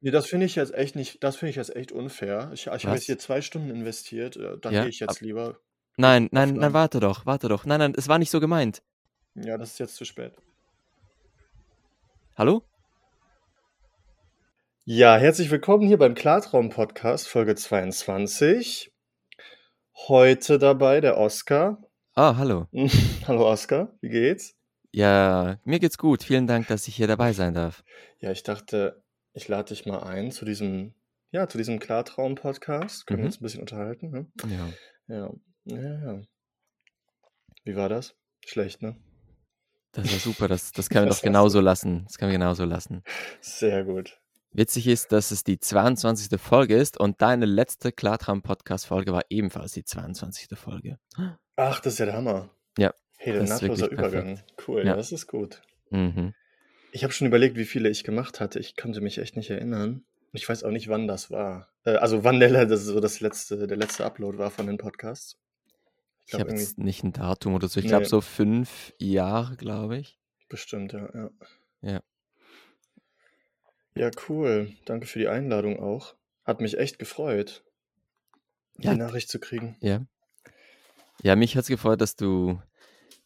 Ne, das finde ich jetzt echt nicht das finde ich jetzt echt unfair. Ich ich habe jetzt Was? hier 2 Stunden investiert, äh, dann gehe Ja, ich ab jetzt lieber nein, nein, nein, offline. warte doch, warte doch. Nein, nein, es war nicht so gemeint. Ja, das ist jetzt zu spät. Hallo? Ja, herzlich willkommen hier beim Klartraum-Podcast, Folge 22. Heute dabei der Oskar. Ah, hallo. Hallo Oskar, wie geht's? Ja, mir geht's gut. Vielen Dank, dass ich hier dabei sein darf. Ja, ich dachte, ich lade dich mal ein zu diesem ja, zu diesem Klartraum-Podcast. Können wir Mhm. uns 'n bisschen unterhalten, ne? Ja. Ja. Ja, ja. Wie war das? Schlecht, ne? Das war super. Das das können wir doch genauso lassen. Das können wir genauso lassen. Sehr gut. Witzig ist, dass es die 22. Folge ist und deine letzte Klartraum-Podcast-Folge war ebenfalls die 22. Folge. Ach, das ist ja der Hammer. Ja, Hey, der das ist nahtloser Übergang. perfekt. Cool, Ja. das ist gut. Mhm. Ich habe schon überlegt, wie viele ich gemacht hatte. Ich konnte mich echt nicht erinnern. Ich weiß auch nicht, wann das war. Äh, also wann der das so das letzte der letzte Upload war von den Podcasts. Ich Ich glaube habe irgendwie jetzt nicht ein Datum oder so. Ich glaube Ne. so 5 Jahre, glaube ich. Bestimmt, ja, ja. Ja. Ja, cool. Danke für die Einladung auch. Hat mich echt gefreut, die Ja. Nachricht zu kriegen. Ja. Ja, mich hat's gefreut, dass du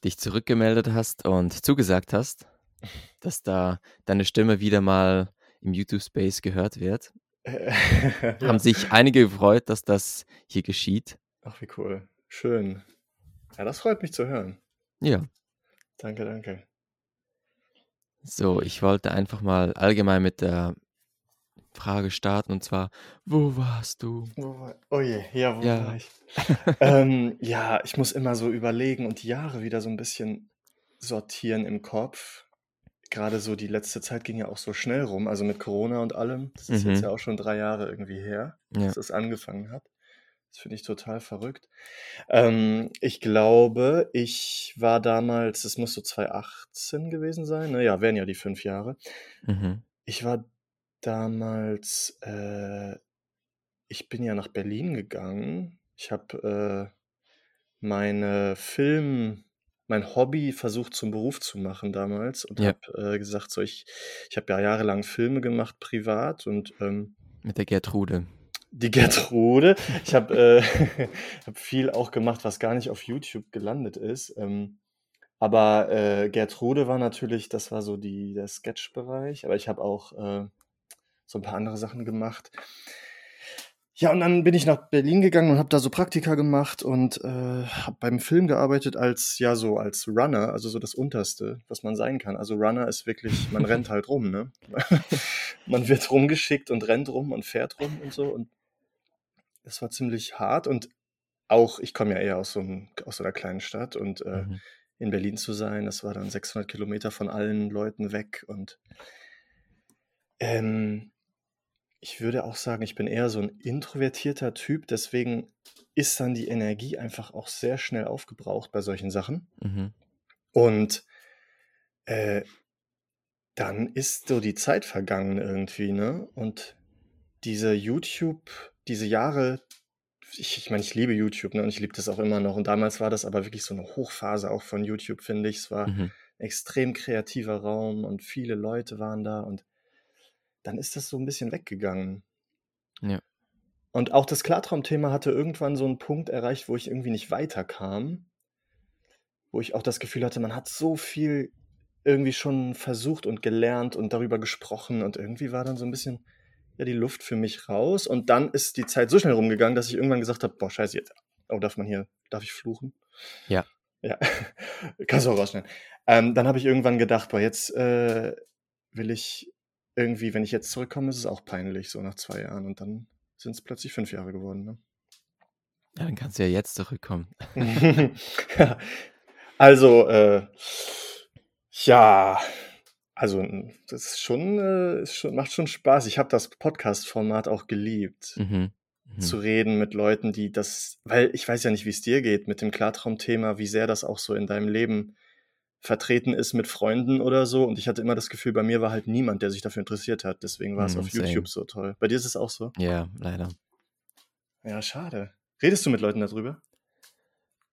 dich zurückgemeldet hast und zugesagt hast, dass da deine Stimme wieder mal im YouTube-Space gehört wird. Haben Ja. sich einige gefreut, dass das hier geschieht. Ach, wie cool. Schön. Ja, das freut mich zu hören. Ja. Danke, danke. So, ich wollte einfach mal allgemein mit der Frage starten und zwar: Wo warst du? Wo war oh je, ja, wo war Ja. ich? Ähm, ja, ich muss immer so überlegen und die Jahre wieder so 'n bisschen sortieren im Kopf. Grade so die letzte Zeit ging ja auch so schnell rum, also mit Corona und allem. Das ist jetzt Mhm. ja auch schon 3 Jahre irgendwie her, Ja. dass das angefangen hat. Das finde ich total verrückt. Ähm, ich glaube, ich war damals das muss so 2018 gewesen sein, ne? Ja, wären ja die 5 Jahre. Mhm. Ich war damals äh, ich bin ja nach Berlin gegangen. Ich habe, äh, meine Film mein Hobby versucht zum Beruf zu machen damals und Ja. habe, äh, gesagt, so ich ich habe ja jahrelang Filme gemacht privat und, ähm Mit der Gertrude. Die Gertrude. Ich habe, äh habe viel auch gemacht, was gar nicht auf YouTube gelandet ist. Ähm, aber, äh, Gertrude war natürlich das war so die der Sketch-Bereich, aber ich habe auch, äh, so 'n paar andere Sachen gemacht. Ja, und dann bin ich nach Berlin gegangen und habe da so Praktika gemacht und, äh, habe beim Film gearbeitet als ja, so als Runner, also so das Unterste, was man sein kann. Also Runner ist wirklich man rennt halt rum, ne? Man wird rumgeschickt und rennt rum und fährt rum und so und das war ziemlich hart und auch ich komme ja eher aus so 'n aus so 'ner kleinen Stadt und, äh, Mhm. in Berlin zu sein, das war dann 600 Kilometer von allen Leuten weg und ähm, ich würde auch sagen, ich bin eher so 'n introvertierter Typ, deswegen ist dann die Energie einfach auch sehr schnell aufgebraucht bei solchen Sachen. Mhm. Und, äh, dann ist so die Zeit vergangen irgendwie, ne? Und diese YouTube diese Jahre ich ich meine, ich liebe YouTube, ne, und ich liebe das auch immer noch. Und damals war das aber wirklich so 'ne Hochphase auch von YouTube, finde ich. Es war Mhm. extrem kreativer Raum und viele Leute waren da und dann ist das so 'n bisschen weggegangen. Ja. Und auch das Klartraum-Thema hatte irgendwann so 'n Punkt erreicht, wo ich irgendwie nicht weiterkam. Wo ich auch das Gefühl hatte, man hat so viel irgendwie schon versucht und gelernt und darüber gesprochen und irgendwie war dann so 'n bisschen, ja, die Luft für mich raus. Und dann ist die Zeit so schnell rumgegangen, dass ich irgendwann gesagt habe: „Boah, scheiße, jetzt“ oh, darf man hier darf ich fluchen? Ja. Ja, kannst du auch rausschneiden. Ähm, dann habe ich irgendwann gedacht: „Boah, jetzt, äh, will ich irgendwie wenn ich jetzt zurückkomme, ist es auch peinlich, so nach 2 Jahren.“ Und dann sind's plötzlich 5 Jahre geworden, ne? Ja, dann kannst du ja jetzt zurückkommen. Ja. Also, äh, ja, also, das ist schon, äh ist schon macht schon Spaß. Ich habe das Podcast-Format auch geliebt, Mhm. zu Mhm. reden mit Leuten, die das weil ich weiß ja nicht, wie's dir geht mit dem Klartraum-Thema, wie sehr das auch so in deinem Leben vertreten ist mit Freunden oder so. Und ich hatte immer das Gefühl, bei mir war halt niemand, der sich dafür interessiert hat. Deswegen war's Mhm, auf same. YouTube so toll. Bei dir ist es auch so? Ja, leider. Ja, schade. Redest du mit Leuten da drüber?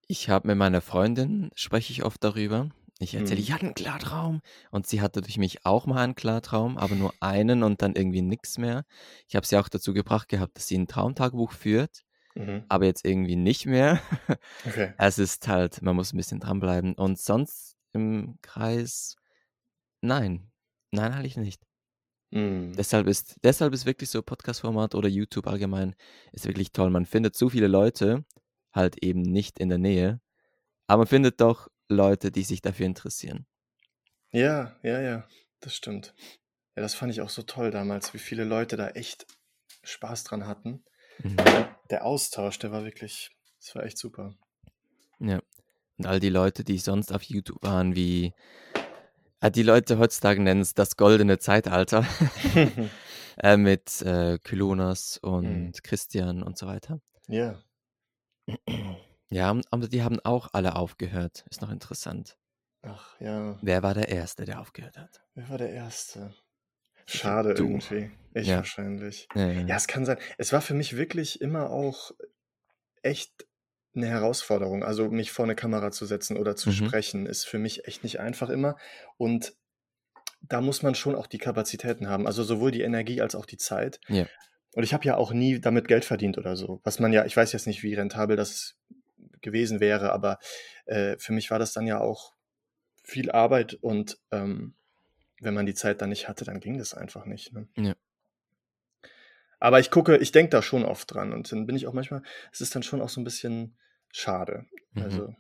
Ich habe mit meiner Freundin spreche ich oft darüber, Ich erzähle, Mhm. ich hatte einen Klartraum und sie hatte durch mich auch mal einen Klartraum, aber nur einen und dann irgendwie nix mehr. Ich habe sie auch dazu gebracht gehabt, dass sie ein Traumtagebuch führt, Mhm. aber jetzt irgendwie nicht mehr. Okay. Es ist halt, man muss ein bisschen dranbleiben. Und sonst im Kreis, nein, nein, eigentlich nicht. Mhm. Deshalb ist, deshalb ist wirklich so Podcast-Format oder YouTube allgemein ist wirklich toll. Man findet so viele Leute halt eben nicht in der Nähe, aber man findet doch Leute, die sich dafür interessieren. Ja, ja, ja, das stimmt. Ja, das fand ich auch so toll damals, wie viele Leute da echt Spaß dran hatten. Mhm. Der Austausch, der war wirklich, das war echt super. Ja. Und all die Leute, die sonst auf YouTube waren, wie äh, die Leute heutzutage nennen es das goldene Zeitalter äh, mit äh, Kylonas Mhm. und Christian und so weiter. Ja. Ja, aber die haben auch alle aufgehört. Ist noch interessant. Ach ja, Wer war der Erste, der aufgehört hat? wer war der Erste? Schade du. irgendwie. Ich Ja. wahrscheinlich. Ja, Ja, ja. es kann sein. Es war für mich wirklich immer auch echt eine Herausforderung. Also mich vor eine Kamera zu setzen oder zu Mhm. sprechen, ist für mich echt nicht einfach immer. Und da muss man schon auch die Kapazitäten haben. Also sowohl die Energie als auch die Zeit. Ja. Und ich habe ja auch nie damit Geld verdient oder so. Was man ja, ich weiß jetzt nicht, wie rentabel das gewesen wäre, aber äh, für mich war das dann ja auch viel Arbeit und ähm, wenn man die Zeit dann nicht hatte, dann ging das einfach nicht. Ne? Ja. Aber ich gucke, ich denke da schon oft dran und dann bin ich auch manchmal, es ist dann schon auch so ein bisschen schade. Mhm. Also,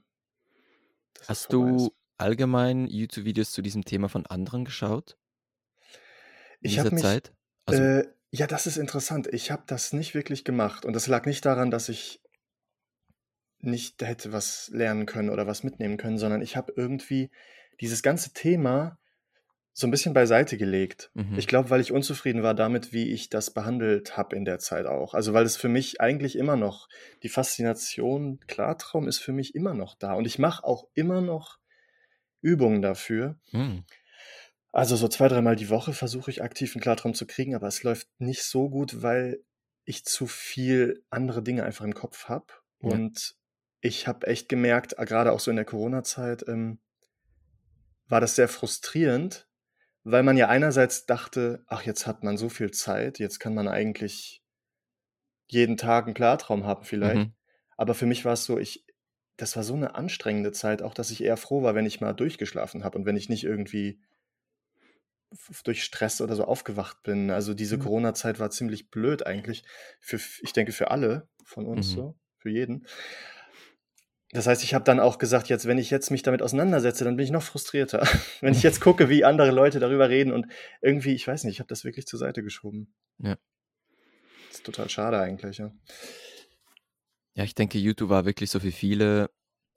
Hast ist. du allgemein YouTube-Videos zu diesem Thema von anderen geschaut? In Ich habe dieser mich, Zeit? Also, äh, ja, das ist interessant. Ich habe das nicht wirklich gemacht und das lag nicht daran, dass ich nicht hätte was lernen können oder was mitnehmen können, sondern ich habe irgendwie dieses ganze Thema so ein bisschen beiseite gelegt. mhm. Ich glaube, weil ich unzufrieden war damit, wie ich das behandelt habe in der Zeit auch. Also weil es für mich eigentlich immer noch, die Faszination Klartraum ist für mich immer noch da. Und ich mache auch immer noch Übungen dafür. Hm. Also so zwei, dreimal die Woche versuche ich aktiv einen Klartraum zu kriegen, aber es läuft nicht so gut, weil ich zu viel andere Dinge einfach im Kopf habe. Ja. Und ich habe echt gemerkt, äh, gerade auch so in der Corona-Zeit, ähm, war das sehr frustrierend, weil man ja einerseits dachte, ach, jetzt hat man so viel Zeit, jetzt kann man eigentlich jeden Tag einen Klartraum haben vielleicht. Mhm. Aber für mich war es so, ich, das war so eine anstrengende Zeit, auch dass ich eher froh war, wenn ich mal durchgeschlafen habe und wenn ich nicht irgendwie durch Stress oder so aufgewacht bin. Also diese Ja. Corona-Zeit war ziemlich blöd eigentlich. Für, ich denke für alle von uns Mhm. so, für jeden. Das heißt, ich habe dann auch gesagt, jetzt, wenn ich jetzt mich damit auseinandersetze, dann bin ich noch frustrierter. wenn ich jetzt gucke, wie andere Leute darüber reden und irgendwie, ich weiß nicht, ich habe das wirklich zur Seite geschoben. Ja. Das ist total schade eigentlich, ja. Ja, ich denke, YouTube war wirklich so für viele,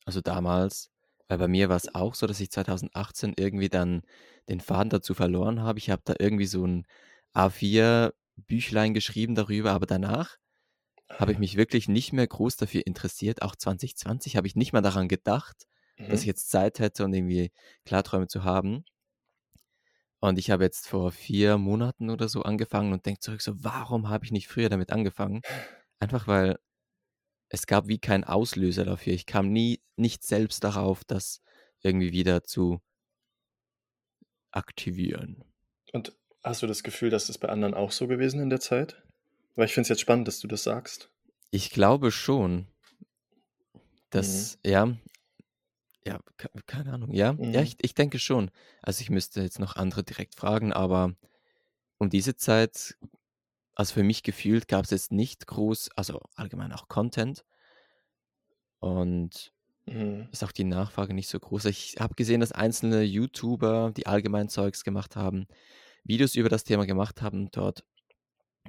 also damals, weil bei mir war es auch so, dass ich 2018 irgendwie dann den Faden dazu verloren habe. Ich habe da irgendwie so ein A4-Büchlein geschrieben darüber, aber danach habe ich mich wirklich nicht mehr groß dafür interessiert. Auch 2020 habe ich nicht mal daran gedacht, dass ich Mhm. jetzt Zeit hätte und irgendwie Klarträume zu haben. Und ich habe jetzt vor vier Monaten oder so angefangen und denke zurück, so, warum habe ich nicht früher damit angefangen? Einfach weil es gab wie keinen Auslöser dafür. Ich kam nie, nicht selbst darauf, das irgendwie wieder zu aktivieren. Und hast du das Gefühl, dass das bei anderen auch so gewesen in der Zeit? Weil ich finde es jetzt spannend, dass du das sagst. Ich glaube schon, Mhm. dass, ja, ja, ke- keine Ahnung, ja, ja, Mhm. ich, ich denke schon. Also ich müsste jetzt noch andere direkt fragen, aber um diese Zeit, also für mich gefühlt, gab es jetzt nicht groß, also allgemein auch Content und Mhm. ist auch die Nachfrage nicht so groß. Ich habe gesehen, dass einzelne YouTuber, die allgemein Zeugs gemacht haben, Videos über das Thema gemacht haben, dort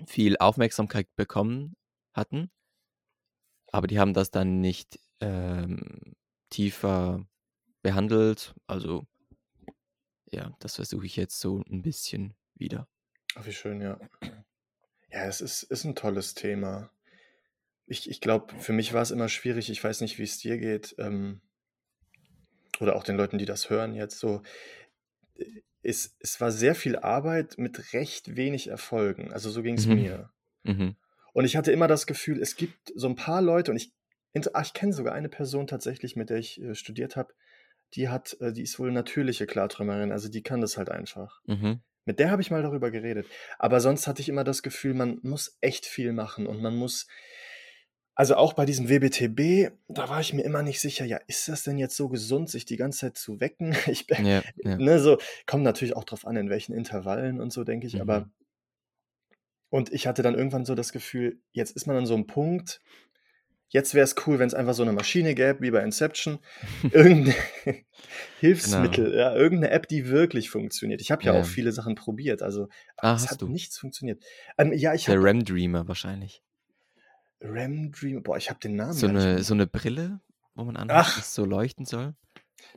viel Aufmerksamkeit bekommen hatten, aber die haben das dann nicht ähm, tiefer behandelt. Also ja, das versuche ich jetzt so ein bisschen wieder. Ach, wie schön, ja. Ja, es ist, ist ein tolles Thema. Ich, ich glaube, für mich war es immer schwierig. Ich weiß nicht, wie es dir geht. Ähm, oder auch den Leuten, die das hören jetzt so. Es, es war sehr viel Arbeit mit recht wenig Erfolgen. Also so ging es Mhm. mir. Mhm. Und ich hatte immer das Gefühl, es gibt so ein paar Leute, und ich, ach, ich kenne sogar eine Person tatsächlich, mit der ich äh, studiert habe, die hat, äh, die ist wohl natürliche Klarträumerin, also die kann das halt einfach. Mhm. Mit der habe ich mal darüber geredet. Aber sonst hatte ich immer das Gefühl, man muss echt viel machen und man muss, also auch bei diesem WBTB, da war ich mir immer nicht sicher, ja, ist das denn jetzt so gesund, sich die ganze Zeit zu wecken? Ich bin, Ja, ja. ne, so, kommt natürlich auch drauf an, in welchen Intervallen und so, denke ich, aber Mhm. und ich hatte dann irgendwann so das Gefühl, jetzt ist man an so einem Punkt, jetzt wäre es cool, wenn es einfach so eine Maschine gäbe, wie bei Inception, irgendein Genau. Hilfsmittel, ja, irgendeine App, die wirklich funktioniert. Ich habe ja auch Ja. viele Sachen probiert, also Ah, es hat du? nichts funktioniert. Ähm, ja, ich Der REM Dreamer wahrscheinlich. REM Dream, boah, ich habe den Namen So eine, so eine Brille, wo man anhat, Ach, das so leuchten soll.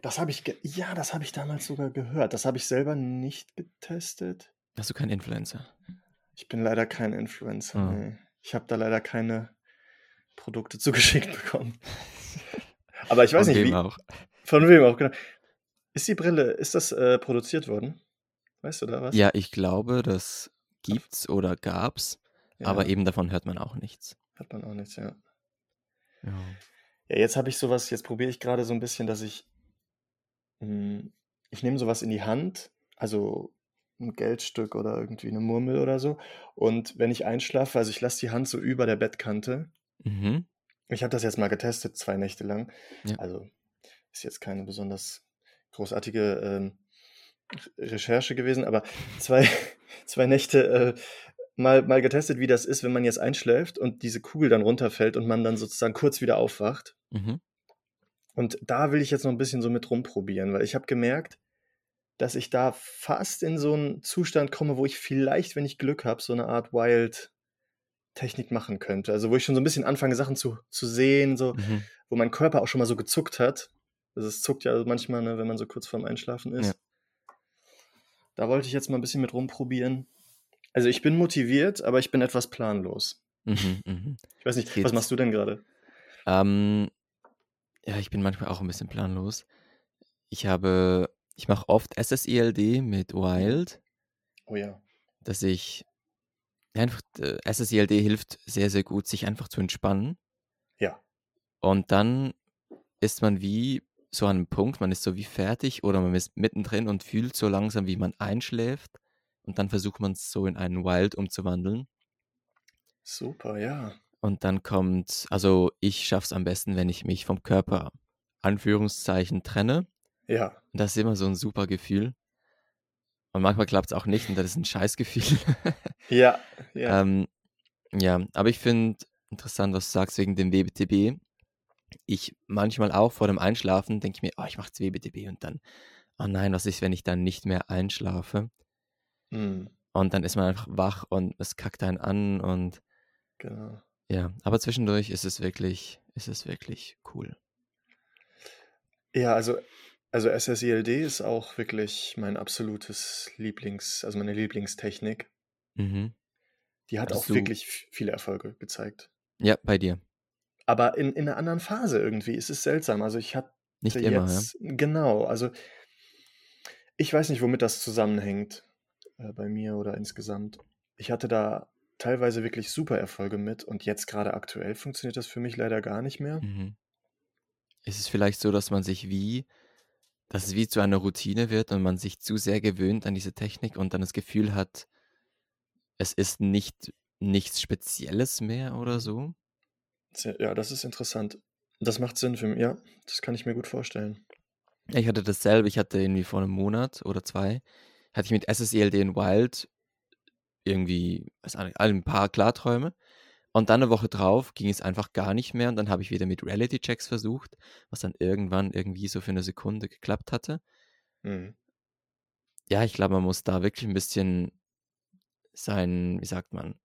das habe ich, ja, das habe ich damals sogar gehört. Das habe ich selber nicht getestet. Hast du keinen Influencer? Ich bin leider kein Influencer, Ah. nee. Ich habe da leider keine Produkte zugeschickt bekommen. Aber ich weiß Von nicht, wem wie, auch. von wem auch, genau. Ist die Brille, ist das äh, produziert worden? Weißt du da was? Ja, ich glaube, das gibt's oder gab's, aber Ja, eben davon hört man auch nichts. Hat man auch nichts, ja. Ja. Ja, jetzt habe ich sowas, jetzt probiere ich gerade so ein bisschen, dass ich, mh, ich nehme sowas in die Hand, also ein Geldstück oder irgendwie eine Murmel oder so. Und wenn ich einschlafe, also ich lasse die Hand so über der Bettkante. Mhm. Ich habe das jetzt mal getestet, zwei Nächte lang. Ja. Also ist jetzt keine besonders großartige ähm, Re- Recherche gewesen, aber zwei, zwei Nächte äh, mal, mal getestet, wie das ist, wenn man jetzt einschläft und diese Kugel dann runterfällt und man dann sozusagen kurz wieder aufwacht. Mhm. Und da will ich jetzt noch ein bisschen so mit rumprobieren, weil ich habe gemerkt, dass ich da fast in so einen Zustand komme, wo ich vielleicht, wenn ich Glück habe, so eine Art Wild-Technik machen könnte. Also wo ich schon so ein bisschen anfange, Sachen zu, zu sehen, so, Mhm. wo mein Körper auch schon mal so gezuckt hat. Also es zuckt ja manchmal, ne, wenn man so kurz vorm Einschlafen ist. Ja. Da wollte ich jetzt mal ein bisschen mit rumprobieren. Also ich bin motiviert, aber ich bin etwas planlos. Mhm. Mhm. Ich weiß nicht, was Geht's? machst du denn gerade? Ähm, ja, ich bin manchmal auch ein bisschen planlos. Ich habe, ich mache oft SSILD mit Wild, Oh ja. dass ich einfach, äh, SSILD hilft sehr, sehr gut, sich einfach zu entspannen. Ja. Und dann ist man wie so an einem Punkt, man ist so wie fertig oder man ist mittendrin und fühlt so langsam, wie man einschläft. Und dann versucht man es so in einen Wild umzuwandeln. Super, ja. Und dann kommt, also ich schaffe es am besten, wenn ich mich vom Körper, Anführungszeichen, trenne. Ja. Und das ist immer so ein super Gefühl. Und manchmal klappt es auch nicht und das ist ein Scheißgefühl. Ja, ja. ähm, ja, aber ich finde interessant, was du sagst wegen dem WBTB. Ich manchmal auch vor dem Einschlafen denke ich mir, oh, ich mache jetzt WBTB und dann, oh nein, was ist, wenn ich dann nicht mehr einschlafe? Hm, Und dann ist man einfach wach und es kackt einen an und genau. ja, aber zwischendurch ist es wirklich, ist es wirklich cool. Ja, also, also SSILD ist auch wirklich mein absolutes Lieblings, also meine Lieblingstechnik. Mhm. Die hat Hattest auch du, wirklich viele Erfolge gezeigt. ja, bei dir. Aber in, in einer anderen Phase irgendwie. Es ist seltsam. Also ich hatte Nicht immer, ja. jetzt, genau, also ich weiß nicht, womit das zusammenhängt äh, bei mir oder insgesamt. Ich hatte da teilweise wirklich super Erfolge mit und jetzt gerade aktuell funktioniert das für mich leider gar nicht mehr. Mhm. Ist es vielleicht so, dass man sich wie, dass es wie zu einer Routine wird und man sich zu sehr gewöhnt an diese Technik und dann das Gefühl hat, es ist nicht nichts Spezielles mehr oder so? Ja, das ist interessant. Das macht Sinn für mich. Ja, das kann ich mir gut vorstellen. Ich hatte dasselbe, ich hatte irgendwie vor einem Monat oder zwei, hatte ich mit SSILD in Wild irgendwie, weiß nicht, ein paar Klarträume. Und dann eine Woche drauf ging es einfach gar nicht mehr und dann habe ich wieder mit Reality-Checks versucht, was dann irgendwann irgendwie so für eine Sekunde geklappt hatte. Mhm. Ja, ich glaube, man muss da wirklich ein bisschen sein, wie sagt man,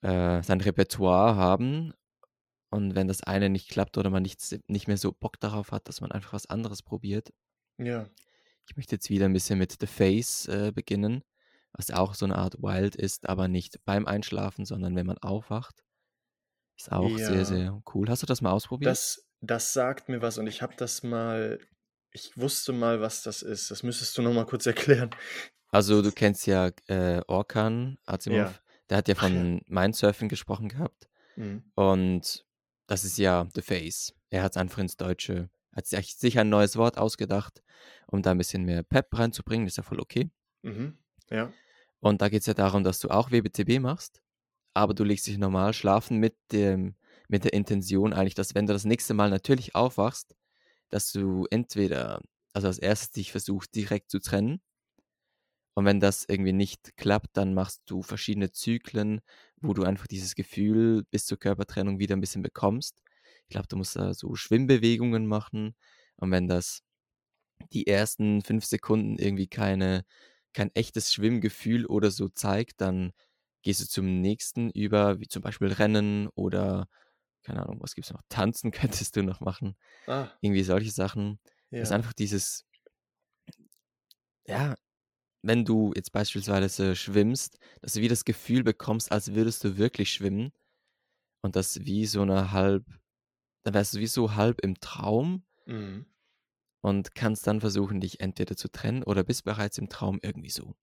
äh, sein Repertoire haben. Und wenn das eine nicht klappt oder man nicht, nicht mehr so Bock darauf hat, dass man einfach was anderes probiert. Ja, Ich möchte jetzt wieder ein bisschen mit The Face äh, beginnen, was auch so eine Art Wild ist, aber nicht beim Einschlafen, sondern wenn man aufwacht. Ist auch sehr, ja. sehr cool. Hast du das mal ausprobiert? Das, das sagt mir was und ich habe das mal, ich wusste mal, was das ist. Das müsstest du noch mal kurz erklären. Also du kennst ja äh, Orkan Asimov, Ja. der hat ja von Mindsurfen gesprochen gehabt. Mhm. Und das ist ja The Face. Er hat es einfach ins Deutsche Hat sich sich ein neues Wort ausgedacht, um da ein bisschen mehr Pep reinzubringen. ist ja voll okay. Mhm. Ja. Und da geht es ja darum, dass du auch WBTB machst, aber du legst dich normal schlafen mit dem mit der Intention eigentlich, dass wenn du das nächste Mal natürlich aufwachst, dass du entweder, also als erstes dich versuchst direkt zu trennen und wenn das irgendwie nicht klappt, dann machst du verschiedene Zyklen, wo du einfach dieses Gefühl bis zur Körpertrennung wieder ein bisschen bekommst. Ich glaube, du musst da so Schwimmbewegungen machen und wenn das die ersten fünf Sekunden irgendwie keine, kein echtes Schwimmgefühl oder so zeigt, dann gehst du zum nächsten über, wie zum Beispiel Rennen oder keine Ahnung, was gibt es noch? Tanzen könntest du noch machen. Ah, Irgendwie solche Sachen. Das ist ja. einfach dieses, ja, wenn du jetzt beispielsweise schwimmst, dass du wie das Gefühl bekommst, als würdest du wirklich schwimmen und das wie so eine halb, dann wärst du wie so halb im Traum Mhm. und kannst dann versuchen, dich entweder zu trennen oder bist bereits im Traum irgendwie so.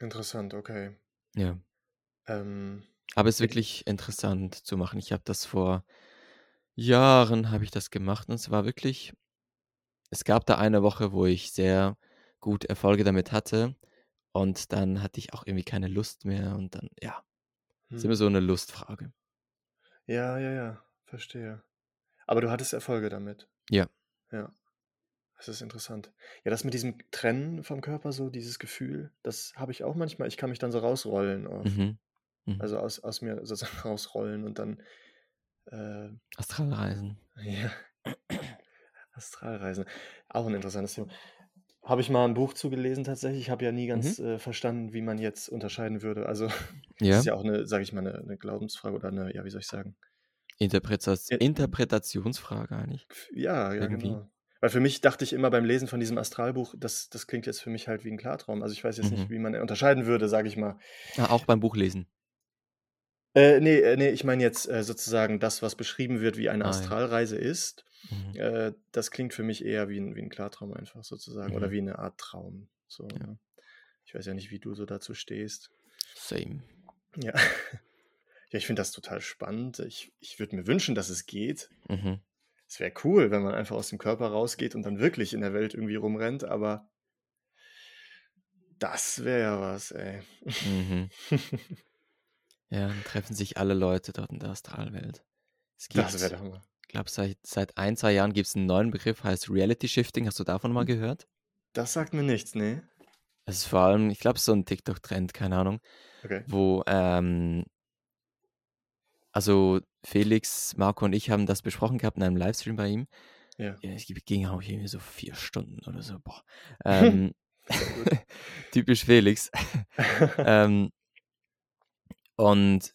Interessant, okay. Ja. Ähm, Aber es ist wirklich interessant zu machen. Ich habe das vor Jahren habe ich das gemacht und es war wirklich, es gab da eine Woche, wo ich sehr gut Erfolge damit hatte und dann hatte ich auch irgendwie keine Lust mehr und dann, ja, ist immer hm. so eine Lustfrage. Ja, ja, ja, verstehe. Aber du hattest Erfolge damit. Ja. Ja, das ist interessant. Ja, das mit diesem Trennen vom Körper, so dieses Gefühl, das habe ich auch manchmal. Ich kann mich dann so rausrollen Mhm. Mhm. also aus, aus mir sozusagen rausrollen und dann, äh, Astralreisen. ja, Astralreisen. Auch ein interessantes Thema. Habe ich mal ein Buch zugelesen tatsächlich. Ich habe ja nie Mhm. ganz äh, verstanden, wie man jetzt unterscheiden würde. Also, das Ja. ist ja auch eine, sage ich mal, eine, eine Glaubensfrage oder eine, ja, wie soll ich sagen? Interpretas Ja, Interpretationsfrage eigentlich. ja, ja, Irgendwie. genau. Weil für mich dachte ich immer beim Lesen von diesem Astralbuch, das, das klingt jetzt für mich halt wie ein Klartraum. Also ich weiß jetzt nicht, Mhm. wie man unterscheiden würde, sage ich mal. Ah, auch beim Buchlesen. Äh, nee, äh, nee, ich meine jetzt äh, sozusagen das, was beschrieben wird, wie eine Ah, ja. Astralreise ist. Mhm. Äh, das klingt für mich eher wie ein, wie ein Klartraum einfach sozusagen oder Mhm. wie eine Art Traum. So, Ja. ne? Ich weiß ja nicht, wie du so dazu stehst. Same. Ja, ja ich finde das total spannend. Ich, ich würde mir wünschen, dass es geht. Mhm. Es wäre cool, wenn man einfach aus dem Körper rausgeht und dann wirklich in der Welt irgendwie rumrennt, aber das wäre ja was, ey. Mhm. Ja, dann treffen sich alle Leute dort in der Astralwelt. Es Das wäre gibt, der Hammer. ich glaube, seit, seit ein, zwei Jahren gibt es einen neuen Begriff, heißt Reality Shifting. Hast du davon mal gehört? Das sagt mir nichts, ne? Es ist vor allem, ich glaube, so ein TikTok-Trend, keine Ahnung, Okay. wo, ähm, also Felix, Marco und ich haben das besprochen gehabt in einem Livestream bei ihm. Ja. Ja, es ging auch irgendwie so vier Stunden oder so. Boah. Ähm, typisch Felix. ähm, und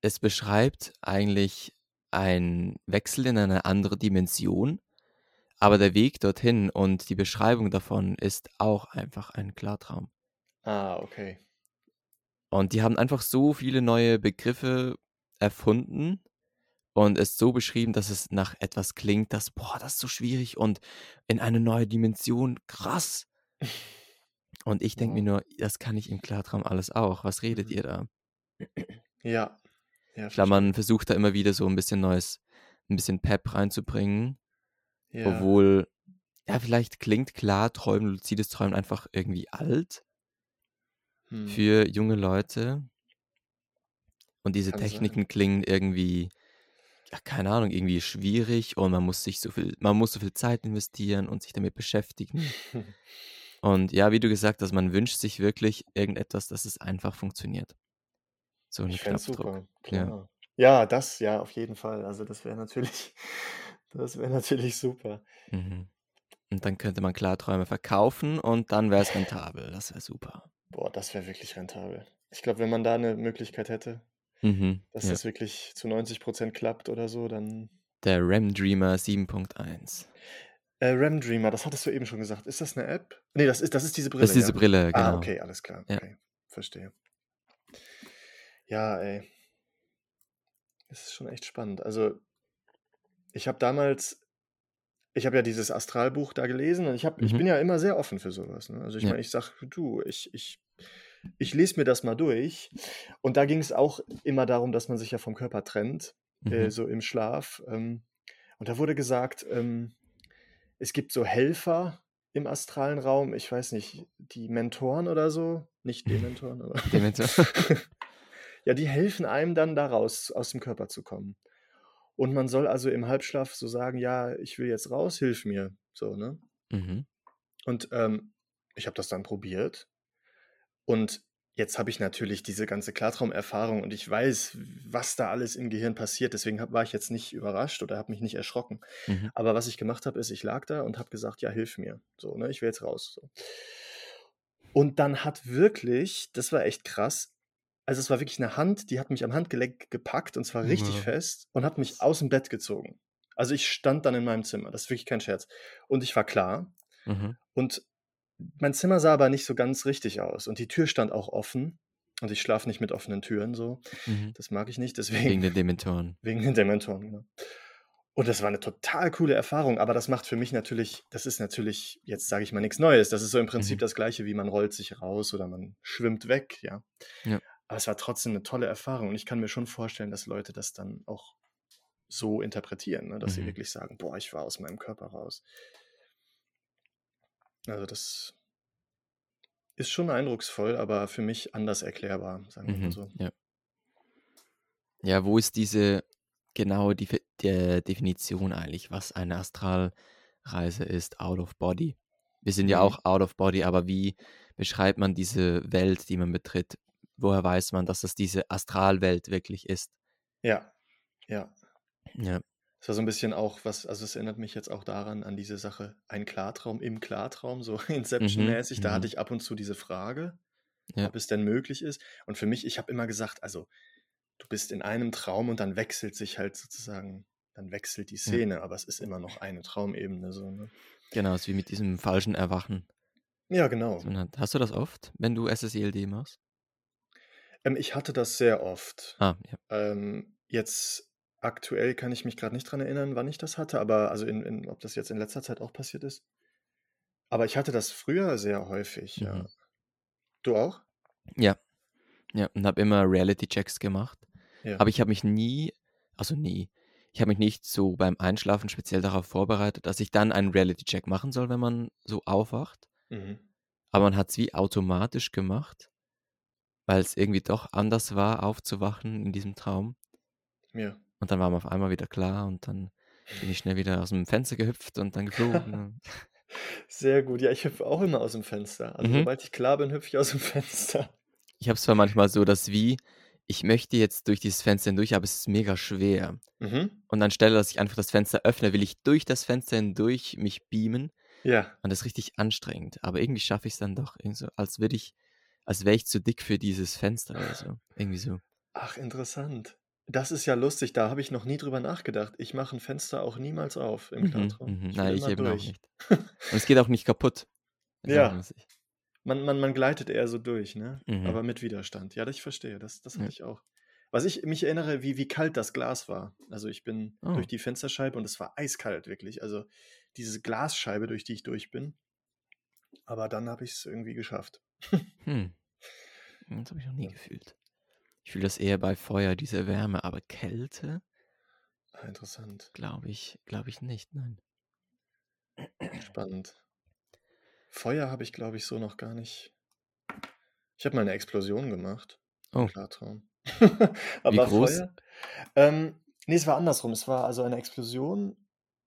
es beschreibt eigentlich einen Wechsel in eine andere Dimension, aber der Weg dorthin und die Beschreibung davon ist auch einfach ein Klartraum. ah, okay. Und die haben einfach so viele neue Begriffe erfunden und es so beschrieben, dass es nach etwas klingt, das, boah, das ist so schwierig und in eine neue Dimension, krass. Und ich denke mir Wow. nur, das kann ich im Klartraum alles auch. Was redet Mhm. ihr da? Ja. Ja, glaube, man versucht da immer wieder so ein bisschen neues, ein bisschen Pep reinzubringen, Ja. obwohl, ja, vielleicht klingt klar, Träumen, luzides Träumen einfach irgendwie alt Hm. für junge Leute. Und diese Kann sein. Techniken klingen irgendwie, ja, keine Ahnung, irgendwie schwierig und man muss sich so viel, man muss so viel Zeit investieren und sich damit beschäftigen. Und ja, wie du gesagt hast, man wünscht sich wirklich irgendetwas, dass es einfach funktioniert. So ein Knopfdruck. Ja. Ja, das, ja, auf jeden Fall. Also das wäre natürlich, das wäre natürlich super. Mhm. Und dann könnte man Klarträume verkaufen und dann wäre es rentabel. Das wäre super. Boah, das wäre wirklich rentabel. Ich glaube, wenn man da eine Möglichkeit hätte, Mhm. dass Ja. das wirklich zu 90% klappt oder so, dann. Der REM Dreamer 7.1. Äh, REM Dreamer, das hattest du eben schon gesagt. Ist das eine App? Nee, das ist, das ist diese Brille, Das ist diese ja? Brille, Ah, genau. okay, alles klar. Ja. Okay, verstehe. Ja, ey. Das ist schon echt spannend. Also, ich habe damals, ich habe ja dieses Astralbuch da gelesen und ich, hab, ich Mhm. bin ja immer sehr offen für sowas. Ne? Also ich Ja. meine, ich sag, du, ich, ich, ich lese mir das mal durch. Und da ging es auch immer darum, dass man sich ja vom Körper trennt, äh, Mhm. so im Schlaf. Ähm, Und da wurde gesagt, ähm, es gibt so Helfer im astralen Raum, ich weiß nicht, die Mentoren oder so, nicht Dementoren, aber Dementor. ja, die helfen einem dann da raus, aus dem Körper zu kommen. Und man soll also im Halbschlaf so sagen, ja, ich will jetzt raus, hilf mir. So, ne? Mhm. Und ähm, ich habe das dann probiert. Und jetzt habe ich natürlich diese ganze Klartraumerfahrung und ich weiß, was da alles im Gehirn passiert. Deswegen hab, war ich jetzt nicht überrascht oder habe mich nicht erschrocken. Mhm. Aber was ich gemacht habe, ist, ich lag da und habe gesagt, ja, hilf mir. So, ne, ich will jetzt raus. So. Und dann hat wirklich, das war echt krass, also es war wirklich eine Hand, die hat mich am Handgelenk gepackt und zwar richtig Ja. fest und hat mich aus dem Bett gezogen. Also ich stand dann in meinem Zimmer, das ist wirklich kein Scherz. Und ich war klar Mhm. und mein Zimmer sah aber nicht so ganz richtig aus und die Tür stand auch offen und ich schlafe nicht mit offenen Türen so. Mhm. Das mag ich nicht, Wegen deswegen den Dementoren. wegen den Dementoren, genau. Und das war eine total coole Erfahrung, aber das macht für mich natürlich, das ist natürlich, jetzt sage ich mal nichts Neues. Das ist so im Prinzip Mhm. das Gleiche, wie man rollt sich raus oder man schwimmt weg, ja. Ja. Aber es war trotzdem eine tolle Erfahrung und ich kann mir schon vorstellen, dass Leute das dann auch so interpretieren, ne? dass sie Mhm. wirklich sagen, boah, ich war aus meinem Körper raus. Also das ist schon eindrucksvoll, aber für mich anders erklärbar, sagen wir mal Mhm. so. Ja. Ja, wo ist diese genaue Defi der Definition eigentlich, was eine Astralreise ist, out of body? Wir sind ja Mhm. auch out of body, aber wie beschreibt man diese Welt, die man betritt? Woher weiß man, dass das diese Astralwelt wirklich ist? Ja, ja. Ja. Das war so ein bisschen auch was also, es erinnert mich jetzt auch daran an diese Sache, ein Klartraum im Klartraum, so Mhm, Inception-mäßig. Da hatte mhm. ich ab und zu diese Frage, Ja. ob es denn möglich ist. Und für mich ich habe immer gesagt, also, du bist in einem Traum und dann wechselt sich halt sozusagen dann wechselt die Ja. Szene, aber es ist immer noch eine Traumebene so, ne? Genau, ist wie mit diesem falschen Erwachen, Ja, genau. Hast du das oft, wenn du SSILD machst? Ähm, ich hatte das sehr oft. Ah, ja. Ähm, jetzt aktuell kann ich mich grad nicht dran erinnern, wann ich das hatte, aber also in in ob das jetzt in letzter Zeit auch passiert ist. Aber ich hatte das früher sehr häufig, ja. Mhm. Du auch? Ja. Ja, und habe immer Reality-Checks gemacht. Ja. Aber ich habe mich nie also nie ich habe mich nicht so beim Einschlafen speziell darauf vorbereitet, dass ich dann einen Reality-Check machen soll, wenn man so aufwacht. Mhm. Aber man hat's wie automatisch gemacht, weil's irgendwie doch anders war, aufzuwachen in diesem Traum. Ja. Und dann war man auf einmal wieder klar und dann bin ich schnell wieder aus'm Fenster gehüpft und dann geflogen Sehr gut. Ja, ich hüpfe auch immer aus'm Fenster. Also, Mhm. sobald ich klar bin, hüpfe ich aus'm Fenster. Ich habe es zwar manchmal so, dass wie ich möchte jetzt durch dieses Fenster hindurch, aber es ist mega schwer. Mhm. Und anstelle, dass ich einfach das Fenster öffne, will ich durch das Fenster hindurch mich beamen Ja. und das ist richtig anstrengend. Aber irgendwie schaffe ich's dann doch, irgendwie so, als würde ich als wäre ich zu dick für dieses Fenster oder so. Irgendwie so. Ach, interessant. Das ist ja lustig, da habe ich noch nie drüber nachgedacht. Ich mache 'n Fenster auch niemals auf im Mhm, Klartraum. mhm. Ich Nein, ich eben auch durch. nicht. Und es geht auch nicht kaputt. Ja. Man man man gleitet eher so durch, ne? Mhm. Aber mit Widerstand. Ja, ich verstehe, das das hatte Ja. ich auch. Was ich mich erinnere, wie wie kalt das Glas war. Also, ich bin Oh. durch die Fensterscheibe und es war eiskalt wirklich. Also, diese Glasscheibe, durch die ich durch bin. Aber dann habe ich's irgendwie geschafft. Hm. Das habe ich noch nie Ja. gefühlt. Ich fühle das eher bei Feuer, diese Wärme, aber Kälte Ah, interessant. glaube ich glaube ich nicht, nein. Spannend. Feuer habe ich, glaube ich, so noch gar nicht ich habe mal 'ne Explosion gemacht im Oh. Klartraum. Wie Aber groß? Feuer ähm, ne, es war andersrum. Es war also eine Explosion,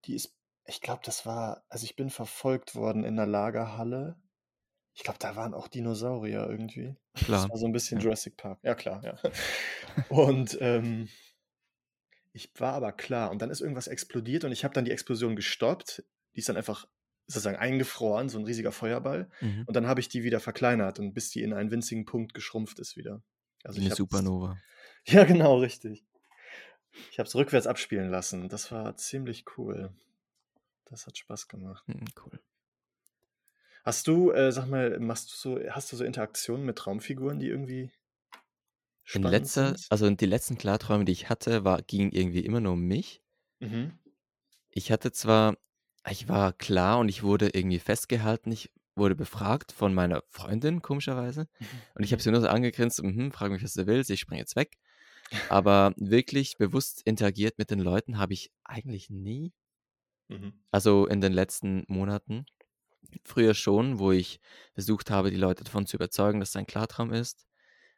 die ist ich glaube, das war also, ich bin verfolgt worden in 'ner Lagerhalle. Ich glaube, da waren auch Dinosaurier irgendwie. Das Klar, war so 'n bisschen ja. Jurassic Park. Ja klar, ja. Und, ähm ich war aber klar und dann ist irgendwas explodiert und ich habe dann die Explosion gestoppt. Die ist dann einfach sozusagen eingefroren, so 'n riesiger Feuerball. Mhm. Und dann habe ich die wieder verkleinert und bis die in einen winzigen Punkt geschrumpft ist wieder. Also, 'ne es Supernova. ja, genau, richtig. Ich habe es rückwärts abspielen lassen. Das war ziemlich cool. Das hat Spaß gemacht. Mhm, cool. Hast du, äh, sag mal, machst du so hast du so Interaktionen mit Traumfiguren, die irgendwie In letzter sind? also, die letzten Klarträume, die ich hatte, war gingen irgendwie immer nur um mich. Mhm. Ich hatte zwar ich war klar und ich wurde irgendwie festgehalten. Ich wurde befragt von meiner Freundin, komischerweise. Mhm, Und ich habe mhm. sie nur so angegrinst: „Mhm, frag mich, was du willst, ich springe jetzt weg.“ Aber wirklich bewusst interagiert mit den Leuten habe ich eigentlich nie. Mhm. Also in den letzten Monaten. Früher schon, wo ich versucht habe, die Leute davon zu überzeugen, dass es ein Klartraum ist.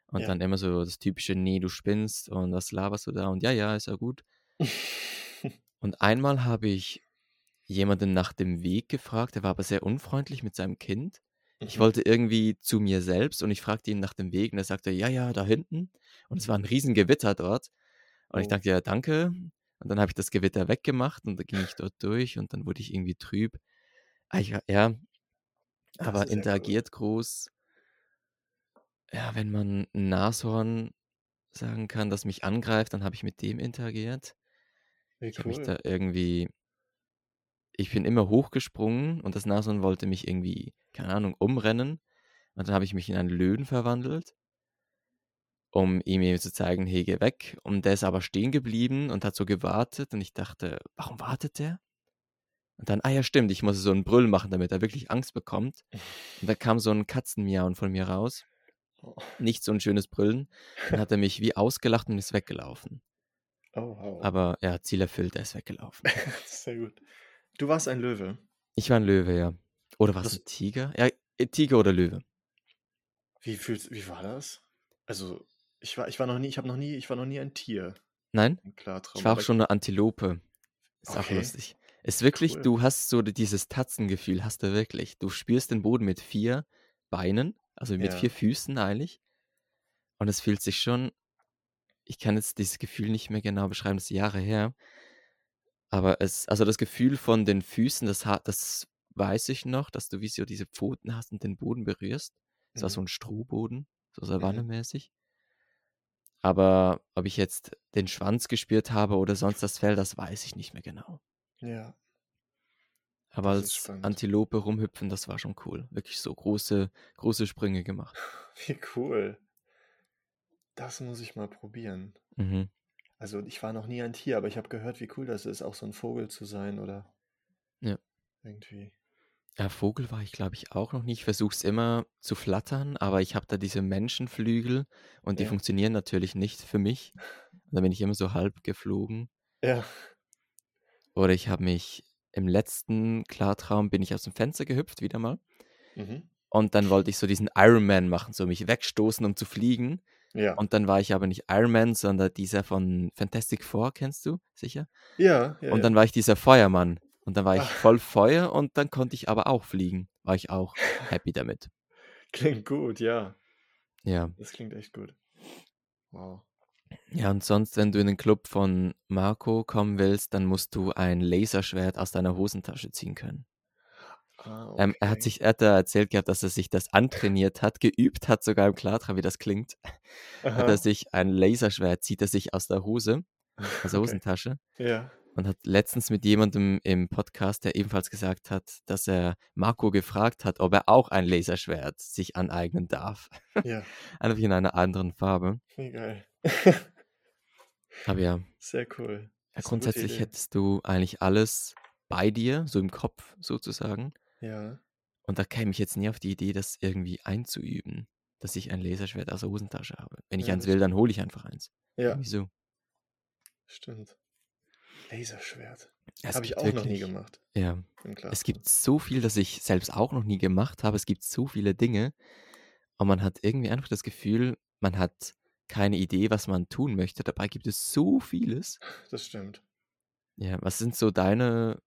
Und Ja. dann immer so das typische, nee, du spinnst und was laberst du da? Und ja, ja, ist ja gut. Und einmal habe ich jemanden nach dem Weg gefragt, der war aber sehr unfreundlich mit seinem Kind. Ich Mhm. wollte irgendwie zu mir selbst und ich fragte ihn nach dem Weg und er sagte, ja, ja, da hinten. Und es war ein riesen Gewitter dort. Und ich Oh. dachte, ja, danke. Und dann habe ich das Gewitter weggemacht und dann ging ich dort durch und dann wurde ich irgendwie trüb. Ah, ja, Das aber sehr cool. interagiert groß. Ja, wenn man ein Nashorn sagen kann, das mich angreift, dann habe ich mit dem interagiert. Wie Ich habe mich cool. da irgendwie, ich bin immer hochgesprungen und das Nashorn wollte mich irgendwie, keine Ahnung, umrennen. Und dann habe ich mich in einen Löwen verwandelt, um ihm eben zu zeigen, hey, geh weg. Und der ist aber stehen geblieben und hat so gewartet. Und ich dachte, warum wartet der? Und dann, ah ja, stimmt, ich muss so einen Brüll machen, damit er wirklich Angst bekommt. Und da kam so ein Katzenmiauen von mir raus. Oh. Nicht so ein schönes Brüllen. Dann hat er mich wie ausgelacht und ist weggelaufen. Oh, wow. Aber ja, Ziel erfüllt, er ist weggelaufen. Sehr gut. Du warst ein Löwe. Ich war ein Löwe, ja. Oder war es Das- ein Tiger? Ja, äh, Tiger oder Löwe. Wie fühlst, wie war das? Also, ich war, ich war noch nie, ich habe noch nie, ich war noch nie ein Tier Nein? im Klartraum. Ich war auch schon eine Antilope. Ist auch Okay. lustig. Ist wirklich, Cool. du hast so dieses Tatzengefühl, hast du wirklich. Du spürst den Boden mit vier Beinen, also mit Ja. vier Füßen eigentlich. Und es fühlt sich schon, ich kann jetzt dieses Gefühl nicht mehr genau beschreiben, das ist Jahre her. Aber es, also das Gefühl von den Füßen, das, hat, das weiß ich noch, dass du wie so diese Pfoten hast und den Boden berührst. Es war so Mhm. ein Strohboden, so Mhm. savannemäßig. Aber ob ich jetzt den Schwanz gespürt habe oder sonst das Fell, das weiß ich nicht mehr genau. Ja. Aber als spannend. Antilope rumhüpfen, das war schon cool. Wirklich so große, große Sprünge gemacht. Wie cool. Das muss ich mal probieren. Mhm. Also, ich war noch nie ein Tier, aber ich habe gehört, wie cool das ist, auch so ein Vogel zu sein oder Ja. irgendwie. Ja, Vogel war ich, glaube ich, auch noch nicht. Ich versuche es immer zu flattern, aber ich habe da diese Menschenflügel und die Ja. funktionieren natürlich nicht für mich. Da bin ich immer so halb geflogen. Ja. Oder ich habe mich im letzten Klartraum bin ich aus dem Fenster gehüpft, wieder mal. Mhm. Und dann wollte ich so diesen Ironman machen, so mich wegstoßen, um zu fliegen. Ja. Und dann war ich aber nicht Ironman, sondern dieser von Fantastic Four, kennst du sicher? Ja, ja, Und ja. dann war ich dieser Feuermann. Und dann war ich Ach. voll Feuer und dann konnte ich aber auch fliegen. War ich auch happy damit. Klingt gut, ja. Ja. Das klingt echt gut. Wow. Ja, und sonst, wenn du in den Club von Marco kommen willst, dann musst du ein Laserschwert aus deiner Hosentasche ziehen können. Ah, Ähm, er hat okay. sich, er hat da erzählt gehabt, dass er sich das antrainiert hat, geübt hat sogar im Klartraum, wie das klingt. Hat er Aha. sich ein Laserschwert, zieht er sich aus der Hose, aus der Okay. Hosentasche Ja. und hat letztens mit jemandem im Podcast, der ebenfalls gesagt hat, dass er Marco gefragt hat, ob er auch ein Laserschwert sich aneignen darf. Ja. Einfach in einer anderen Farbe. Wie geil. Aber ja, Sehr cool. ja Das grundsätzlich hättest du eigentlich alles bei dir, so im Kopf sozusagen. Ja. Und da käme ich jetzt nie auf die Idee, das irgendwie einzuüben, dass ich ein Laserschwert aus der Hosentasche habe. Wenn ich Ja, eins das will, dann hole ich einfach eins. Ja, Irgendwie so. stimmt. Laserschwert. Es Habe ich auch noch nie wirklich, gemacht ja, es gibt so viel, das ich selbst auch noch nie gemacht habe. Es gibt so viele Dinge. Und man hat irgendwie einfach das Gefühl, man hat keine Idee, was man tun möchte. Dabei gibt es so vieles. Das stimmt. Ja, was sind so deine,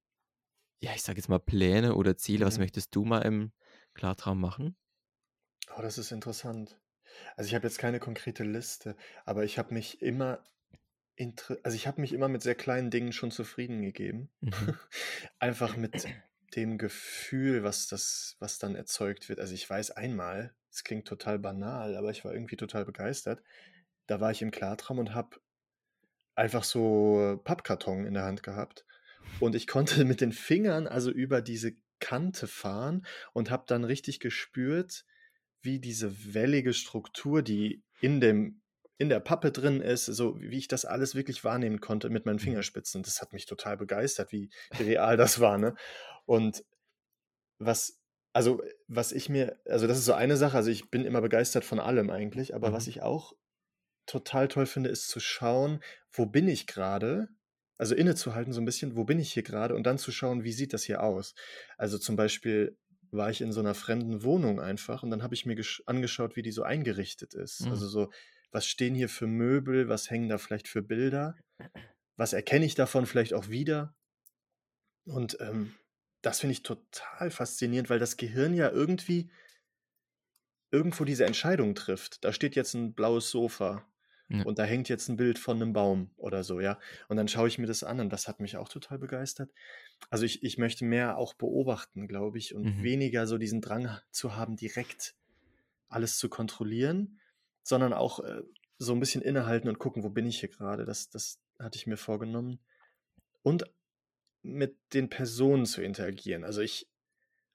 ja, ich sage jetzt mal Pläne oder Ziele? Was Mhm. möchtest du mal im Klartraum machen? Oh, das ist interessant. Also ich habe jetzt keine konkrete Liste, aber ich habe mich immer also ich habe mich immer mit sehr kleinen Dingen schon zufrieden gegeben. Mhm. Einfach mit dem Gefühl, was das, was dann erzeugt wird. Also ich weiß einmal, es klingt total banal, aber ich war irgendwie total begeistert. Da war ich im Klartraum und habe einfach so Pappkarton in der Hand gehabt und ich konnte mit den Fingern also über diese Kante fahren und habe dann richtig gespürt, wie diese wellige Struktur, die in dem in der Pappe drin ist, so wie ich das alles wirklich wahrnehmen konnte mit meinen Mhm. Fingerspitzen. Das hat mich total begeistert, wie, real das war, ne? Und was, also was ich mir, also das ist so eine Sache, also ich bin immer begeistert von allem eigentlich, aber was Mhm. ich auch total toll finde, ist zu schauen, wo bin ich gerade also innezuhalten so ein bisschen, wo bin ich hier gerade und dann zu schauen, wie sieht das hier aus? Also zum Beispiel war ich in so einer fremden Wohnung einfach und dann habe ich mir angeschaut, wie die so eingerichtet ist. Mhm. Also so, was stehen hier für Möbel, was hängen da vielleicht für Bilder, was erkenne ich davon vielleicht auch wieder? Und ähm, das finde ich total faszinierend, weil das Gehirn ja irgendwie irgendwo diese Entscheidung trifft. Da steht jetzt ein blaues Sofa ja. und da hängt jetzt ein Bild von einem Baum oder so, ja. Und dann schaue ich mir das an und das hat mich auch total begeistert. Also ich, ich möchte mehr auch beobachten, glaube ich, und mhm. weniger so diesen Drang zu haben, direkt alles zu kontrollieren, sondern auch äh, so ein bisschen innehalten und gucken, wo bin ich hier gerade. Das, das hatte ich mir vorgenommen. Und mit den Personen zu interagieren. Also ich,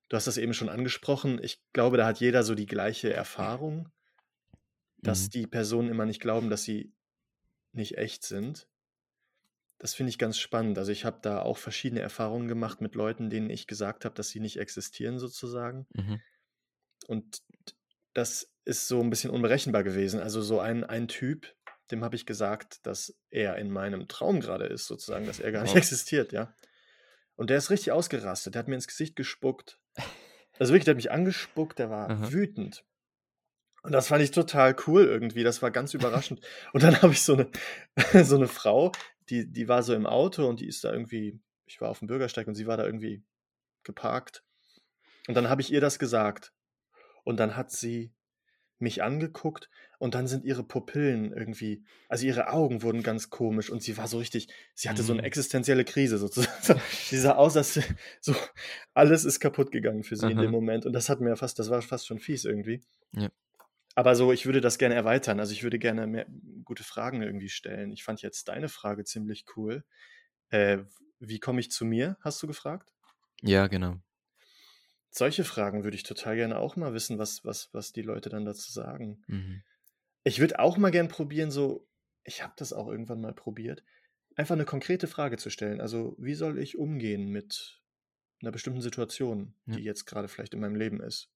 du hast das eben schon angesprochen, ich glaube, da hat jeder so die gleiche Erfahrung, dass mhm. die Personen immer nicht glauben, dass sie nicht echt sind. Das finde ich ganz spannend. Also ich habe da auch verschiedene Erfahrungen gemacht mit Leuten, denen ich gesagt habe, dass sie nicht existieren sozusagen. Mhm. Und das ist so ein bisschen unberechenbar gewesen. Also so ein, ein Typ, dem habe ich gesagt, dass er in meinem Traum gerade ist, sozusagen, dass er gar nicht oh. existiert, ja. Und der ist richtig ausgerastet. Der hat mir ins Gesicht gespuckt. Also wirklich, der hat mich angespuckt, der war Aha. wütend. Und das fand ich total cool irgendwie. Das war ganz überraschend. Und dann habe ich so eine, so eine Frau, die, die war so im Auto und die ist da irgendwie, ich war auf dem Bürgersteig und sie war da irgendwie geparkt. Und dann habe ich ihr das gesagt. Und dann hat sie mich angeguckt und dann sind ihre Pupillen irgendwie, also ihre Augen wurden ganz komisch und sie war so richtig, sie hatte so eine mhm. existenzielle Krise sozusagen. sie sah aus, als so alles ist kaputt gegangen für sie Aha. in dem Moment und das hat mir fast, das war fast schon fies irgendwie. Ja. Aber so, ich würde das gerne erweitern. Also ich würde gerne mehr gute Fragen irgendwie stellen. Ich fand jetzt deine Frage ziemlich cool. Äh, wie komme ich zu mir, hast du gefragt? Ja, genau. Solche Fragen würde ich total gerne auch mal wissen, was, was, was die Leute dann dazu sagen. Mhm. Ich würde auch mal gern probieren, so, ich habe das auch irgendwann mal probiert, einfach eine konkrete Frage zu stellen. Also, wie soll ich umgehen mit einer bestimmten Situation, ja. die jetzt gerade vielleicht in meinem Leben ist?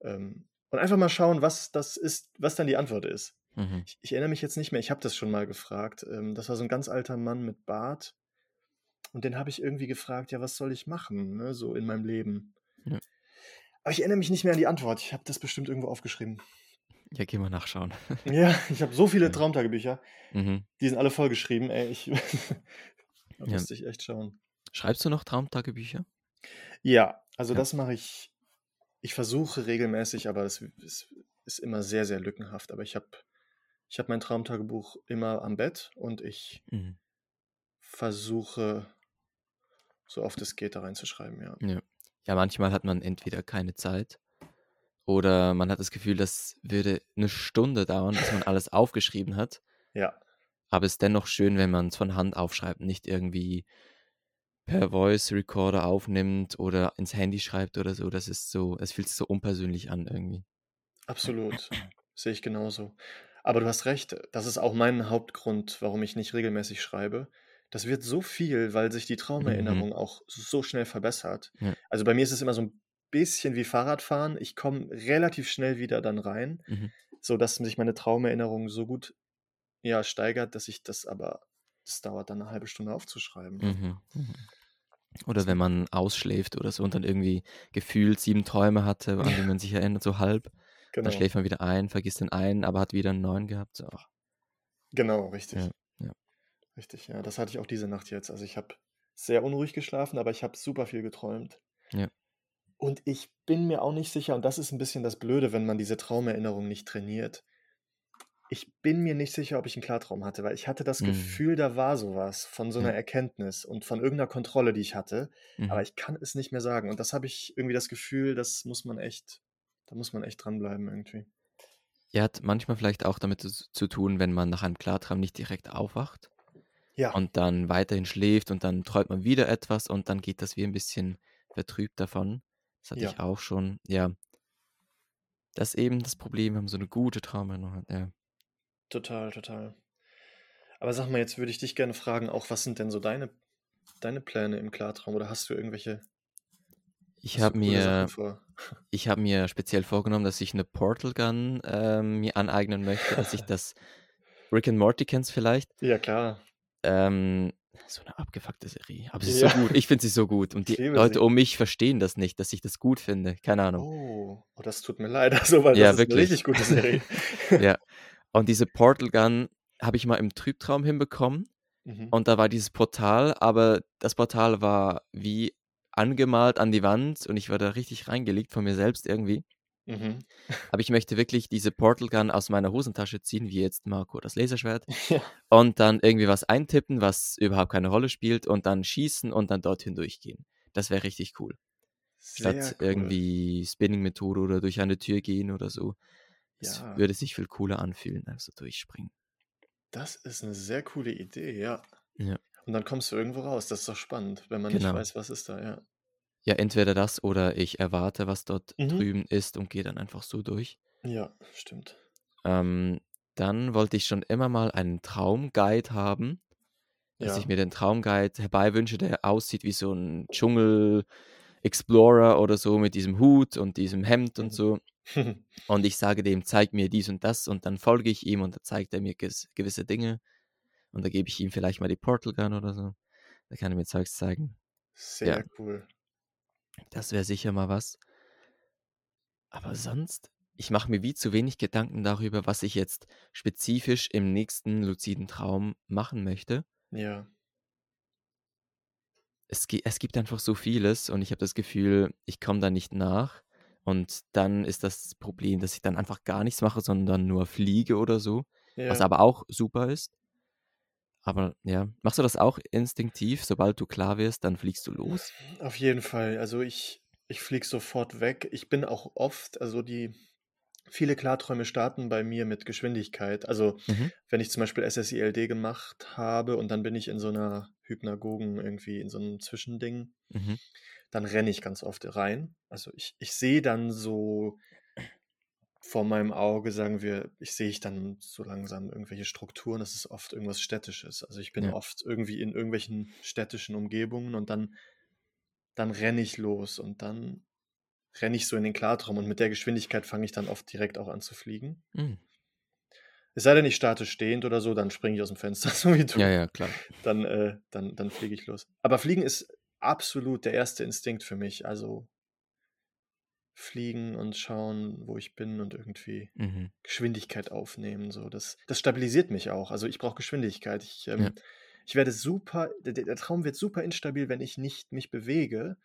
Ähm, und einfach mal schauen, was das ist, was dann die Antwort ist. Mhm. Ich, ich, erinnere mich jetzt nicht mehr, ich habe das schon mal gefragt. Ähm, das war so ein ganz alter Mann mit Bart. Und den habe ich irgendwie gefragt, ja, was soll ich machen, ne, so in meinem Leben? Ja. Aber ich erinnere mich nicht mehr an die Antwort. Ich habe das bestimmt irgendwo aufgeschrieben. Ja, geh mal nachschauen. ja, ich habe so viele Traumtagebücher. Mhm. Die sind alle vollgeschrieben. Ey, ich da ja. musste ich echt schauen. Schreibst du noch Traumtagebücher? Ja, also ja. das mache ich ich versuche regelmäßig, aber es ist, ist immer sehr, sehr lückenhaft. Aber ich habe ich hab mein Traumtagebuch immer am Bett und ich mhm. versuche, so oft es geht, da reinzuschreiben, ja. ja. Ja, manchmal hat man entweder keine Zeit oder man hat das Gefühl, das würde eine Stunde dauern, bis man alles aufgeschrieben hat. Ja. Aber es ist dennoch schön, wenn man es von Hand aufschreibt, nicht irgendwie per Voice Recorder aufnimmt oder ins Handy schreibt oder so. Das ist so, es fühlt sich so unpersönlich an irgendwie. Absolut. Sehe ich genauso. Aber du hast recht, das ist auch mein Hauptgrund, warum ich nicht regelmäßig schreibe. Das wird so viel, weil sich die Traumerinnerung mhm. auch so schnell verbessert. Ja. Also bei mir ist es immer so ein bisschen wie Fahrradfahren. Ich komme relativ schnell wieder dann rein, mhm. sodass sich meine Traumerinnerung so gut ja, steigert, dass ich das aber das dauert dann eine halbe Stunde aufzuschreiben. Mhm. Mhm. Oder wenn man ausschläft oder so und dann irgendwie gefühlt sieben Träume hatte, an die man sich erinnert, so halb. Genau. Dann schläft man wieder ein, vergisst den einen, aber hat wieder einen neuen gehabt. So. Genau, richtig. Ja, ja. Richtig, ja. Das hatte ich auch diese Nacht jetzt. Also ich habe sehr unruhig geschlafen, aber ich habe super viel geträumt. Ja. Und ich bin mir auch nicht sicher, und das ist ein bisschen das Blöde, wenn man diese Traumerinnerung nicht trainiert ich bin mir nicht sicher, ob ich einen Klartraum hatte, weil ich hatte das mhm. Gefühl, da war sowas von so einer. Erkenntnis und von irgendeiner Kontrolle, die ich hatte, mhm. aber ich kann es nicht mehr sagen. Und das habe ich irgendwie das Gefühl, das muss man echt, da muss man echt dranbleiben irgendwie. Ja, hat manchmal vielleicht auch damit zu, zu tun, wenn man nach einem Klartraum nicht direkt aufwacht. Ja. Und dann weiterhin schläft und dann träumt man wieder etwas und dann geht das wie ein bisschen vertrübt davon. Das hatte ja. ich auch schon. Ja. Das ist eben das Problem, wenn man so eine gute Traumerinnerung hat. Ja. Total, total. Aber sag mal, jetzt würde ich dich gerne fragen, auch was sind denn so deine, deine Pläne im Klartraum oder hast du irgendwelche ich habe mir, ich habe mir speziell vorgenommen, dass ich eine Portal Gun ähm, mir aneignen möchte, dass ich das Rick and Morty kennst vielleicht. Ja, klar. Ähm, So eine abgefuckte Serie. Aber sie ist so Ja. gut. Ich finde sie so gut. Und die Leute sie. um mich verstehen das nicht, dass ich das gut finde. Keine Ahnung. Oh, oh, das tut mir leid, also, weil das Ja, ist 'ne wirklich. richtig gute Serie. Ja. Und diese Portal Gun habe ich mal im Trübtraum hinbekommen. Mhm. Und da war dieses Portal, aber das Portal war wie angemalt an die Wand und ich war da richtig reingelegt von mir selbst irgendwie. Mhm. Aber ich möchte wirklich diese Portal Gun aus meiner Hosentasche ziehen, wie jetzt Marco das Laserschwert, Ja. und dann irgendwie was eintippen, was überhaupt keine Rolle spielt, und dann schießen und dann dorthin durchgehen. Das wäre richtig cool. Sehr Statt cool. irgendwie Spinning-Methode oder durch eine Tür gehen oder so. Ja. würde sich viel cooler anfühlen, als so durchspringen. Das ist 'ne sehr coole Idee, ja. Ja. Und dann kommst du irgendwo raus. Das ist doch spannend, wenn man nicht Genau. weiß, was ist da, ja. Ja, entweder das oder ich erwarte, was dort Mhm. drüben ist und gehe dann einfach so durch. Ja, stimmt. Ähm, dann wollte ich schon immer mal einen Traumguide haben, dass ich Ja. mir den Traumguide herbeiwünsche, der aussieht wie so 'n Dschungel-Explorer oder so mit diesem Hut und diesem Hemd und Mhm. so. Und ich sage dem: „Zeig mir dies und das“, und dann folge ich ihm und dann zeigt er mir gewisse Dinge. Und da gebe ich ihm vielleicht mal die Portal Gun oder so. Da kann er mir Zeugs zeigen. Ja. Sehr cool. Das wäre sicher mal was. Aber sonst ich mache mir wie zu wenig Gedanken darüber, was ich jetzt spezifisch im nächsten luziden Traum machen möchte. Ja. Es es gibt einfach so vieles und ich habe das Gefühl, ich komme da nicht nach. Und dann ist das Problem, dass ich dann einfach gar nichts mache, sondern nur fliege oder so, was Ja. aber auch super ist. Aber ja, machst du das auch instinktiv? Sobald du klar wirst, dann fliegst du los? Auf jeden Fall. Also, ich ich fliege sofort weg. Ich bin auch oft also, die viele Klarträume starten bei mir mit Geschwindigkeit. Also, Mhm. wenn ich zum Beispiel SSILD gemacht habe und dann bin ich in so 'ner Hypnagogen irgendwie in so 'nem Zwischending, Mhm. dann renne ich ganz oft rein. Also, ich ich sehe dann so vor meinem Auge, sagen wir ich sehe ich dann so langsam irgendwelche Strukturen. Das ist oft irgendwas Städtisches. Also, ich bin Ja. oft irgendwie in irgendwelchen städtischen Umgebungen und dann dann renne ich los und dann renne ich so in den Klartraum und mit der Geschwindigkeit fange ich dann oft direkt auch an zu fliegen. Mhm. Es sei denn, ich starte stehend oder so, dann springe ich aus'm Fenster, so wie du. Ja, ja, klar. Dann äh, dann dann fliege ich los. Aber Fliegen ist absolut der erste Instinkt für mich. Also fliegen und schauen, wo ich bin und irgendwie Mhm. Geschwindigkeit aufnehmen, so. Das das stabilisiert mich auch. Also, ich brauche Geschwindigkeit. Ich, Ja. ähm ich werde super der der der Traum wird super instabil, wenn ich nicht mich bewege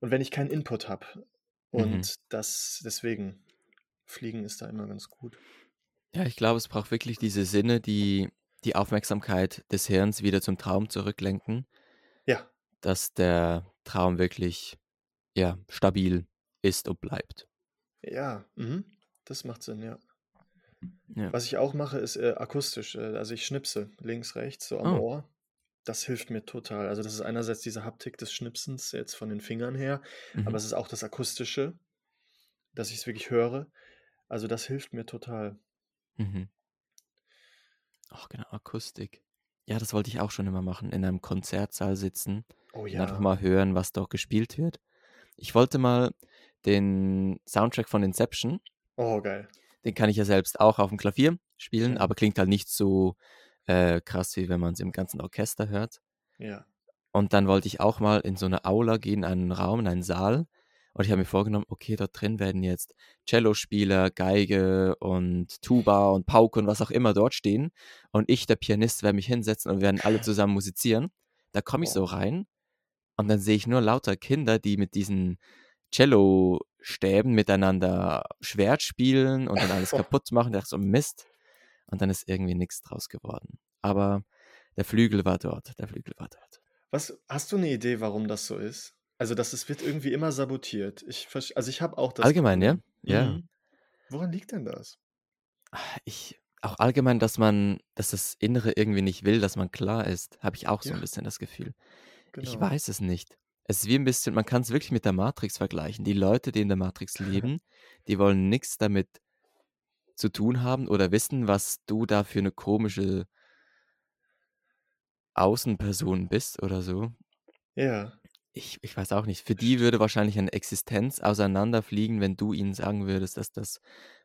und wenn ich keinen Input habe. Mhm. Und das deswegen Fliegen ist da immer ganz gut. Ja, ich glaube, es braucht wirklich diese Sinne, die die Aufmerksamkeit des Hirns wieder zum Traum zurücklenken. Ja. Dass der Traum wirklich, ja, stabil ist und bleibt. Ja, mhm. Das macht Sinn, ja. Ja. Was ich auch mache, ist, äh, akustisch. Äh, also, ich schnipse links, rechts, so am Oh. Ohr. Das hilft mir total. Also, das ist einerseits diese Haptik des Schnipsens jetzt von den Fingern her, aber Mhm. es ist auch das Akustische, dass ich's wirklich höre. Also, das hilft mir total. Mhm. Ach, genau, Akustik. Ja, das wollte ich auch schon immer machen, in einem Konzertsaal sitzen Oh und einfach ja. mal hören, was dort gespielt wird. Ich wollte mal den Soundtrack von Inception Oh, geil. den kann ich ja selbst auch auf'm Klavier spielen, Ja. aber klingt halt nicht so, äh, krass, wie wenn man's im ganzen Orchester hört. Ja. Und dann wollte ich auch mal in so 'ne Aula gehen, einen Raum, in einen Saal. Und ich habe mir vorgenommen: „Okay, dort drin werden jetzt Cellospieler, Geige und Tuba und Pauke und was auch immer dort stehen. Und ich, der Pianist, werde mich hinsetzen und wir werden alle zusammen musizieren.“ Da komme ich so Boah. rein und dann sehe ich nur lauter Kinder, die mit diesen Cellostäben miteinander Schwert spielen und dann alles kaputt machen. Ich dachte so: „Mist.“ Und dann ist irgendwie nix draus geworden. Aber der Flügel war dort, der Flügel war dort. Was hast du 'ne Idee, warum das so ist? Also, das es wird irgendwie immer sabotiert. Ich also, ich habe auch das Allgemein, ja? Ja. Mhm. Woran liegt denn das? Ich auch allgemein, dass man dass das Innere irgendwie nicht will, dass man klar ist, habe ich auch so Ja. bisschen das Gefühl. Ich Genau. weiß es nicht. Es ist wie 'n bisschen man kann's wirklich mit der Matrix vergleichen. Die Leute, die in der Matrix leben, die wollen nix damit zu tun haben oder wissen, was du da für 'ne komische Außenperson bist oder so. Ja. Ich ich weiß auch nicht. Für die würde wahrscheinlich eine Existenz auseinanderfliegen, wenn du ihnen sagen würdest, dass das,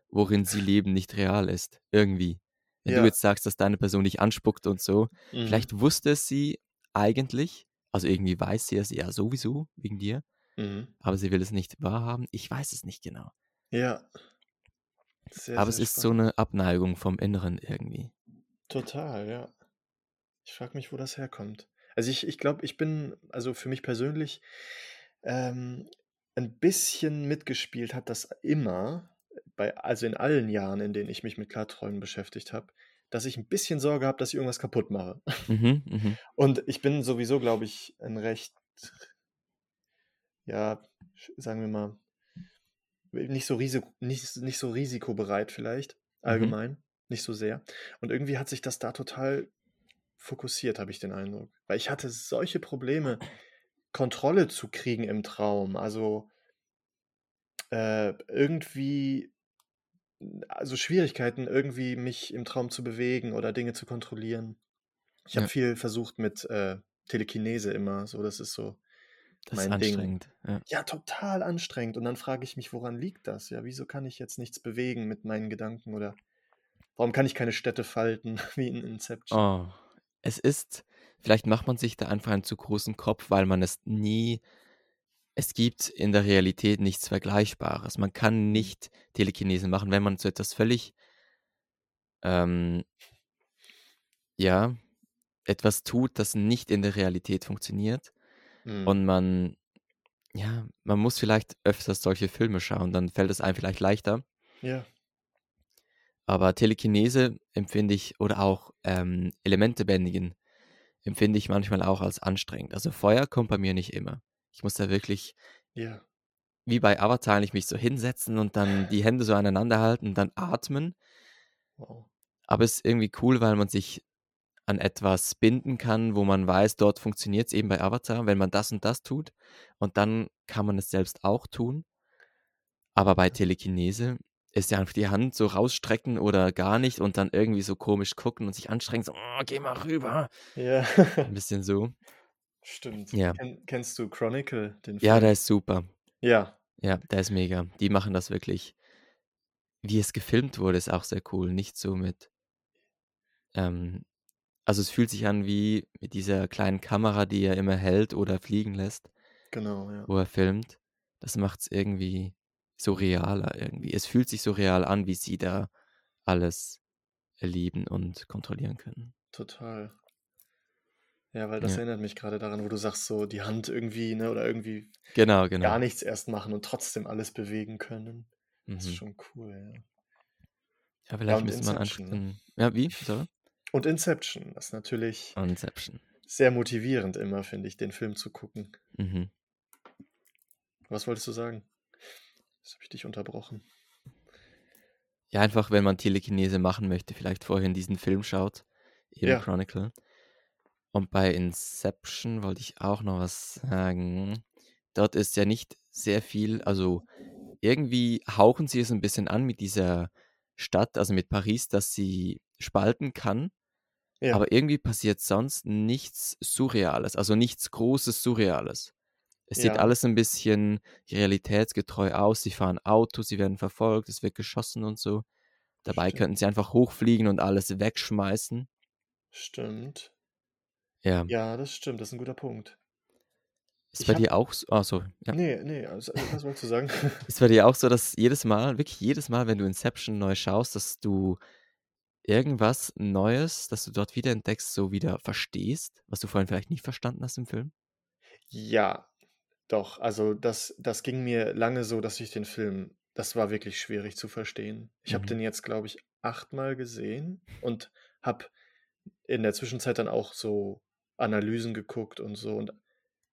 worin sie leben, nicht real ist, irgendwie. Wenn du Ja. jetzt sagst, dass deine Person dich anspuckt und so, Mhm. vielleicht wusste es sie eigentlich, also irgendwie weiß sie es ja sowieso wegen dir, Mhm. aber sie will es nicht wahrhaben. Ich weiß es nicht genau. Ja. Sehr, Aber es sehr ist so spannend. eine Abneigung vom Inneren irgendwie. Total, ja. Ich frage mich, wo das herkommt. Also ich, ich glaube, ich bin, also für mich persönlich, ähm, ein bisschen mitgespielt hat das immer, bei, also in allen Jahren, in denen ich mich mit Klarträumen beschäftigt habe, dass ich ein bisschen Sorge habe, dass ich irgendwas kaputt mache. Mhm, mhm. Und ich bin sowieso, glaube ich, ein recht, ja, sagen wir mal, nicht so, risiko, nicht, nicht so risikobereit vielleicht, Mhm. allgemein, nicht so sehr. Und irgendwie hat sich das da total fokussiert, habe ich den Eindruck. Weil ich hatte solche Probleme, Kontrolle zu kriegen im Traum. Also äh, irgendwie, also Schwierigkeiten, irgendwie mich im Traum zu bewegen oder Dinge zu kontrollieren. Ich habe Ja, viel versucht mit äh, Telekinese immer, so das ist so das ist mein Ding. anstrengend. Ja. Ja, total anstrengend. Und dann frage ich mich, woran liegt das? Ja, wieso kann ich jetzt nichts bewegen mit meinen Gedanken oder warum kann ich keine Städte falten wie in Inception? Oh, es ist, vielleicht macht man sich da einfach einen zu großen Kopf, weil man es nie, es gibt in der Realität nichts Vergleichbares. Man kann Mhm. nicht Telekinese machen, wenn man so etwas völlig, ähm, ja, etwas tut, das nicht in der Realität funktioniert Mhm. und man, ja, man muss vielleicht öfters solche Filme schauen, dann fällt es einem vielleicht leichter. Ja, Aber Telekinese empfinde ich oder auch ähm, Elemente bändigen empfinde ich manchmal auch als anstrengend. Also Feuer kommt bei mir nicht immer. Ich muss da wirklich, ja. wie bei Avatar, eigentlich mich so hinsetzen und dann die Hände so aneinander halten und dann atmen. Wow. Aber es ist irgendwie cool, weil man sich an etwas binden kann, wo man weiß, dort funktioniert es eben bei Avatar, wenn man das und das tut. Und dann kann man es selbst auch tun. Aber bei Telekinese ist ja einfach die Hand so rausstrecken oder gar nicht und dann irgendwie so komisch gucken und sich anstrengen, so, oh, geh mal rüber. Ja, Ein bisschen so. stimmt. Ja. Ken, kennst du Chronicle, den Ja, der ist super. Ja, Ja, der ist mega. Die machen das wirklich. Wie es gefilmt wurde, ist auch sehr cool. Nicht so mit. Ähm, also es fühlt sich an wie mit dieser kleinen Kamera, die er immer hält oder fliegen lässt, genau, ja. wo er filmt. Das macht es irgendwie so realer irgendwie. Es fühlt sich so real an, wie sie da alles erleben und kontrollieren können. Total. Ja, weil das Ja. erinnert mich gerade daran, wo du sagst, so die Hand irgendwie, ne, oder irgendwie Genau, gar genau. nichts erst machen und trotzdem alles bewegen können. Das ist Mhm. schon cool, ja. Ja, Ja, vielleicht und müsste man einfach. Inception, ne? dann- Ja, wie? Sorry? Und Inception, das ist natürlich Inception. sehr motivierend immer, finde ich, den Film zu gucken. Mhm. Was wolltest du sagen? Jetzt habe ich dich unterbrochen. Ja, einfach, wenn man Telekinese machen möchte, vielleicht vorhin diesen Film schaut, eben Ja, Chronicle. Und bei Inception wollte ich auch noch was sagen. Dort ist ja nicht sehr viel, also irgendwie hauchen sie es ein bisschen an mit dieser Stadt, also mit Paris, dass sie spalten kann, ja, aber irgendwie passiert sonst nichts Surreales, also nichts Großes Surreales. Es sieht ja, alles ein bisschen realitätsgetreu aus. Sie fahren Auto, sie werden verfolgt, es wird geschossen und so. Dabei könnten stimmt. sie einfach hochfliegen und alles wegschmeißen. Stimmt. Ja. Ja, das stimmt, das ist ein guter Punkt. Ist Ich bei habe. dir auch so? Ah, sorry. Ja. Nee, nee, also, was wolltest du sagen? Ist bei dir auch so, dass jedes Mal, wirklich jedes Mal, wenn du Inception neu schaust, dass du irgendwas Neues, das du dort wieder entdeckst, so wieder verstehst, was du vorhin vielleicht nicht verstanden hast im Film? Ja, doch. Also das, das ging mir lange so, dass ich den Film, das war wirklich schwierig zu verstehen. Ich habe Mhm. den jetzt, glaube ich, achtmal gesehen und habe in der Zwischenzeit dann auch so Analysen geguckt und so und,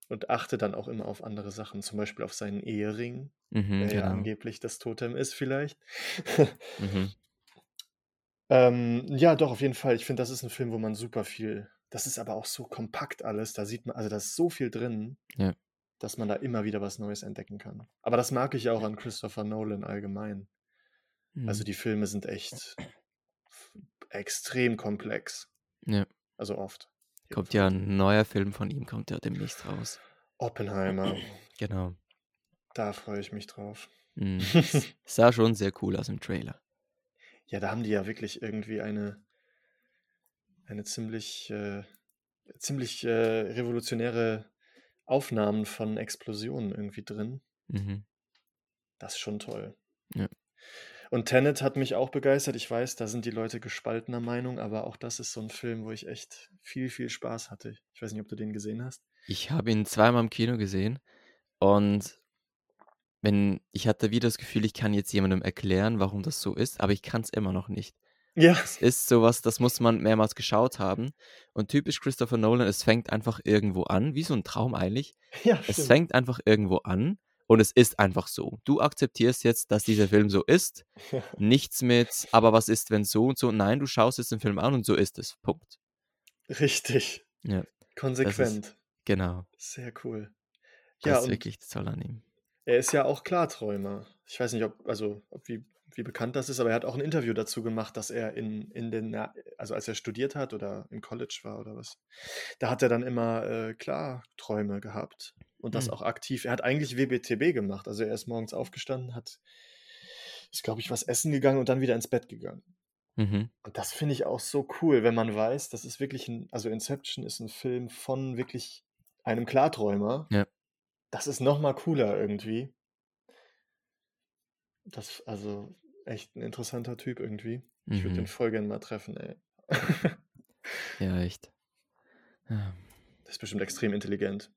und achte dann auch immer auf andere Sachen, zum Beispiel auf seinen Ehering, Mhm, der ja genau. angeblich das Totem ist vielleicht. Mhm. Ähm, ja, doch, auf jeden Fall. Ich finde, das ist ein Film, wo man super viel, das ist aber auch so kompakt alles, da sieht man, also da ist so viel drin, Ja. dass man da immer wieder was Neues entdecken kann. Aber das mag ich auch an Christopher Nolan allgemein. Also Mhm. die Filme sind echt extrem komplex. Ja. Also oft. Kommt ja ein neuer Film von ihm, kommt ja demnächst raus. Oppenheimer, Genau. da freue ich mich drauf. Mhm. Sah schon sehr cool aus im Trailer. Ja, da haben die ja wirklich irgendwie eine eine ziemlich, äh, ziemlich äh, revolutionäre Aufnahmen von Explosionen irgendwie drin. Mhm. Das ist schon toll. Ja. Und Tenet hat mich auch begeistert. Ich weiß, da sind die Leute gespaltener Meinung, aber auch das ist so ein Film, wo ich echt viel, viel Spaß hatte. Ich weiß nicht, ob du den gesehen hast. Ich habe ihn zweimal im Kino gesehen und wenn ich hatte wieder das Gefühl, ich kann jetzt jemandem erklären, warum das so ist, aber ich kann es immer noch nicht. Ja. Es ist sowas, das muss man mehrmals geschaut haben. Und typisch Christopher Nolan, es fängt einfach irgendwo an, wie so ein Traum eigentlich. Ja, Es stimmt. fängt einfach irgendwo an und es ist einfach so. Du akzeptierst jetzt, dass dieser Film so ist. Nichts mit, aber was ist, wenn so und so? Nein, du schaust jetzt den Film an und so ist es. Punkt. Richtig. Ja, Konsequent. genau. Sehr cool. Das Ja, ist und wirklich toll an ihm. Er ist ja auch Klarträumer. Ich weiß nicht, ob, also, ob wie, wie bekannt das ist, aber er hat auch ein Interview dazu gemacht, dass er in, in den, also als er studiert hat oder im College war oder was, da hat er dann immer äh, Klarträume gehabt und das Hm. auch aktiv. Er hat eigentlich WBTB gemacht, also er ist morgens aufgestanden, hat, ist glaube ich was essen gegangen und dann wieder ins Bett gegangen. Mhm. Und das finde ich auch so cool, wenn man weiß, das ist wirklich ein, also Inception ist ein Film von wirklich einem Klarträumer. Ja. Das ist noch mal cooler irgendwie. Das, also echt ein interessanter Typ irgendwie. Ich würde den Mhm. voll gerne mal treffen, ey. Ja, echt. Ja. Der ist bestimmt extrem intelligent.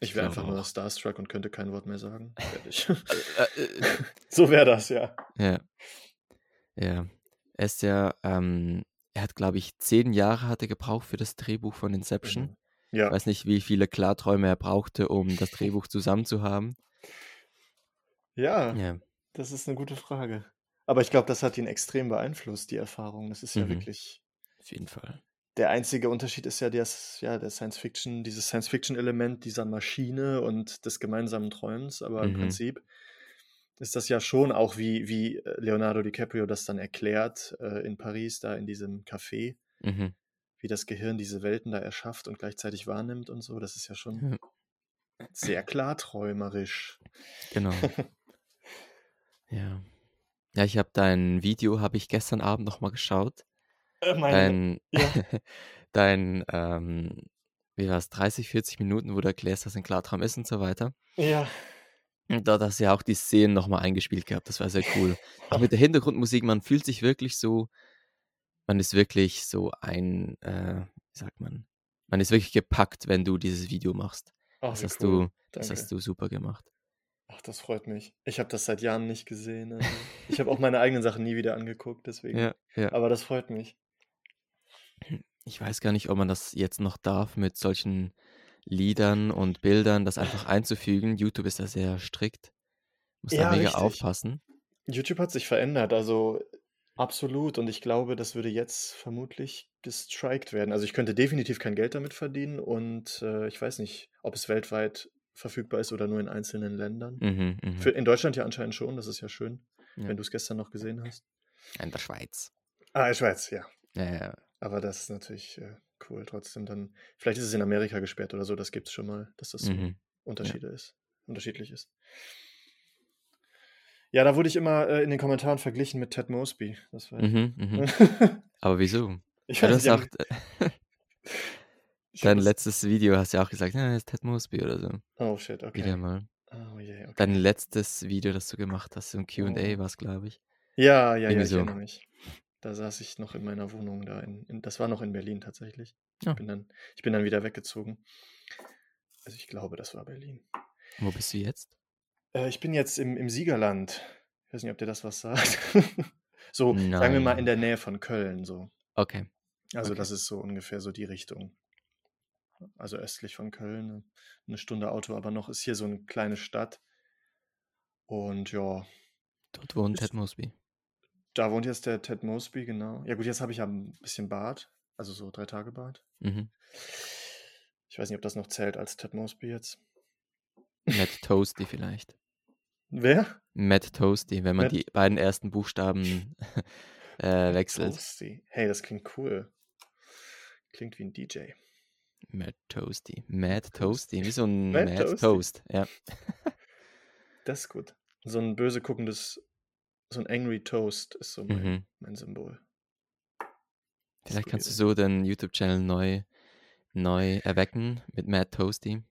Ich wäre einfach nur auch. starstruck und könnte kein Wort mehr sagen. Fertig. Äh, äh, so wäre das, ja. ja. Ja. Er ist ja, ähm, er hat, glaube ich, zehn Jahre hat er gebraucht für das Drehbuch von Inception. Mhm. Ich Ja. weiß nicht, wie viele Klarträume er brauchte, um das Drehbuch zusammen zu haben. Ja, Ja. das ist eine gute Frage. Aber ich glaube, das hat ihn extrem beeinflusst, die Erfahrung. Das ist ja Mhm. wirklich. Auf jeden Fall. Der einzige Unterschied ist ja, das, ja der Science Fiction, dieses Science Fiction-Element dieser Maschine und des gemeinsamen Träumens. Aber im Mhm. Prinzip ist das ja schon auch, wie, wie äh, Leonardo DiCaprio das dann erklärt äh, in Paris, da in diesem Café, Mhm. Wie das Gehirn diese Welten da erschafft und gleichzeitig wahrnimmt und so. Das ist ja schon Ja. sehr klarträumerisch. Genau. Ja. Ja, ich habe dein Video, habe ich gestern Abend nochmal geschaut. Äh, meine, Dein, ja, dein, ähm, wie war es, 30, 40 Minuten, wo du erklärst, was ein Klartraum ist und so weiter. ja. Und da hast du ja auch die Szenen nochmal eingespielt gehabt. Das war sehr cool. Auch mit der Hintergrundmusik, man fühlt sich wirklich so, man ist wirklich so ein, äh, wie sagt man, man ist wirklich gepackt, wenn du dieses Video machst. Ach, Das hast cool. du, das Danke. hast du super gemacht. Ach, das freut mich. Ich habe das seit Jahren nicht gesehen. Also. Ich habe auch meine eigenen Sachen nie wieder angeguckt, deswegen. Ja, ja. Aber das freut mich. Ich weiß gar nicht, ob man das jetzt noch darf, mit solchen Liedern und Bildern das einfach einzufügen. YouTube ist da sehr strikt. Muss da Ja, mega richtig. aufpassen. YouTube hat sich verändert, also absolut. Und ich glaube, das würde jetzt vermutlich gestrikt werden. Also ich könnte definitiv kein Geld damit verdienen und äh, ich weiß nicht, ob es weltweit verfügbar ist oder nur in einzelnen Ländern. Mhm, mhm. Für, in Deutschland ja anscheinend schon, das ist ja schön, Ja. wenn du es gestern noch gesehen hast. In der Schweiz. Ah, in Schweiz, ja. Ja, ja. Aber das ist natürlich äh, cool trotzdem. Dann, vielleicht ist es in Amerika gesperrt oder so, das gibt es schon mal, dass das so Mhm. Unterschiede ist, unterschiedlich ist. Ja, da wurde ich immer äh, in den Kommentaren verglichen mit Ted Mosby. Das war Mhm, mhm. Aber wieso? ich Ja, du weiß hast nicht, auch, dein letztes Video hast ja auch gesagt, ja, das ist Ted Mosby oder so. Oh shit, Wieder okay. mal. Oh je, okay. Dein letztes Video, das du gemacht hast, ein Q&A Oh. war es, glaube ich. Ja, ja, ja, Irgendwie ich so. erinnere mich. Da saß ich noch in meiner Wohnung da. In, in, das war noch in Berlin tatsächlich. Ja. Ich bin dann, ich bin dann wieder weggezogen. Also ich glaube, das war Berlin. Wo bist du jetzt? Äh, ich bin jetzt im, im Siegerland. Ich weiß nicht, ob dir das was sagt. so, sagen wir mal in Nein. der Nähe von Köln. So. Okay, Also okay. das ist so ungefähr so die Richtung. Also östlich von Köln. Eine Stunde Auto, aber noch ist hier so eine kleine Stadt. Und ja, Dort wohnt Ted Mosby. da wohnt jetzt der Ted Mosby, genau. Ja gut, jetzt habe ich ja ein bisschen Bart. Also so drei Tage Bart. Mhm. Ich weiß nicht, ob das noch zählt als Ted Mosby jetzt. Matt Toasty vielleicht. Wer? Matt Toasty, wenn man Matt die beiden ersten Buchstaben äh, wechselt. Toasty. Hey, das klingt cool. Klingt wie ein DJ. Matt Toasty. Matt Toast. Toasty, wie so ein Matt Mad Toasty. Toast. Ja. Das ist gut. So ein böse guckendes, so ein Angry Toast ist so mein, Mhm. mein Symbol. Vielleicht kannst du so den YouTube-Channel neu, neu erwecken mit Matt Toasty.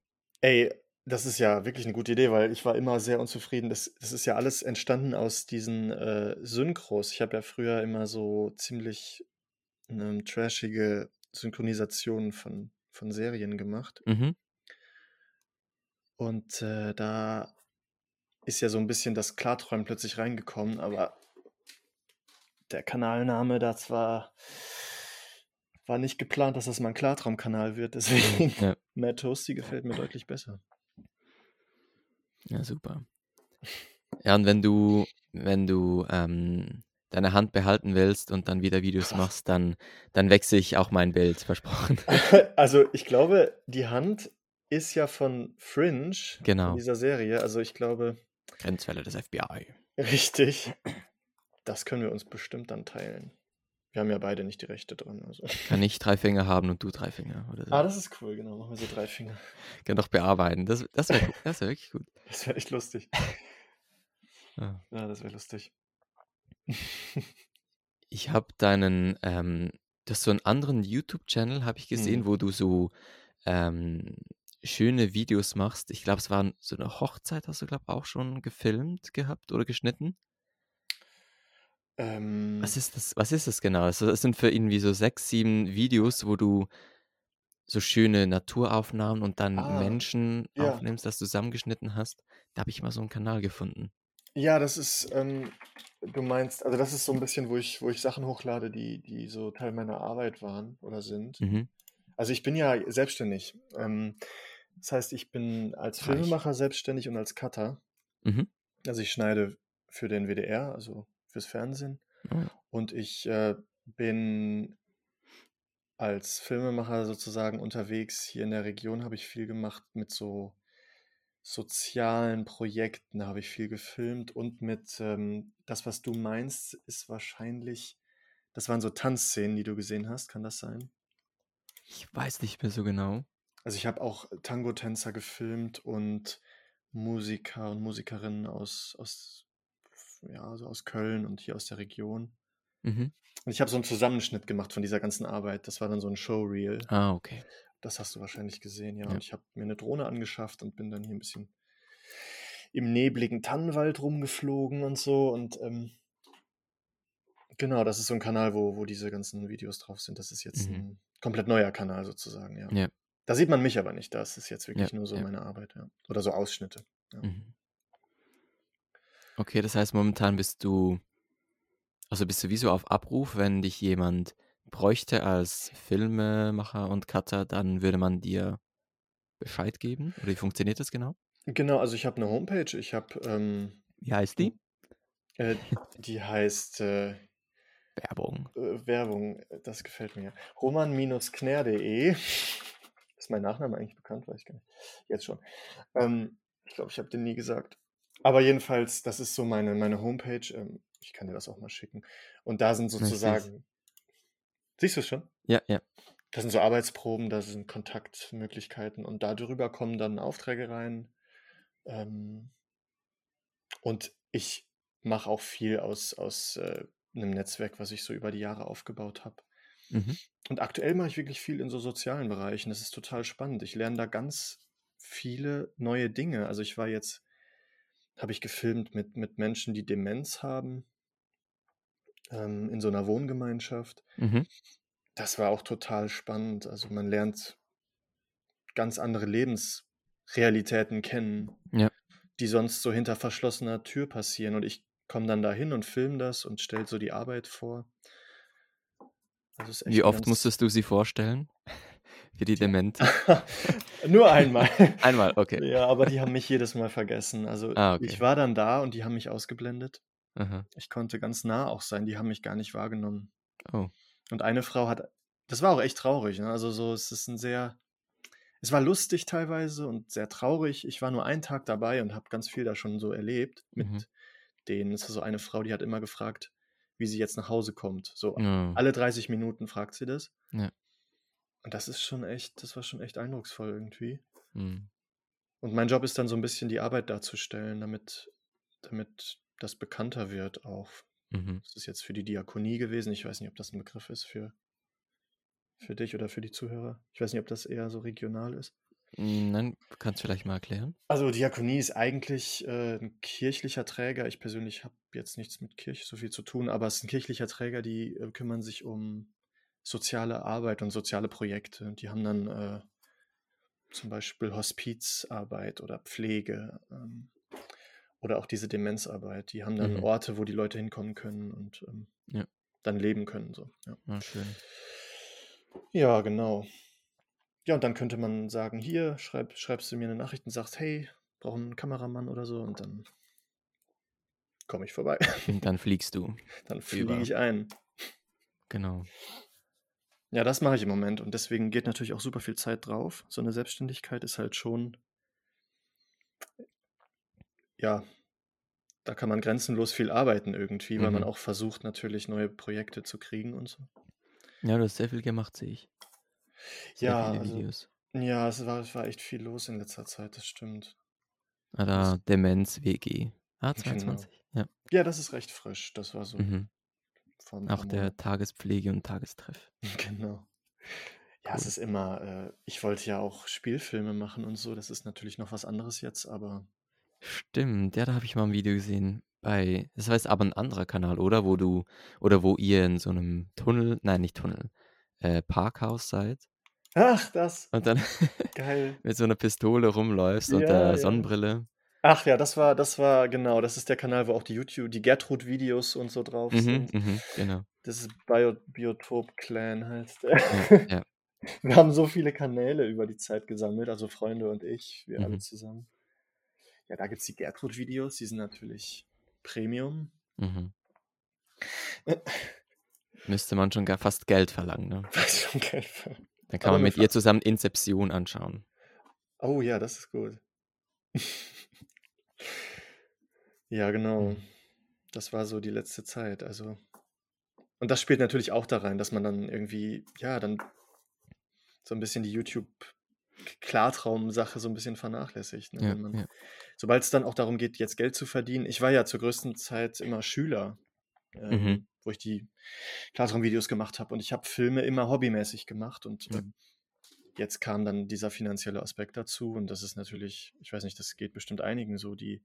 Ey, das ist ja wirklich eine gute Idee, weil ich war immer sehr unzufrieden. Das das ist ja alles entstanden aus diesen, äh, Synchros. Ich habe ja früher immer so ziemlich, ähm, trashige Synchronisationen von von Serien gemacht. Mhm. Und, äh, da ist ja so ein bisschen das Klarträumen plötzlich reingekommen, aber der Kanalname, das war war nicht geplant, dass das mal ein Klartraumkanal wird. Deswegen Ja, Matt Toasty gefällt mir deutlich besser. Ja, super. Ja, und wenn du, wenn du ähm, deine Hand behalten willst und dann wieder Videos machst, dann, dann wechsle ich auch mein Bild, versprochen. Also, ich glaube, die Hand ist ja von Fringe, Genau. dieser Serie. Also, ich glaube Grenzfälle des FBI. richtig. Das können wir uns bestimmt dann teilen. Wir haben ja beide nicht die Rechte dran, also. Kann ich drei Finger haben und du drei Finger oder so. Ah, das ist cool, genau. Machen wir so 3 Finger. Kann doch bearbeiten. Das, das wäre wär wirklich gut. Das wäre echt lustig. Ja. Ja, das wäre lustig. Ich habe deinen, ähm, du hast so einen anderen YouTube-Channel, habe ich gesehen, Mhm. wo du so ähm, schöne Videos machst. Ich glaube, es war so eine Hochzeit, hast du, glaube auch schon gefilmt gehabt oder geschnitten. Ähm, Was ist das? Was ist das genau? Also, das sind für irgendwie so sechs, sieben Videos, wo du so schöne Naturaufnahmen und dann ah, Menschen ja. aufnimmst, das zusammengeschnitten hast. Da habe ich mal so einen Kanal gefunden. Ja, das ist, ähm, du meinst, also das ist so ein bisschen, wo ich, wo ich Sachen hochlade, die, die so Teil meiner Arbeit waren oder sind. Mhm. Also ich bin ja selbstständig. Ähm, das heißt, ich bin als. Filmemacher selbstständig und als Cutter. Mhm. Also ich schneide für den WDR, also fürs Fernsehen. Und ich äh, bin als Filmemacher sozusagen unterwegs. Hier in der Region habe ich viel gemacht mit so sozialen Projekten, da habe ich viel gefilmt und mit ähm, das, was du meinst, ist wahrscheinlich, das waren so Tanzszenen, die du gesehen hast, kann das sein? Ich weiß nicht mehr so genau. Also ich habe auch Tango-Tänzer gefilmt und Musiker und Musikerinnen aus, aus, ja, also aus Köln und hier aus der Region. Mhm. Und ich habe so einen Zusammenschnitt gemacht von dieser ganzen Arbeit. Das war dann so ein Showreel. Ah, okay. Das hast du wahrscheinlich gesehen, ja. Ja. Und ich habe mir eine Drohne angeschafft und bin dann hier ein bisschen im nebligen Tannenwald rumgeflogen und so. Und ähm, genau, das ist so ein Kanal, wo, wo diese ganzen Videos drauf sind. Das ist jetzt Mhm. ein komplett neuer Kanal sozusagen, ja. Ja. Da sieht man mich aber nicht. Das ist jetzt Ja, wirklich nur so ja. meine Arbeit, ja. Oder so Ausschnitte. Ja. Mhm. Okay, das heißt, momentan bist du, also bist du wie so auf Abruf, wenn dich jemand bräuchte als Filmemacher und Cutter, dann würde man dir Bescheid geben? Oder wie funktioniert das genau? Genau, also ich habe eine Homepage. Ich habe, ähm, Wie heißt die? äh, die heißt äh, Werbung. äh, Werbung, äh, das gefällt mir. Roman-knär.de. Ist mein Nachname eigentlich bekannt? Weiß ich gar nicht. Jetzt schon. Ähm, ich glaube, ich habe den nie gesagt. Aber jedenfalls, das ist so meine, meine Homepage. Ähm, ich kann dir das auch mal schicken. Und da sind sozusagen. Siehst du es schon? Ja, ja. Das sind so Arbeitsproben, da sind Kontaktmöglichkeiten und darüber kommen dann Aufträge rein. Ähm, und ich mache auch viel aus, aus äh, einem Netzwerk, was ich so über die Jahre aufgebaut habe. Mhm. Und aktuell mache ich wirklich viel in so sozialen Bereichen. Das ist total spannend. Ich lerne da ganz viele neue Dinge. Also ich war jetzt, habe ich gefilmt mit, mit Menschen, die Demenz haben, ähm, in so einer Wohngemeinschaft. Mhm. Das war auch total spannend. Also man lernt ganz andere Lebensrealitäten kennen, Ja. die sonst so hinter verschlossener Tür passieren. Und ich komme dann da hin und filme das und stelle so die Arbeit vor. Also Wie oft musstest du sie vorstellen? Für die Demente? Nur einmal. Einmal, okay. Ja, aber die haben mich jedes Mal vergessen. Also Ah, ich okay. war dann da und die haben mich ausgeblendet. Aha. Ich konnte ganz nah auch sein. Die haben mich gar nicht wahrgenommen. Oh. Und eine Frau hat, das war auch echt traurig. Ne? Also so, es ist ein sehr, es war lustig teilweise und sehr traurig. Ich war nur einen Tag dabei und habe ganz viel da schon so erlebt mit Mhm. denen. Es ist so eine Frau, die hat immer gefragt, wie sie jetzt nach Hause kommt. So Oh. alle 30 Minuten fragt sie das. Ja. Und das ist schon echt, das war schon echt eindrucksvoll irgendwie. Mhm. Und mein Job ist dann so ein bisschen die Arbeit darzustellen, damit, damit das bekannter wird auch. Mhm. Das ist jetzt für die Diakonie gewesen. Ich weiß nicht, ob das ein Begriff ist für für dich oder für die Zuhörer? Ich weiß nicht, ob das eher so regional ist. Hm, nein, kannst du vielleicht mal erklären? Also Diakonie ist eigentlich äh, ein kirchlicher Träger. Ich persönlich habe jetzt nichts mit Kirche so viel zu tun, aber es ist ein kirchlicher Träger, die äh, kümmern sich um soziale Arbeit und soziale Projekte. Die haben dann äh, zum Beispiel Hospizarbeit oder Pflege ähm, oder auch diese Demenzarbeit. Die haben dann Mhm. Orte, wo die Leute hinkommen können und ähm, Ja. dann leben können. So. Ja. Ah, schön. ja, genau. Ja, und dann könnte man sagen, hier, schreib, schreibst du mir eine Nachricht und sagst, hey, brauche einen Kameramann oder so und dann komme ich vorbei. Und dann fliegst du. Dann fliege ich ein. Genau. Ja, das mache ich im Moment und deswegen geht natürlich auch super viel Zeit drauf. So eine Selbstständigkeit ist halt schon, ja, da kann man grenzenlos viel arbeiten irgendwie, weil man Mhm. auch versucht natürlich neue Projekte zu kriegen und so. Ja, du hast sehr viel gemacht, sehe ich. Sehr Ja, also, ja, es war, war echt viel los in letzter Zeit, das stimmt. Ah, da Demenz WG. Ah, genau. 22. Ja. Ja, das ist recht frisch. Das war so Mhm. Paar Auch der. Tagespflege und Tagestreff. Genau. Ja, es Cool. ist immer, äh, ich wollte ja auch Spielfilme machen und so. Das ist natürlich noch was anderes jetzt, aber Stimmt, ja, da habe ich mal ein Video gesehen. Bei, das heißt aber ein anderer Kanal, oder? Wo du, oder wo ihr in so einem Tunnel, nein, nicht Tunnel, äh, Parkhaus seid ach, das, und dann geil. mit so einer Pistole rumläufst und Ja, der ja. Sonnenbrille. Ach ja, das war, das war, genau, das ist der Kanal, wo auch die YouTube, die Gertrud-Videos und so drauf Mhm, sind. mhm, genau. Das ist Bio, Biotop Clan heißt der. Ja, ja. Wir haben so viele Kanäle über die Zeit gesammelt, also Freunde und ich, wir alle Mhm, zusammen. Ja, da gibt es die Gertrud-Videos, die sind natürlich Premium. mhm. Müsste man schon gar fast Geld verlangen, ne? Was schon geil war. Dann kann Aber man mit ihr zusammen Inception anschauen. Oh ja, das ist gut. Ja, genau. Mhm. Das war so die letzte Zeit. Also, und das spielt natürlich auch da rein, dass man dann irgendwie, ja, dann so ein bisschen die YouTube-Klartraum-Sache so ein bisschen vernachlässigt. Ne? Ja, ja. sobald es dann auch darum geht, jetzt Geld zu verdienen. Ich war ja zur größten Zeit immer Schüler, Mhm, ähm, wo ich die Klartraum-Videos gemacht habe. Und ich habe Filme immer hobbymäßig gemacht. Und äh, mhm. Jetzt kam dann dieser finanzielle Aspekt dazu. Und das ist natürlich, ich weiß nicht, das geht bestimmt einigen so, die,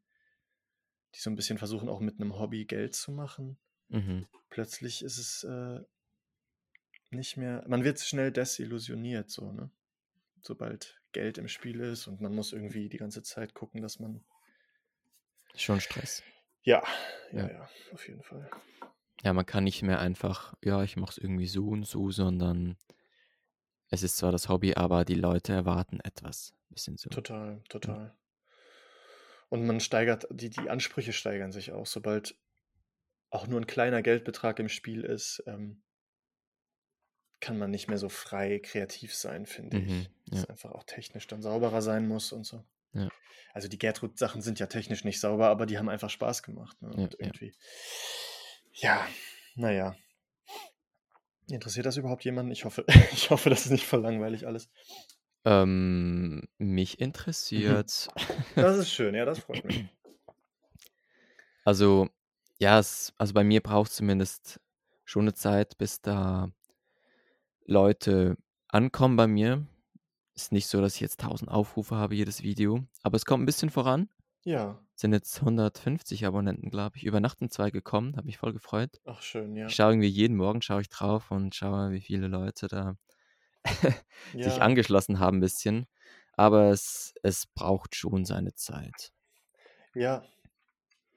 die so ein bisschen versuchen, auch mit einem Hobby Geld zu machen. Mhm. Plötzlich ist es äh, nicht mehr, man wird schnell desillusioniert, so, ne? Sobald Geld im Spiel ist und man muss irgendwie die ganze Zeit gucken, dass man. Schon Stress. Ja, ja, Ja. ja, auf jeden Fall. Ja, man kann nicht mehr einfach, ja, ich mache es irgendwie so und so, sondern es ist zwar das Hobby, aber die Leute erwarten etwas. Bisschen so. Total, Ja. total. Und man steigert, die, die Ansprüche steigern sich auch, sobald auch nur ein kleiner Geldbetrag im Spiel ist, ähm, kann man nicht mehr so frei kreativ sein, finde Mhm, ich. Dass ja, es einfach auch technisch dann sauberer sein muss und so. ja, Also die Gertrud-Sachen sind ja technisch nicht sauber, aber die haben einfach Spaß gemacht. Ne? ja, Und ja. irgendwie, ja, naja. Interessiert das überhaupt jemanden? Ich hoffe, ich hoffe, das ist nicht voll langweilig alles. Ähm, mich Mhm. interessiert, Das ist schön, ja, das freut mich. also, ja, es, also bei mir braucht es zumindest schon eine Zeit, bis da Leute ankommen bei mir. Ist nicht so, dass ich jetzt 1000 Aufrufe habe, jedes Video, aber es kommt ein bisschen voran. Ja, Sind jetzt 150 Abonnenten, glaube ich. Über Nacht sind zwei gekommen, habe mich voll gefreut. ach schön, Ich ja. schaue irgendwie jeden Morgen schaue ich drauf und schaue, wie viele Leute da sich Ja, angeschlossen haben ein bisschen. Aber es, es braucht schon seine Zeit. ja.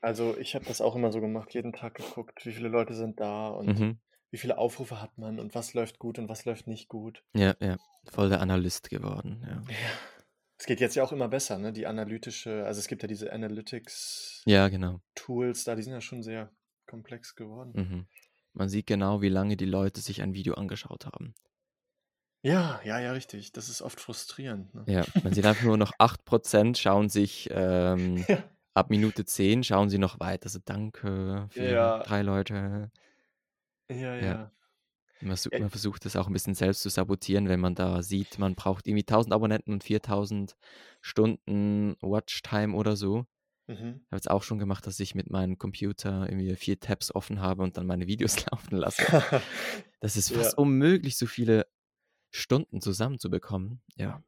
Also ich habe das auch immer so gemacht, jeden Tag geguckt, wie viele Leute sind da und Mhm. wie viele Aufrufe hat man und was läuft gut und was läuft nicht gut. Ja, ja. Voll der Analyst geworden, ja. Ja. Es geht jetzt ja auch immer besser, ne? Die analytische, also es gibt ja diese Analytics Ja, genau. Tools da, die sind ja schon sehr komplex geworden. Mhm. Man sieht genau, wie lange die Leute sich ein Video angeschaut haben. Ja, ja, ja, richtig. Das ist oft frustrierend, ne? Ja, man sieht einfach nur noch 8% schauen sich ähm, Ja. ab Minute 10 schauen sie noch weiter. Also danke, vier, Ja, drei Leute. ja, Ja. ja. Man, Ja, man versucht das auch ein bisschen selbst zu sabotieren, wenn man da sieht, man braucht irgendwie 1000 Abonnenten und 4000 Stunden Watchtime oder so. mhm. Ich habe es auch schon gemacht, dass ich mit meinem Computer irgendwie vier Tabs offen habe und dann meine Videos laufen lasse. Das ist Ja, fast unmöglich, so viele Stunden zusammenzubekommen, ja.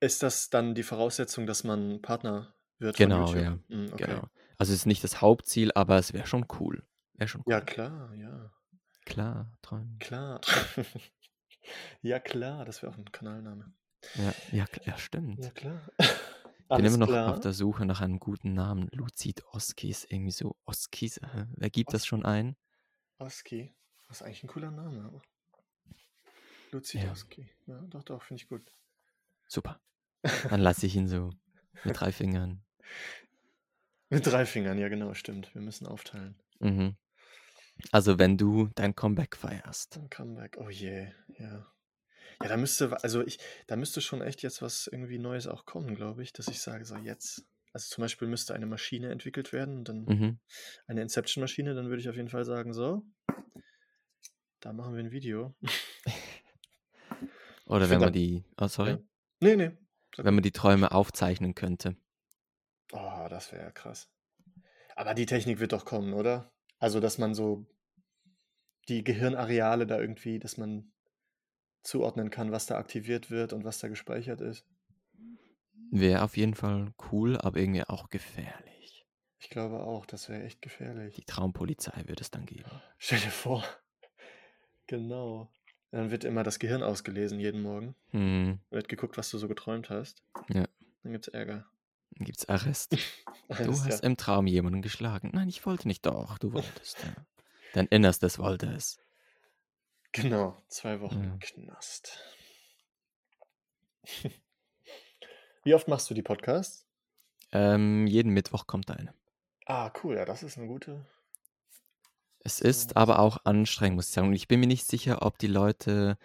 Ist das dann die Voraussetzung, dass man Partner wird von Genau, ja, Hm, okay. genau. Also, es ist nicht das Hauptziel, aber es wäre schon cool. Wäre schon Ja, cool. klar, ja. Klar, träumen. Klar. Ja, klar, das wäre auch ein Kanalname. Ja, ja, ja, Ja, stimmt. klar. Bin immer noch auf klar. der Suche nach einem guten Namen. Luzid Oskis, irgendwie so Oskis. Hä? Wer gibt das Os schon ein? Oski. Das ist eigentlich ein cooler Name. aber- Ja, Luzidoski. Ja, doch, doch, finde ich gut. super. Dann lasse ich ihn so mit drei Fingern. Mit drei Fingern, ja, genau, stimmt. Wir müssen aufteilen. Mhm. Also, wenn du dein Comeback feierst. Ein Comeback. Oh je, ja. Ja, da müsste, also ich, da müsste schon echt jetzt was irgendwie Neues auch kommen, glaube ich, dass ich sage, so jetzt. Also zum Beispiel müsste eine Maschine entwickelt werden, dann Mhm. eine Inception-Maschine, dann würde ich auf jeden Fall sagen, so, da machen wir ein Video. Oder wenn man die, oh, sorry, ja. Nee, nee, wenn man die Träume aufzeichnen könnte. Oh, das wäre ja krass. Aber die Technik wird doch kommen, oder? Also, dass man so die Gehirnareale da irgendwie, dass man zuordnen kann, was da aktiviert wird und was da gespeichert ist. Wäre auf jeden Fall cool, aber irgendwie auch gefährlich. Ich glaube auch, das wäre echt gefährlich. Die Traumpolizei würde es dann geben. Stell dir vor. Genau. Dann wird immer das Gehirn ausgelesen jeden Morgen. Hm, Wird geguckt, was du so geträumt hast. ja, Dann gibt's Ärger. dann gibt's Arrest. Du hast ja. im Traum jemanden geschlagen. Nein, ich wollte nicht. Doch, du wolltest. Ja. Dein Innerstes wollte es. Genau. Zwei Wochen Ja. Knast. Wie oft machst du die Podcasts? Ähm, jeden Mittwoch kommt eine. Ah, cool. Ja, das ist eine gute. Es ist aber auch anstrengend, muss ich sagen. Und ich bin mir nicht sicher, ob die Leute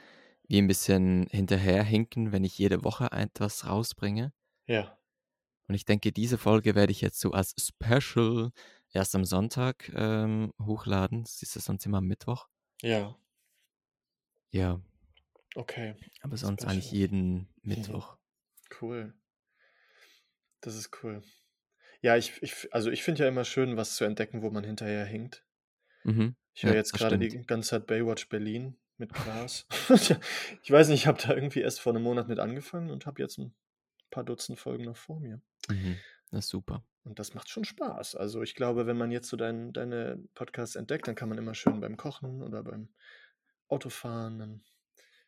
wie ein bisschen hinterherhinken, wenn ich jede Woche etwas rausbringe. Ja. Und ich denke, diese Folge werde ich jetzt so als Special erst am Sonntag ähm, hochladen. Das ist ja sonst immer am Mittwoch. Ja. Ja, Okay. aber sonst eigentlich Special. jeden Mittwoch. Cool. Das ist cool. Ja, ich, ich, also ich finde ja immer schön, was zu entdecken, wo man hinterher hinkt. Mhm. Ich höre Ja, jetzt gerade die ganze Zeit Baywatch Berlin mit Klaas. ich weiß nicht, ich habe da irgendwie erst vor einem Monat mit angefangen und habe jetzt ein paar Dutzend Folgen noch vor mir. Mhm. Das ist super. Und das macht schon Spaß. Also ich glaube, wenn man jetzt so dein, deine Podcasts entdeckt, dann kann man immer schön beim Kochen oder beim Autofahren dann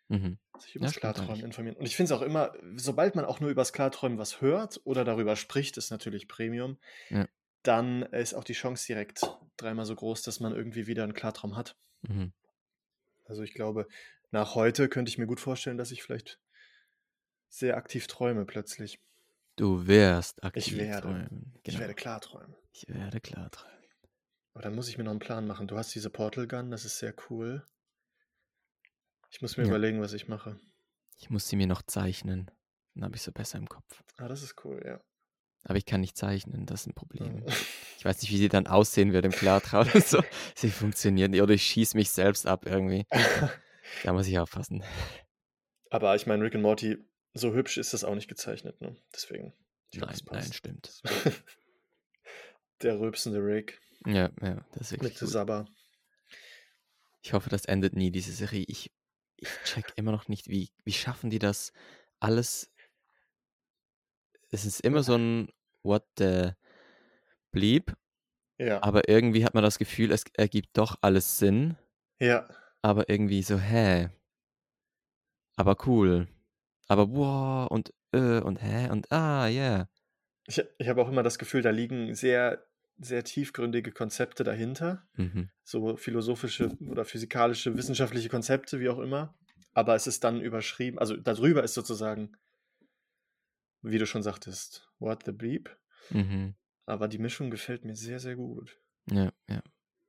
Mhm. sich über das Klarträumen informieren. Und ich finde es auch immer, sobald man auch nur über das Klarträumen was hört oder darüber spricht, ist natürlich Premium, Ja. dann ist auch die Chance direkt dreimal so groß, dass man irgendwie wieder einen Klartraum hat. Mhm. Also ich glaube, nach heute könnte ich mir gut vorstellen, dass ich vielleicht sehr aktiv träume plötzlich. Du wirst Ich aktiv werde. träumen. Ich Genau. werde klar träumen. Ich werde klar träumen. Aber dann muss ich mir noch einen Plan machen. Du hast diese Portal Gun, das ist sehr cool. Ich muss mir Ja. überlegen, was ich mache. Ich muss sie mir noch zeichnen. Dann habe ich so besser im Kopf. Ah, das ist cool, ja. Aber ich kann nicht zeichnen, das ist ein Problem. Ja. Ich weiß nicht, wie sie dann aussehen wird im Klartraum. so, sie funktioniert nicht. Oder ich schieße mich selbst ab irgendwie. Da muss ich aufpassen. Aber ich meine, Rick and Morty, so hübsch ist das auch nicht gezeichnet, ne? Deswegen. Nein, das nein, stimmt. Der rülpsende Rick Ja, ja, das ist mit gut. Sabba. Ich hoffe, das endet nie, diese Serie. Ich, ich check immer noch nicht, wie, wie schaffen die das alles. Es ist immer so ein What the bleep, Ja, aber irgendwie hat man das Gefühl, es ergibt doch alles Sinn, ja. aber irgendwie so, hä? Aber cool. Aber wow und äh und hä und ah, yeah. Ich, ich habe auch immer das Gefühl, da liegen sehr, sehr tiefgründige Konzepte dahinter. Mhm. So philosophische oder physikalische, wissenschaftliche Konzepte, wie auch immer. Aber es ist dann überschrieben, also darüber ist sozusagen, wie du schon sagtest, what the bleep. Mhm. Aber die Mischung gefällt mir sehr, sehr gut. Ja, ja.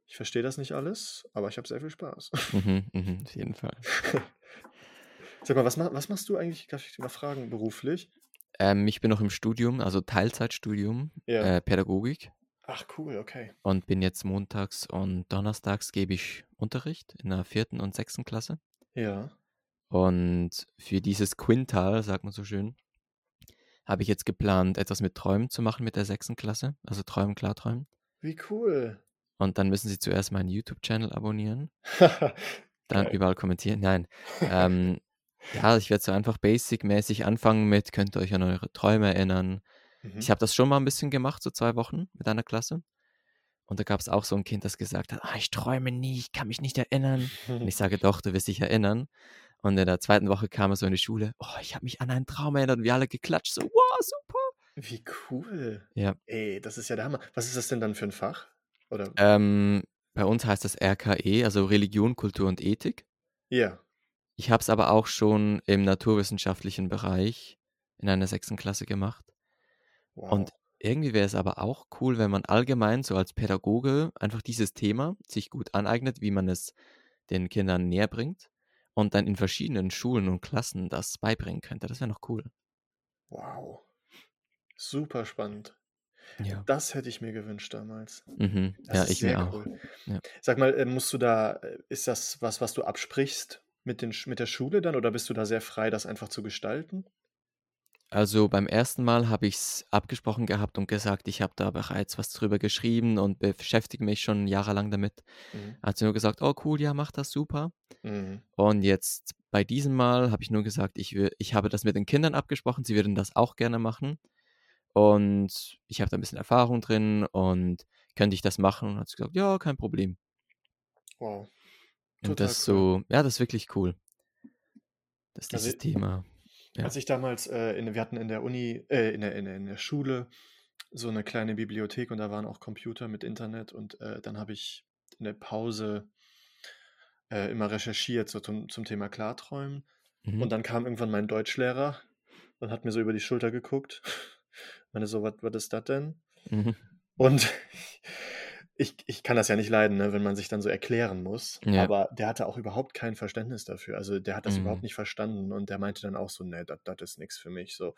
Ich verstehe das nicht alles, aber ich habe sehr viel Spaß. Mhm, mhm, auf jeden Fall. Sag mal, was, was machst du eigentlich, darf ich dich mal fragen, beruflich? Ähm, ich bin noch im Studium, also Teilzeitstudium, Ja. äh, Pädagogik. Ach, cool, okay. und bin jetzt montags und donnerstags gebe ich Unterricht in der vierten und sechsten Klasse. Ja. Und für dieses Quintal, sagt man so schön, habe ich jetzt geplant, etwas mit Träumen zu machen mit der sechsten Klasse. Also Träumen, Klarträumen. Wie cool. Und dann müssen sie zuerst meinen YouTube-Channel abonnieren, dann überall kommentieren. Nein. Ähm, Ja, ich werde so einfach basic-mäßig anfangen mit, könnt ihr euch an eure Träume erinnern? Ich Mhm. habe das schon mal ein bisschen gemacht, so zwei Wochen mit einer Klasse. Und da gab es auch so ein Kind, das gesagt hat, ah, ich träume nie, ich kann mich nicht erinnern. Und ich sage, doch, du wirst dich erinnern. Und in der zweiten Woche kam er so in die Schule, oh, ich habe mich an einen Traum erinnert und wir alle geklatscht, so, wow, super. Wie cool. Ja. Ey, das ist ja der Hammer. Was ist das denn dann für ein Fach? Oder? Ähm, bei uns heißt das RKE, also Religion, Kultur und Ethik. Ja. Ich habe es aber auch schon im naturwissenschaftlichen Bereich in einer sechsten Klasse gemacht. Wow. Und irgendwie wäre es aber auch cool, wenn man allgemein so als Pädagoge einfach dieses Thema sich gut aneignet, wie man es den Kindern näher bringt und dann in verschiedenen Schulen und Klassen das beibringen könnte. Das wäre noch cool. wow. Super spannend. Ja. Das hätte ich mir gewünscht damals. Mhm. Das Ja, ich mir auch. cool. Ja. Sag mal, äh, musst du da, äh, ist das was, was du absprichst mit, den, mit der Schule dann oder bist du da sehr frei, das einfach zu gestalten? Also beim ersten Mal habe ich es abgesprochen gehabt und gesagt, ich habe da bereits was drüber geschrieben und beschäftige mich schon jahrelang damit. Mhm. Hat sie nur gesagt, oh cool, ja, mach das super. Mhm. Und jetzt bei diesem Mal habe ich nur gesagt, ich, ich habe das mit den Kindern abgesprochen, sie würden das auch gerne machen. Und ich habe da ein bisschen Erfahrung drin und könnte ich das machen? Und hat sie gesagt, ja, kein Problem. Wow. Und das cool. so, ja, das ist wirklich cool. Dass Also dieses Thema, ja. Als ich damals, äh, in, wir hatten in der Uni, äh, in, der, in, der, in der Schule so eine kleine Bibliothek und da waren auch Computer mit Internet und äh, dann habe ich in der Pause äh, immer recherchiert so zum, zum Thema Klarträumen Mhm. und dann kam irgendwann mein Deutschlehrer und hat mir so über die Schulter geguckt. Meine so, was ist das denn? Mhm. Und ich, ich kann das ja nicht leiden, ne, wenn man sich dann so erklären muss. Ja. Aber der hatte auch überhaupt kein Verständnis dafür. Also der hat das Mhm. überhaupt nicht verstanden und der meinte dann auch so, nee, das ist nichts für mich. So.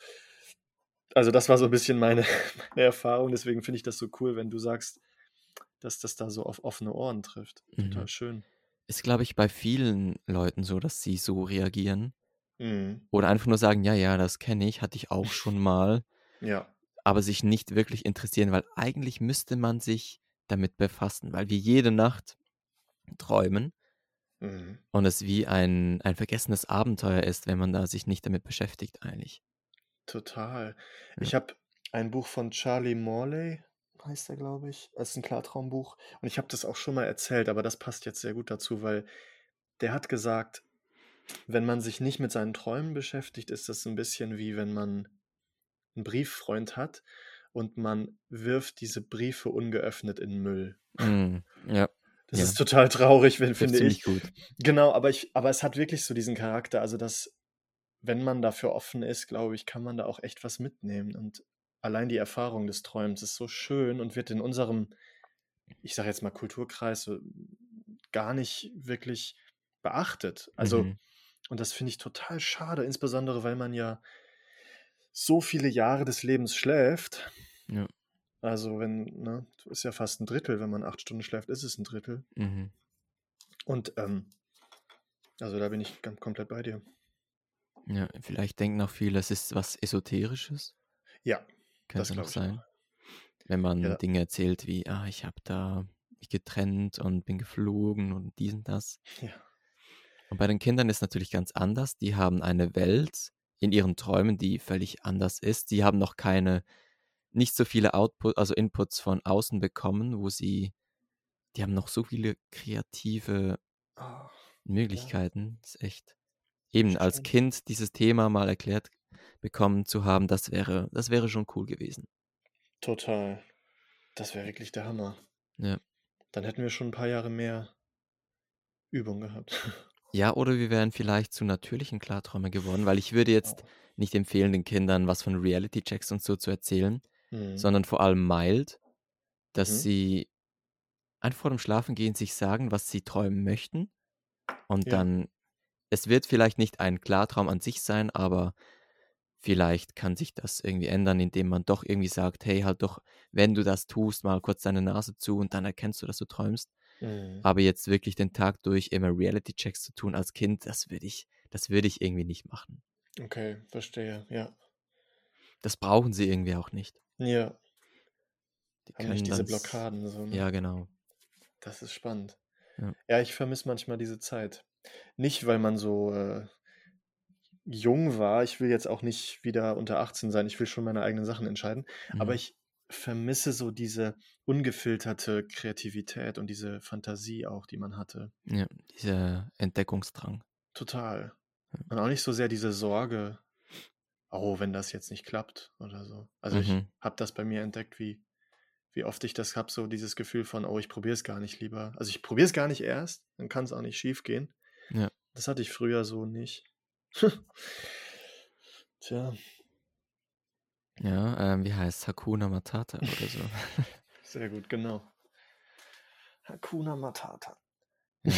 Also das war so ein bisschen meine, meine Erfahrung. Deswegen finde ich das so cool, wenn du sagst, dass das da so auf offene Ohren trifft. Total Mhm. schön. Ist, glaube ich, bei vielen Leuten so, dass sie so reagieren. Mhm. Oder einfach nur sagen, ja, ja, das kenne ich, hatte ich auch schon mal, Ja. aber sich nicht wirklich interessieren, weil eigentlich müsste man sich damit befassen, weil wir jede Nacht träumen Mhm. und es wie ein, ein vergessenes Abenteuer ist, wenn man da sich nicht damit beschäftigt eigentlich. Total. Ja. Ich habe ein Buch von Charlie Morley, heißt er, glaube ich. Das ist ein Klartraumbuch. Und ich habe das auch schon mal erzählt, aber das passt jetzt sehr gut dazu, weil der hat gesagt, wenn man sich nicht mit seinen Träumen beschäftigt, ist das ein bisschen wie wenn man einen Brieffreund hat und man wirft diese Briefe ungeöffnet in Müll. Mm, ja, Das Ja. ist total traurig, wenn, finde ich. gut. Genau, aber ich, aber es hat wirklich so diesen Charakter, also dass, wenn man dafür offen ist, glaube ich, kann man da auch echt was mitnehmen. Und allein die Erfahrung des Träumens ist so schön und wird in unserem, ich sage jetzt mal, Kulturkreis so gar nicht wirklich beachtet. Also, Mhm. und das finde ich total schade, insbesondere weil man ja so viele Jahre des Lebens schläft. Ja. Also, wenn, ne, ist ja fast ein Drittel, wenn man acht Stunden schläft, ist es ein Drittel. Mhm. Und ähm, also da bin ich ganz komplett bei dir. Ja, vielleicht denken auch viele, es ist was Esoterisches. Ja, Könnte das noch ich sein. auch. Wenn man Ja. Dinge erzählt wie, ah, ich habe da mich getrennt und bin geflogen und dies und das. Ja. Und bei den Kindern ist natürlich ganz anders. Die haben eine Welt in ihren Träumen, die völlig anders ist. Sie haben noch keine, nicht so viele Output, also Inputs von außen bekommen, wo sie, die haben noch so viele kreative Ah, Möglichkeiten. Das ist echt. Eben als Stimmt. Kind dieses Thema mal erklärt bekommen zu haben, das wäre, das wäre schon cool gewesen. total. Das wäre wirklich der Hammer. Ja. Dann hätten wir schon ein paar Jahre mehr Übung gehabt. Ja, oder wir wären vielleicht zu natürlichen Klarträumer geworden, weil ich würde jetzt nicht empfehlen, den Kindern was von Reality-Checks und so zu erzählen, Mhm. sondern vor allem mild, dass Mhm. sie einfach vor dem Schlafengehen sich sagen, was sie träumen möchten. Und Ja. dann, es wird vielleicht nicht ein Klartraum an sich sein, aber vielleicht kann sich das irgendwie ändern, indem man doch irgendwie sagt, hey, halt doch, wenn du das tust, mal kurz deine Nase zu und dann erkennst du, dass du träumst. Mhm. Aber jetzt wirklich den Tag durch immer Reality-Checks zu tun als Kind, das würde ich, das würde ich irgendwie nicht machen. Okay, verstehe. Ja. Das brauchen sie irgendwie auch nicht. Ja, Die haben nicht diese Blockaden. So, ne? Ja, genau. Das ist spannend. Ja. Ja, ich vermisse manchmal diese Zeit. Nicht, weil man so, äh, jung war. Ich will jetzt auch nicht wieder unter 18 sein. Ich will schon meine eigenen Sachen entscheiden. Aber Mhm. ich vermisse so diese ungefilterte Kreativität und diese Fantasie auch, die man hatte. Ja, dieser Entdeckungsdrang. Total. Und auch nicht so sehr diese Sorge, oh, wenn das jetzt nicht klappt oder so. Also ich Mhm. habe das bei mir entdeckt, wie, wie oft ich das habe, so dieses Gefühl von, oh, ich probiere es gar nicht lieber. Also ich probiere es gar nicht erst, dann kann es auch nicht schief gehen. Ja. Das hatte ich früher so nicht. Tja, Ja, ähm, wie heißt Hakuna Matata oder so. sehr gut, genau. Hakuna Matata. Ja.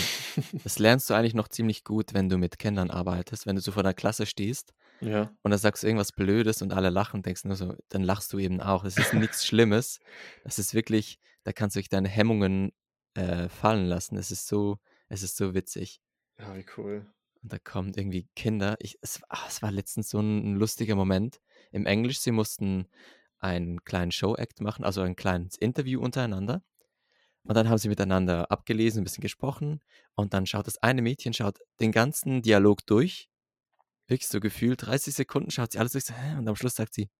Das lernst du eigentlich noch ziemlich gut, wenn du mit Kindern arbeitest, wenn du so vor der Klasse stehst Ja, und dann sagst du irgendwas Blödes und alle lachen, denkst nur so, dann lachst du eben auch. Es ist nichts Schlimmes. Das ist wirklich, da kannst du dich deine Hemmungen äh, fallen lassen. Es ist so, es ist so witzig. ja, wie cool. Und da kommen irgendwie Kinder. Ich, es, ah, es war letztens so ein, lustiger Moment. Im Englisch, sie mussten einen kleinen Show-Act machen, also ein kleines Interview untereinander. Und dann haben sie miteinander abgelesen, ein bisschen gesprochen. Und dann schaut das eine Mädchen, schaut den ganzen Dialog durch. Wirklich so gefühlt 30 Sekunden schaut sie alles durch. Und am Schluss sagt sie,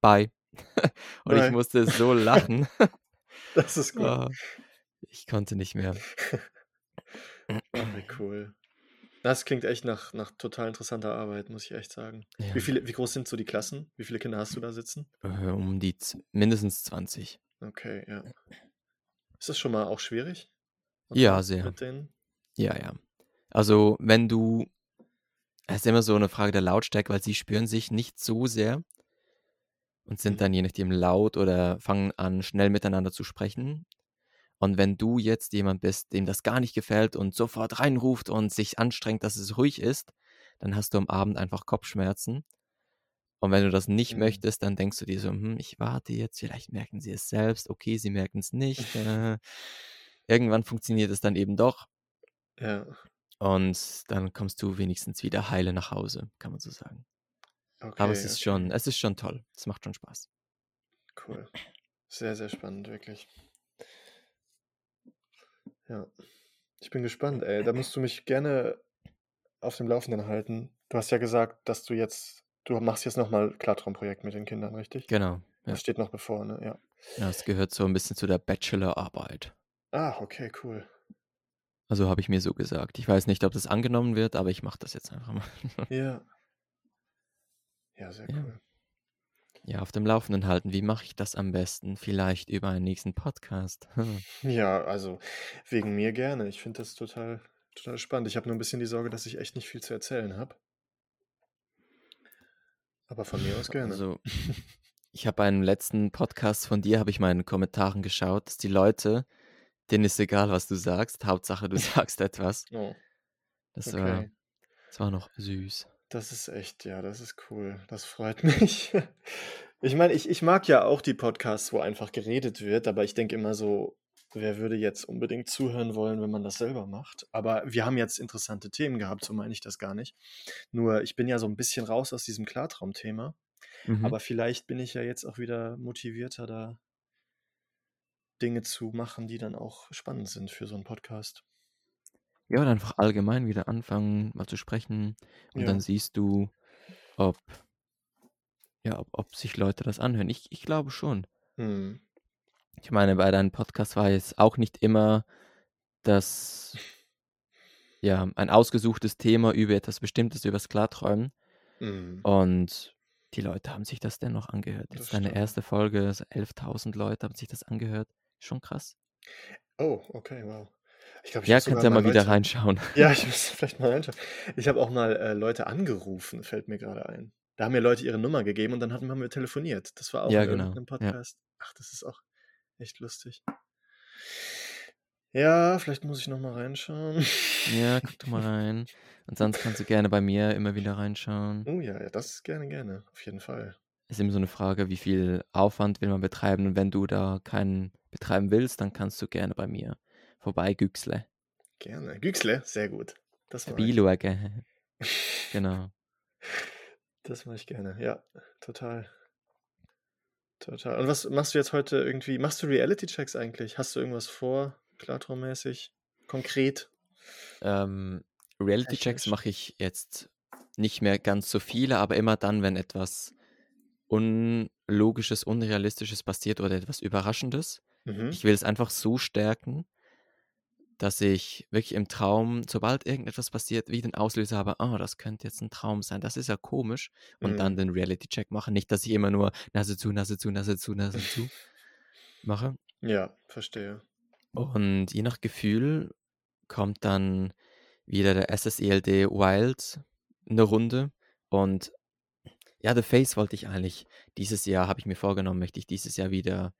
bye. Und ich Bye. musste so lachen. Das ist gut. Oh, ich konnte nicht mehr. Wie cool. Das klingt echt nach, nach total interessanter Arbeit, muss ich echt sagen. Ja. Wie viele, wie groß sind so die Klassen? Wie viele Kinder hast du da sitzen? Äh, Um die mindestens 20. Okay, ja. Ist das schon mal auch schwierig? Ja, Unter- sehr. Ja, ja. Also, wenn du, es ist immer so eine Frage der Lautstärke, weil sie spüren sich nicht so sehr und sind Mhm. dann je nachdem laut oder fangen an, schnell miteinander zu sprechen. Und wenn du jetzt jemand bist, dem das gar nicht gefällt und sofort reinruft und sich anstrengt, dass es ruhig ist, dann hast du am Abend einfach Kopfschmerzen. Und wenn du das nicht Mhm. möchtest, dann denkst du dir so, hm, ich warte jetzt, vielleicht merken sie es selbst, okay, sie merken es nicht. Äh, irgendwann funktioniert es dann eben doch. Ja, Und dann kommst du wenigstens wieder heile nach Hause, kann man so sagen. okay. Aber es ist okay. schon, es ist schon toll. Es macht schon Spaß. Cool. Sehr, sehr spannend, wirklich. Ja. Ich bin gespannt, ey. Da musst du mich gerne auf dem Laufenden halten. Du hast ja gesagt, dass du jetzt, du machst jetzt nochmal Klartraumprojekt mit den Kindern, richtig? Genau. Ja. Das steht noch bevor, ne? Ja. ja, es gehört so ein bisschen zu der Bachelorarbeit. Ah, okay, cool. Also habe ich mir so gesagt. Ich weiß nicht, ob das angenommen wird, aber ich mache das jetzt einfach mal. Ja. Ja, sehr Ja. cool. ja, auf dem Laufenden halten. Wie mache ich das am besten? Vielleicht über einen nächsten Podcast. Ja, also wegen mir gerne. Ich finde das total, total spannend. Ich habe nur ein bisschen die Sorge, dass ich echt nicht viel zu erzählen habe. Aber von mir aus gerne. Also, ich habe einen letzten Podcast von dir, habe ich mal in den Kommentaren geschaut, dass die Leute, denen ist egal, was du sagst. Hauptsache, du sagst etwas. Oh, Das, war, okay. das war noch süß. Das ist echt, ja, das ist cool. Das freut mich. Ich meine, ich, ich mag ja auch die Podcasts, wo einfach geredet wird, aber ich denke immer so, wer würde jetzt unbedingt zuhören wollen, wenn man das selber macht? Aber wir haben jetzt interessante Themen gehabt, so meine ich das gar nicht. Nur ich bin ja so ein bisschen raus aus diesem Klartraumthema, Mhm. aber vielleicht bin ich ja jetzt auch wieder motivierter, da Dinge zu machen, die dann auch spannend sind für so einen Podcast. Ja, oder einfach allgemein wieder anfangen, mal zu sprechen. Und Ja. dann siehst du, ob, ja, ob, ob sich Leute das anhören. Ich, ich glaube schon. Hm. Ich meine, bei deinem Podcast war jetzt auch nicht immer das, ja, ein ausgesuchtes Thema über etwas Bestimmtes, über das Klarträumen. Hm. Und die Leute haben sich das dennoch angehört. Das Jetzt deine stimmt. erste Folge, so 11.000 Leute haben sich das angehört. Schon krass. Oh, okay, wow. Ich glaube, ich Ja, muss kannst ja mal mal wieder Leute, reinschauen. Ja, ich muss vielleicht mal reinschauen. Ich habe auch mal äh, Leute angerufen, fällt mir gerade ein. Da haben mir Leute ihre Nummer gegeben und dann hatten, haben wir telefoniert. Das war auch Ja, in genau. Ja. Podcast. Ach, das ist auch echt lustig. Ja, vielleicht muss ich noch mal reinschauen. Ja, guck doch mal rein. Und sonst kannst du gerne bei mir immer wieder reinschauen. Oh ja, ja, das gerne, gerne. Auf jeden Fall. Ist immer so eine Frage, wie viel Aufwand will man betreiben. Und wenn du da keinen betreiben willst, dann kannst du gerne bei mir vorbei güchsle. Gerne. Güchsle, sehr gut. Das. Spielwerke. Genau. Das mache ich gerne. Ja, total. Total. Und was machst du jetzt heute irgendwie? Machst du Reality-Checks eigentlich? Hast du irgendwas vor, klartraummäßig? Konkret? Ähm, Reality-Checks mache ich jetzt nicht mehr ganz so viele, aber immer dann, wenn etwas Unlogisches, Unrealistisches passiert oder etwas Überraschendes. Mhm. Ich will es einfach so stärken, dass ich wirklich im Traum, sobald irgendetwas passiert, wie den Auslöser habe, ah, das könnte jetzt ein Traum sein, das ist ja komisch, und dann Mhm. den Reality-Check mache. Nicht, dass ich immer nur Nase zu, Nase zu, Nase zu, Nase zu mache. Ja, verstehe. Und je nach Gefühl kommt dann wieder der SSELD Wild eine Runde. Und ja, The Face wollte ich eigentlich dieses Jahr, habe ich mir vorgenommen, möchte ich dieses Jahr wieder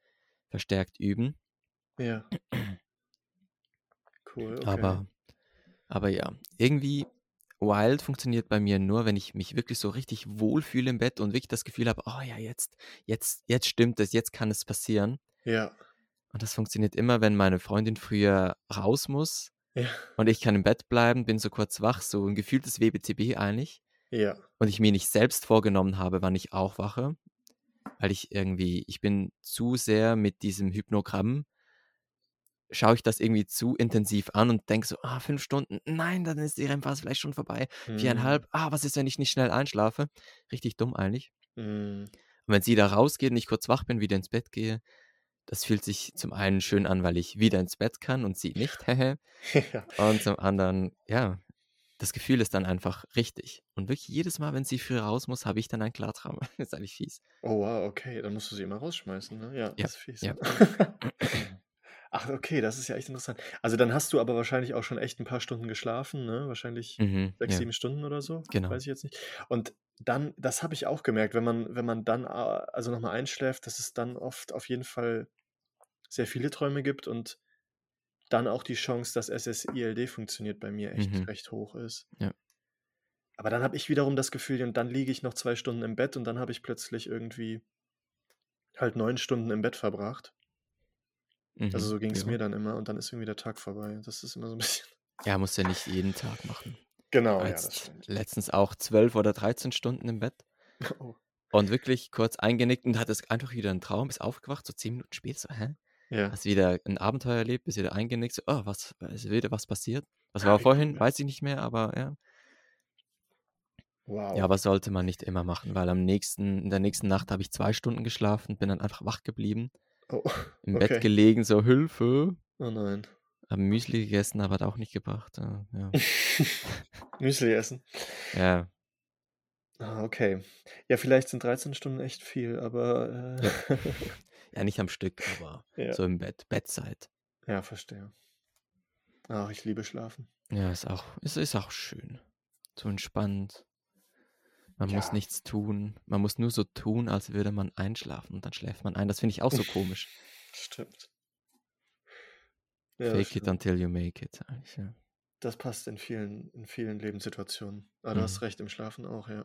verstärkt üben. Ja. Cool, okay. Aber, aber ja, irgendwie Wild funktioniert bei mir nur, wenn ich mich wirklich so richtig wohlfühle im Bett und wirklich das Gefühl habe, oh ja, jetzt, jetzt, jetzt stimmt es, jetzt kann es passieren. Ja. Und das funktioniert immer, wenn meine Freundin früher raus muss Ja. und ich kann im Bett bleiben, bin so kurz wach, so ein gefühltes WBCB eigentlich. Ja. Und ich mir nicht selbst vorgenommen habe, wann ich aufwache, weil ich irgendwie, ich bin zu sehr mit diesem Hypnogramm, schaue ich das irgendwie zu intensiv an und denke so, ah, fünf Stunden, nein, dann ist die REM-Phase vielleicht schon vorbei. Mhm. Viereinhalb, ah, was ist, wenn ich nicht schnell einschlafe? Richtig dumm eigentlich. Mhm. Und wenn sie da rausgeht und ich kurz wach bin, wieder ins Bett gehe, das fühlt sich zum einen schön an, weil ich wieder ins Bett kann und sie nicht. hehe. ja. und zum anderen, ja, das Gefühl ist dann einfach richtig. Und wirklich jedes Mal, wenn sie früh raus muss, habe ich dann einen Klartraum. das ist eigentlich fies. Oh, wow, okay. Dann musst du sie immer rausschmeißen, ne? Ja, Ja, das ist fies. ja. Ach, okay, das ist ja echt interessant. Also dann hast du aber wahrscheinlich auch schon echt ein paar Stunden geschlafen, ne? Wahrscheinlich Mhm, sechs, ja, sieben Stunden oder so. genau. Weiß ich jetzt nicht. Und dann, das habe ich auch gemerkt, wenn man, wenn man dann ah, also nochmal einschläft, dass es dann oft auf jeden Fall sehr viele Träume gibt und dann auch die Chance, dass SSILD funktioniert bei mir echt Mhm, recht hoch ist. ja. Aber dann habe ich wiederum das Gefühl, und dann liege ich noch zwei Stunden im Bett und dann habe ich plötzlich irgendwie halt neun Stunden im Bett verbracht. Also Mhm, so ging es ja. mir dann immer und dann ist irgendwie der Tag vorbei. Das ist immer so ein bisschen. Ja, muss ja nicht jeden Tag machen. Genau, War ja, letztens auch zwölf oder 13 Stunden im Bett Oh, und wirklich kurz eingenickt und hatte es einfach wieder einen Traum, ist aufgewacht, so zehn Minuten später, so, hä? Ja. Hast wieder ein Abenteuer erlebt, bist wieder eingenickt, so, oh, was, ist wieder was passiert? Was Ah, war vorhin? Weiß ich nicht mehr, aber ja. Ja, Wow. aber sollte man nicht immer machen, weil am nächsten, in der nächsten Nacht habe ich zwei Stunden geschlafen, bin dann einfach wach geblieben, Oh, im Bett okay. gelegen, so Hilfe, Oh nein. habe Müsli gegessen, aber hat auch nicht gebracht. Ja, ja. Müsli essen. ja, Ah, okay. Ja, vielleicht sind 13 Stunden echt viel, aber ja. äh, Ja, nicht am Stück, aber ja. so im Bett, Bettzeit. Ja, verstehe. Ach, ich liebe Schlafen. Ja, ist auch, ist, ist auch schön. So entspannt. Man muss Ja. nichts tun. Man muss nur so tun, als würde man einschlafen und dann schläft man ein. Das finde ich auch so komisch. Stimmt. Ja, Fake it stimmt. until you make it. Ja. Das passt in vielen, in vielen Lebenssituationen. Aber du hast Mhm. recht, im Schlafen auch, ja.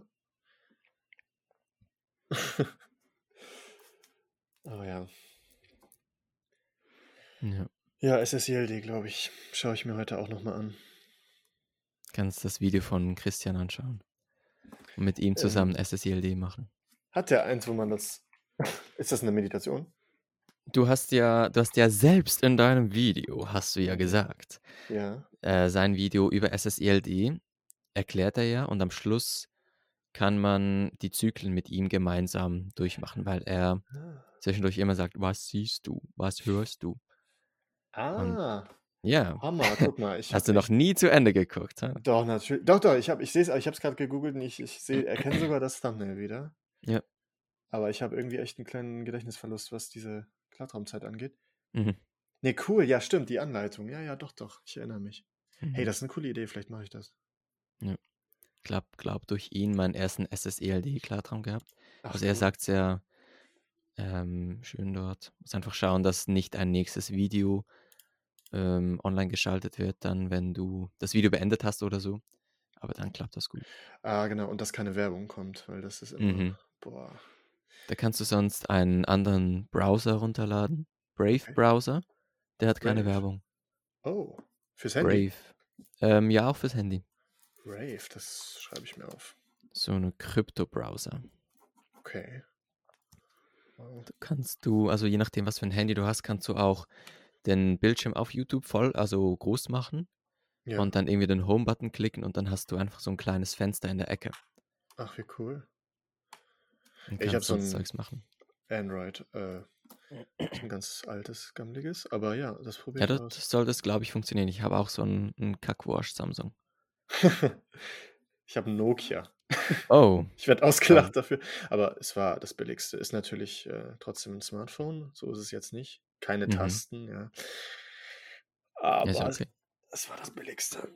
Aber ja. ja. Ja, SSILD, glaube ich. Schaue ich mir heute auch nochmal an. Kannst das Video von Christian anschauen. Und mit ihm Ähm, zusammen SSILD machen. hat der eins, wo man das. Ist das eine Meditation? Du hast ja, du hast ja selbst in deinem Video, hast du ja gesagt, Ja. äh, sein Video über SSILD erklärt er ja und am Schluss kann man die Zyklen mit ihm gemeinsam durchmachen, weil er Ah. Zwischendurch immer sagt, was siehst du, was hörst du? Und Ah, ja, Hammer, guck mal, ich hast du noch nie zu Ende geguckt, ha? Doch, natürlich. Doch, doch, ich habe ich sehe es, ich habe es gerade gegoogelt und ich, ich sehe, erkenne sogar das Thumbnail wieder. Ja. Aber ich habe irgendwie echt einen kleinen Gedächtnisverlust, was diese Klartraumzeit angeht. Mhm. Nee, cool, ja, stimmt, die Anleitung. Ja, ja, doch, doch, ich erinnere mich. Hey, Mhm. das ist eine coole Idee, vielleicht mache ich das. Ja. Glaub, glaub durch ihn meinen ersten SSELD-Klartraum gehabt. Ach, Also er cool. sagt sehr ähm, schön dort. Muss einfach schauen, dass nicht ein nächstes Video ähm, online geschaltet wird, dann, wenn du das Video beendet hast oder so. Aber dann klappt das gut. Ah, genau, und dass keine Werbung kommt, weil das ist immer, Mhm. boah. Da kannst du sonst einen anderen Browser runterladen. Brave Okay. Browser. Der hat keine Brave. Werbung. Oh, fürs Handy. Brave. Ähm, ja, auch fürs Handy. Brave, das schreibe ich mir auf. So eine Krypto-Browser. Okay. Da kannst du, also je nachdem, was für ein Handy du hast, kannst du auch den Bildschirm auf YouTube voll, also groß machen Ja. und dann irgendwie den Home-Button klicken und dann hast du einfach so ein kleines Fenster in der Ecke Ach, wie cool. und Ich habe so ein Zeugs machen. Android, äh, ein ganz altes, gammeliges, aber ja, das probiere Ja, ich das aus. soll das, glaube ich, funktionieren. Ich habe auch so ein, ein Kackwash Samsung. Ich habe Nokia. Oh, Ich werde ausgelacht dafür, aber es war das Billigste. Ist natürlich, äh, trotzdem 'n Smartphone, so ist es jetzt nicht. Keine Mhm. Tasten, ja. Ja, ist ja Aber es okay. es war das Billigste.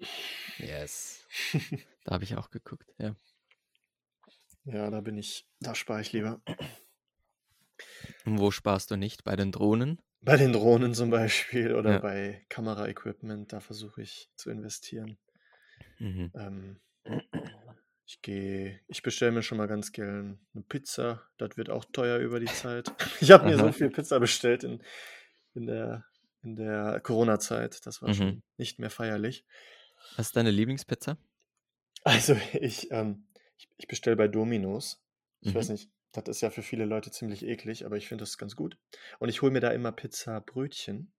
Yes. Da habe ich auch geguckt, ja. Ja, da bin ich da spare ich lieber. Und wo sparst du nicht? Bei den Drohnen? Bei den Drohnen zum Beispiel oder Ja. bei Kameraequipment, da versuche ich zu investieren. Mhm. Ähm, ich gehe ich bestelle mir schon mal ganz gern 'ne Pizza. Das wird auch teuer über die Zeit. Ich habe mir so Aha. viel Pizza bestellt in in der in der Corona-Zeit. Das war Mhm. schon nicht mehr feierlich. Was ist deine Lieblingspizza? Also, ich, ähm ich ich bestelle bei Domino's. Ich weiß Mhm. nicht, das ist ja für viele Leute ziemlich eklig, aber ich finde das ganz gut. Und ich hole mir da immer Pizzabrötchen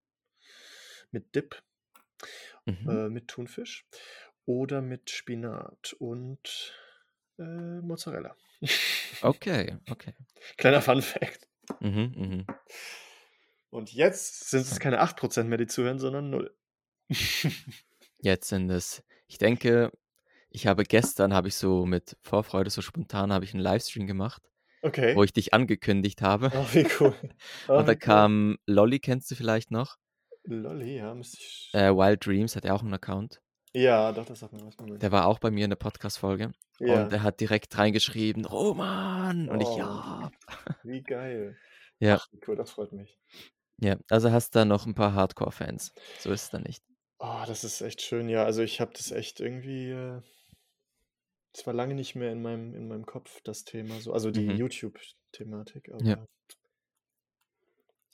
mit Dip, Mhm. äh, mit Thunfisch oder mit Spinat und, äh, Mozzarella. Okay, okay. Kleiner Fun-Fact. Mhm, mhm. Und jetzt sind es keine 8% mehr, die zuhören, sondern 0. Jetzt sind es ich denke, ich habe gestern habe ich so mit Vorfreude, so spontan habe ich 'n Livestream gemacht, wo Okay. ich dich angekündigt habe. Ach, wie cool. Ach, Und da wie cool. kam Lolli, kennst du vielleicht noch? Lolli, ja, müsste ich Äh, Wild Dreams hat ja auch 'n Account. Ja, doch, das sagt mir was. Moment. Der war auch bei mir in der Podcast-Folge und Ja. der hat direkt reingeschrieben: „Roman!“ Und ich: Oh, „Ja.“ wie geil. Ja. Ach, cool, das freut mich. Ja, also hast da noch 'n paar Hardcore-Fans. So ist es dann nicht. Oh, das ist echt schön, ja. Also, ich habe das echt irgendwie, äh es war lange nicht mehr in meinem in meinem Kopf, das Thema so also, die Mhm. YouTube-Thematik, Ja.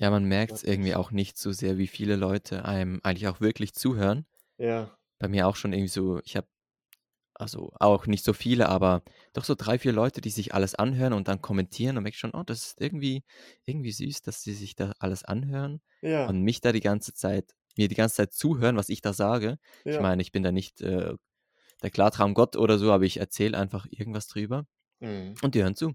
Ja, man merkt's freut irgendwie auch nicht so sehr, wie viele Leute einem eigentlich auch wirklich zuhören. Ja. Bei mir auch schon irgendwie so ich habe also, auch nicht so viele, aber doch so 3, 4 Leute, die sich alles anhören und dann kommentieren und merke schon: „Oh, das ist irgendwie irgendwie süß, dass sie sich da alles anhören Ja. und mich da die ganze Zeit mir die ganze Zeit zuhören, was ich da sage.“ Ich Ja. meine, ich bin da nicht, äh, der Klartraum-Gott oder so, aber ich erzähle einfach irgendwas drüber Mhm. und die hören zu.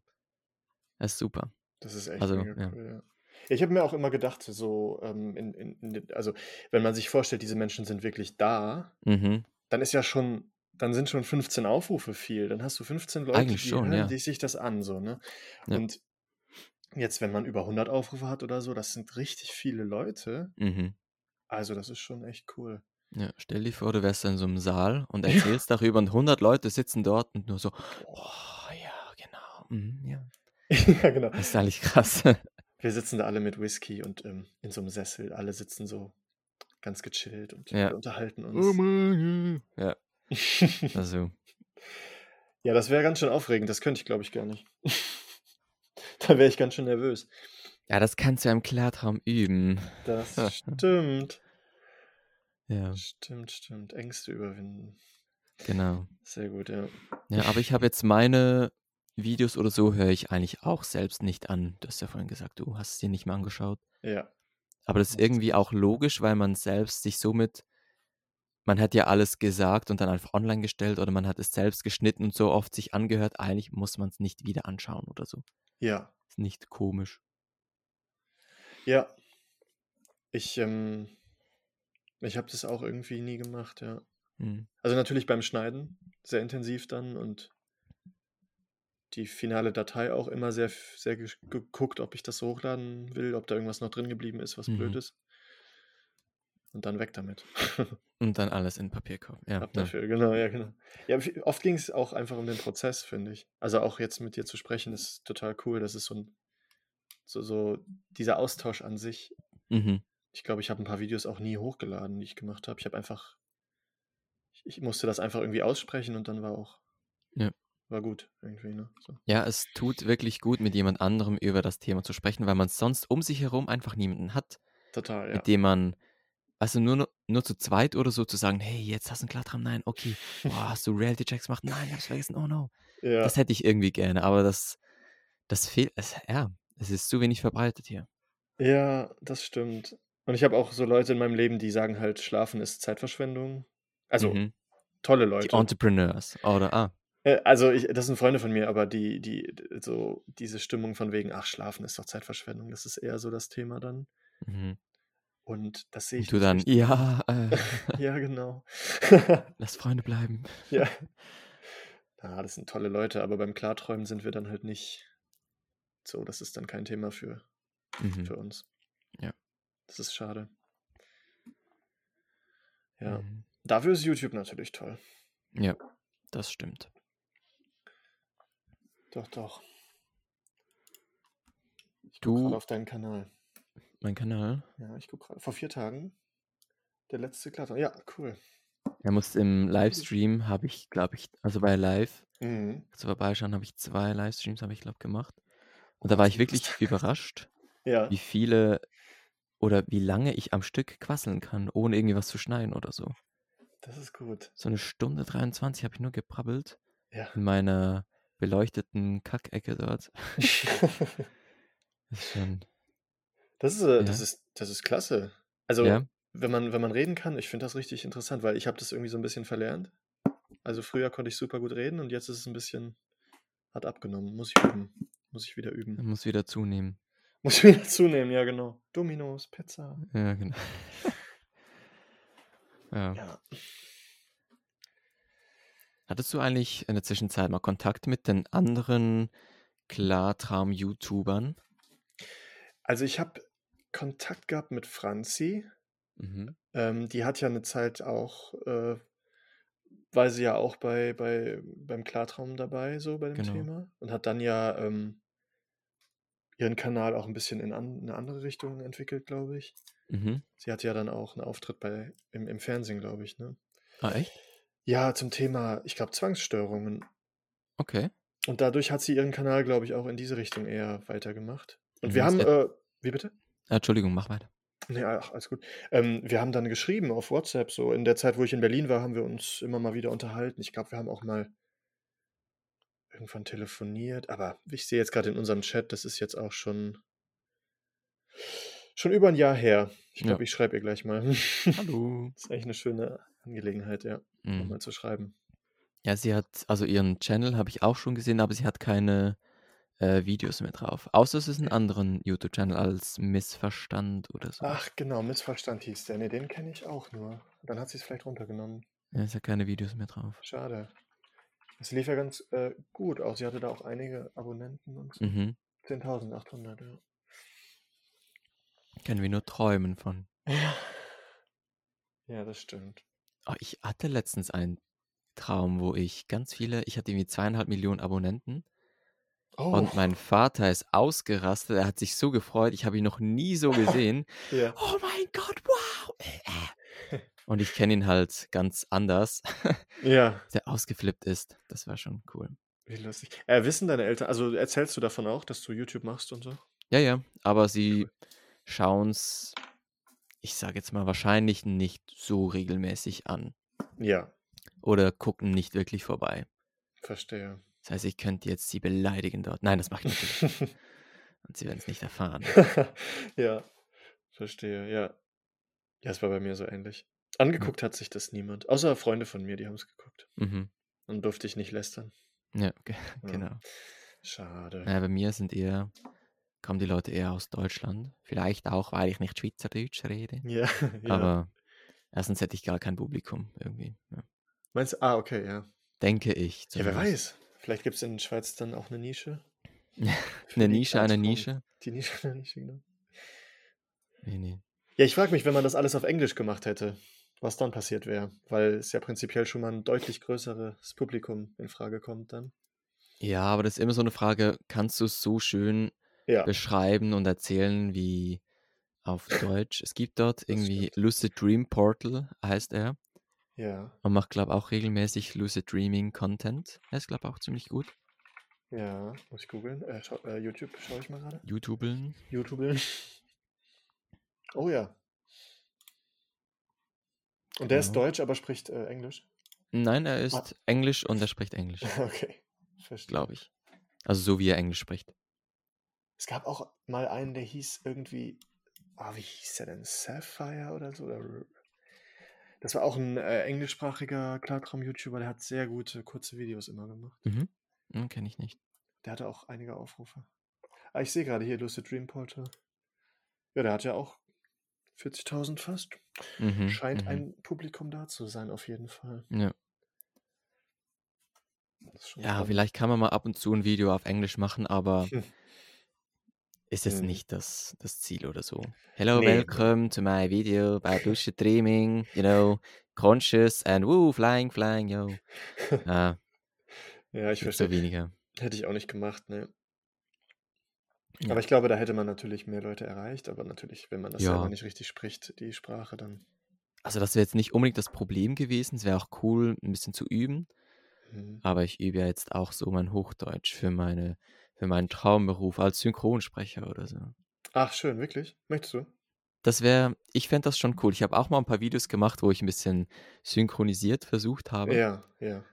Das ist super. Das ist echt Also, mega cool, ja. Ich habe mir auch immer gedacht, so, ähm, in in in also, wenn man sich vorstellt, diese Menschen sind wirklich da, Mhm. dann ist ja schon dann sind schon 15 Aufrufe viel. Dann hast du 15 Leute, die schon, hören ja. die sich das an so, ne? Ja. Und jetzt, wenn man über 100 Aufrufe hat oder so, das sind richtig viele Leute. Mhm. Also, das ist schon echt cool. Ja, stell dir vor, du wärst in so 'nem Saal und Ja. erzählst darüber und 100 Leute sitzen dort und nur so. „Oh, ja, genau. Mhm, ja.“ Ja, genau. Das ist eigentlich krass. Wir sitzen da alle mit Whisky und, ähm, in so 'nem Sessel. Alle sitzen so ganz gechillt und Ja. wir unterhalten Oh uns. Mann, ja. Ja. Also Ja, das wäre ganz schön aufregend. Das könnte ich, glaube ich, gar nicht. Da wäre ich ganz schön nervös. Ja, das kannst du ja im Klartraum üben. Das stimmt. Ja. Stimmt, stimmt. Ängste überwinden. Genau. Sehr gut, ja. Ja, aber ich habe jetzt meine Videos oder so höre ich eigentlich auch selbst nicht an. Du hast ja vorhin gesagt, du hast sie nicht mehr angeschaut. Ja. Aber das ist irgendwie auch logisch, weil man selbst sich somit man hat ja alles gesagt und dann einfach online gestellt oder man hat es selbst geschnitten und so oft sich angehört. Eigentlich muss man's nicht wieder anschauen oder so. Ja. Ist nicht komisch. Ja. Ich, ähm ich habe das auch irgendwie nie gemacht, ja. Mhm. Also, natürlich beim Schneiden sehr intensiv dann und die finale Datei auch immer sehr sehr geguckt, ob ich das so hochladen will, ob da irgendwas noch drin geblieben ist, was blöd Mhm. ist. Und dann weg damit. Und dann alles in Papierkorb. Ja, Ab ja. dafür, genau, ja, genau. Ja, oft ging's auch einfach um den Prozess, finde ich. Also, auch jetzt mit dir zu sprechen, ist total cool. Das ist so 'n so so dieser Austausch an sich. Mhm. Ich glaube, ich habe 'n paar Videos auch nie hochgeladen, die ich gemacht habe. Ich habe einfach ich ich musste das einfach irgendwie aussprechen und dann war auch Ja. War gut irgendwie, ne, so. Ja, es tut wirklich gut, mit jemand anderem über das Thema zu sprechen, weil man sonst um sich herum einfach niemanden hat, Total, ja. mit dem man also, nur nur zu zweit oder so zu sagen: „Hey, jetzt hast du 'n Klartraum? Nein, okay. Boah, hast du Reality-Checks gemacht? Nein, ich habe es vergessen. Oh no.“ Ja. Das hätte ich irgendwie gerne, aber das das fehlt es ja, es ist zu wenig verbreitet hier. Ja, das stimmt. Und ich habe auch so Leute in meinem Leben, die sagen halt, Schlafen ist Zeitverschwendung. Also Mhm. tolle Die Leute. Entrepreneurs, oder? Ah. Äh, also ich das sind Freunde von mir, aber die die so diese Stimmung von wegen: „Ach, Schlafen ist doch Zeitverschwendung“, das ist eher so das Thema dann. Mhm. Und das sehe Und ich du nicht dann: richtig. „Ja, äh, Ja, genau. lass Freunde bleiben.“ Ja. Ja, das sind tolle Leute, aber beim Klarträumen sind wir dann halt nicht so das ist dann kein Thema für Mhm. für uns. Ja. Das ist schade. Ja. Mhm. Dafür ist YouTube natürlich toll. Ja, das stimmt. Doch, doch. Ich gucke grade Du auf deinen Kanal. Mein Kanal? Ja, ich gucke grade. Vor 4 Tagen der letzte Klartraum. Ja, cool. Er muss im Livestream habe ich, glaube ich also bei Live Mhm. du vorbeischauen, habe ich 2 Livestreams, habe ich, glaube gemacht. Und da war ich wirklich überrascht, Ja. wie viele oder wie lange ich am Stück quasseln kann, ohne irgendwie was zu schneiden oder so. Das ist gut. So 'ne Stunde 23 habe ich nur gebrabbelt Ja. in meiner beleuchteten Kackecke dort. Ist schon Das ist, äh das Ja. ist das ist klasse. Also, Ja. wenn man wenn man reden kann, ich finde das richtig interessant, weil ich habe das irgendwie so 'n bisschen verlernt. Also, früher konnte ich super gut reden und jetzt ist es 'n bisschen hat abgenommen. Muss ich üben. Muss ich wieder üben. Muss wieder zunehmen. Muss wieder zunehmen, ja genau. Domino's, Pizza. Ja, genau. Ja. Ja. Hattest du eigentlich in der Zwischenzeit mal Kontakt mit den anderen Klartraum-YouTubern? Also, ich habe Kontakt gehabt mit Franzi. Mhm. Ähm, die hat ja 'ne Zeit auch äh, war sie ja auch bei bei beim Klartraum dabei so bei dem Genau. Thema und hat dann ja, ähm ihren Kanal auch 'n bisschen in an 'ne andere Richtung entwickelt, glaube ich. Mhm. Sie hatte ja dann auch 'n Auftritt bei im im Fernsehen, glaube ich, ne? Ah, echt? Ja, zum Thema, ich glaube, Zwangsstörungen. Okay. Und dadurch hat sie ihren Kanal, glaube ich, auch in diese Richtung eher weitergemacht. Und wir Mhm. haben, hat äh wie bitte? Entschuldigung, mach weiter. Ne, ach, alles gut. Ähm, wir haben dann geschrieben auf WhatsApp so. In der Zeit, wo ich in Berlin war, haben wir uns immer mal wieder unterhalten. Ich glaube, wir haben auch mal irgendwann telefoniert, aber ich sehe jetzt grade in unserem Chat, das ist jetzt auch schon schon über 'n Jahr her. Ich Ja. glaube, ich schreibe ihr gleich mal. Hallo. Ist eigentlich 'ne schöne Angelegenheit, ja, Mhm. mal zu schreiben. Ja, sie hat also ihren Channel habe ich auch schon gesehen, aber sie hat keine, äh, Videos mehr drauf. Außer es ist 'n Okay. anderen YouTube-Channel als Missverstand oder so. Ach genau, Missverstand hieß der. Ne, den kenne ich auch nur. Dann hat sie's vielleicht runtergenommen. Ja, sie hat keine Videos mehr drauf. Schade. Es lief ja ganz, äh, gut auch. Sie hatte da auch einige Abonnenten und so. Mhm. 10.800, ja. Können wir nur träumen von. Ja. Ja, das stimmt. Oh, ich hatte letztens einen Traum, wo ich ganz viele ich hatte irgendwie 2.500.000 Abonnenten Oh. und mein Vater ist ausgerastet. Er hat sich so gefreut. Ich habe ihn noch nie so gesehen. Ja. „Oh mein Gott, wow!“ Und ich kenne ihn halt ganz anders, Ja. der ausgeflippt ist. Das war schon cool. Wie lustig. Äh, wissen deine Eltern also, erzählst du davon auch, dass du YouTube machst und so? Ja, ja, aber sie Cool. schauen's, ich sage jetzt mal, wahrscheinlich nicht so regelmäßig an. Ja. Oder gucken nicht wirklich vorbei. Verstehe. Das heißt, ich könnte jetzt sie beleidigen dort. Nein, das mache ich natürlich nicht. Und sie werden's nicht erfahren. Ja, verstehe, ja. Ja, es war bei mir so ähnlich. Ja. Angeguckt hat sich das niemand, außer Freunde von mir, die haben's geguckt. Mhm. Dann durfte ich nicht lästern. Ja, ge Ja. genau. Schade. Ja, bei mir sind eher kommen die Leute eher aus Deutschland. Vielleicht auch, weil ich nicht Schweizerdeutsch rede. Ja, ja. Aber erstens hätte ich gar kein Publikum irgendwie, ja. Meinst du ah, okay, ja. Denke ich Ja, wer weiß. Vielleicht gibt's in Schweiz dann auch 'ne Nische 'Ne die Nische Klartraum Nische? die Nische einer Nische, genau. Ne, ne. Ja, ich frage mich, wenn man das alles auf Englisch gemacht hätte, was dann passiert wäre, weil es ja prinzipiell schon mal 'n deutlich größeres Publikum in Frage kommt dann. Ja, aber das ist immer so 'ne Frage, kannst du's so schön Ja. beschreiben und erzählen wie auf Deutsch? Es gibt dort irgendwie. Lucid Dream Portal heißt er. Ja. Und macht, glaube auch regelmäßig Lucid Dreaming Content. Er ist, glaube auch ziemlich gut. Ja, muss ich googeln. Äh, schau äh, YouTube schaue ich mal grade. YouTubeln. YouTubeln. Oh ja. Und der ist Genau. deutsch, aber spricht, äh, Englisch? Nein, er Ah. ist Englisch und er spricht Englisch. Okay, verstehe. Glaube ich. Also, so wie er Englisch spricht. Es gab auch mal einen, der hieß irgendwie ah, wie hieß der denn? Sapphire oder so Das war auch ein äh, englischsprachiger Klartraum-YouTuber, der hat sehr gute kurze Videos immer gemacht. Mhm. Hm, Kenne ich nicht. Der hatte auch einige Aufrufe. Ah, ich sehe gerade hier Lucid Dream Portal. Ja, der hat ja auch 40.000 fast. Mhm. Scheint Mhm. ein Publikum da zu sein, auf jeden Fall. Ja. Ja, spannend. vielleicht kann man mal ab und zu ein Video auf Englisch machen, aber Hm. Ist jetzt Mhm. nicht das, das Ziel oder so. Hello, Nee. welcome to my video about lucid dreaming, you know, conscious and woo, flying, flying, yo. Ah, Ja, ich verstehe. so weniger. Hätte ich auch nicht gemacht, ne. Ja. Aber ich glaube, da hätte man natürlich mehr Leute erreicht, aber natürlich, wenn man das selber Ja. nicht richtig spricht, die Sprache, dann. Also das wäre jetzt nicht unbedingt das Problem gewesen. Es wäre auch cool, ein bisschen zu üben. Mhm. Aber ich übe ja jetzt auch so mein Hochdeutsch für meine, für meinen Traumberuf als Synchronsprecher oder so. Ach, schön, wirklich? Möchtest du? Das wäre, ich fände das schon cool. Ich habe auch mal ein paar Videos gemacht, wo ich ein bisschen synchronisiert versucht habe. Ja, ja.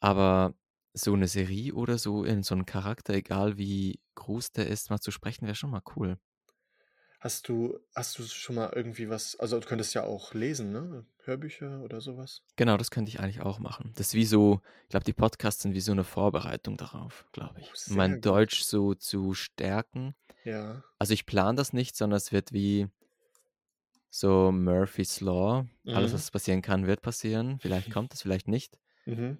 Aber so eine Serie oder so in so einen Charakter, egal wie groß der ist, mal zu sprechen, wäre schon mal cool. Hast du, hast du schon mal irgendwie was, also du könntest ja auch lesen, ne? Hörbücher oder sowas? Genau, das könnte ich eigentlich auch machen. Das ist wie so, ich glaube, die Podcasts sind wie so eine Vorbereitung darauf, glaube ich. Oh, Um sehr mein gut. Deutsch so zu stärken. Ja. Also ich plane das nicht, sondern es wird wie so Murphy's Law. Alles, Mhm. was passieren kann, wird passieren. Vielleicht kommt es, vielleicht nicht. Mhm.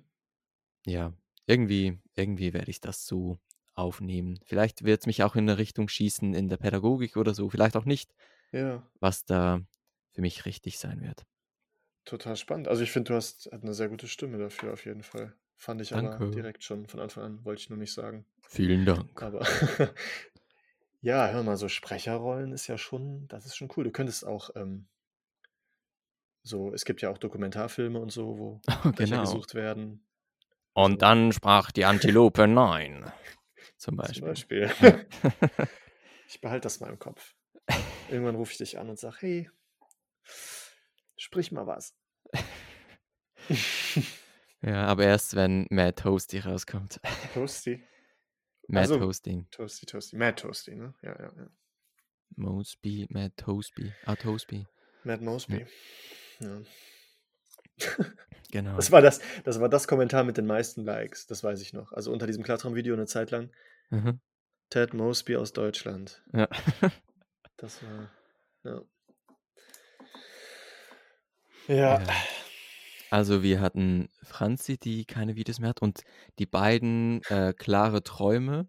Ja, irgendwie, irgendwie werde ich das so aufnehmen. Vielleicht wird es mich auch in eine Richtung schießen in der Pädagogik oder so, vielleicht auch nicht, Ja, was da für mich richtig sein wird. total spannend. Also ich finde, du hast eine sehr gute Stimme dafür, auf jeden Fall. Fand ich aber Danke. direkt schon von Anfang an, wollte ich nur nicht sagen. Vielen Dank. Aber ja, hör mal, so Sprecherrollen ist ja schon, das ist schon cool. Du könntest auch ähm, so, es gibt ja auch Dokumentarfilme und so, wo Sprecher genau. gesucht werden. Und dann sprach die Antilope Nein. Zum Zum Beispiel. Beispiel. Ja. Ich behalte das mal im Kopf. Irgendwann rufe ich dich an und sage, hey, sprich mal was. ja, aber erst, wenn Mad Toasty rauskommt. Toasty. Mad Also- Toasty. Toasty, Toasty. Mad Toasty, ne? Ja, ja, ja. Mosby, Mad Toasty. Ah, Toasty. Mad Mosby. Ja. Genau. Das war das, das war das Kommentar mit den meisten Likes, das weiß ich noch. Also unter diesem Klartraum-Video eine Zeit lang. Mhm. Ted Mosby aus Deutschland. Ja. Das war. Ja. Ja. Ja. Also wir hatten Franzi, die keine Videos mehr hat und die beiden äh, klare Träume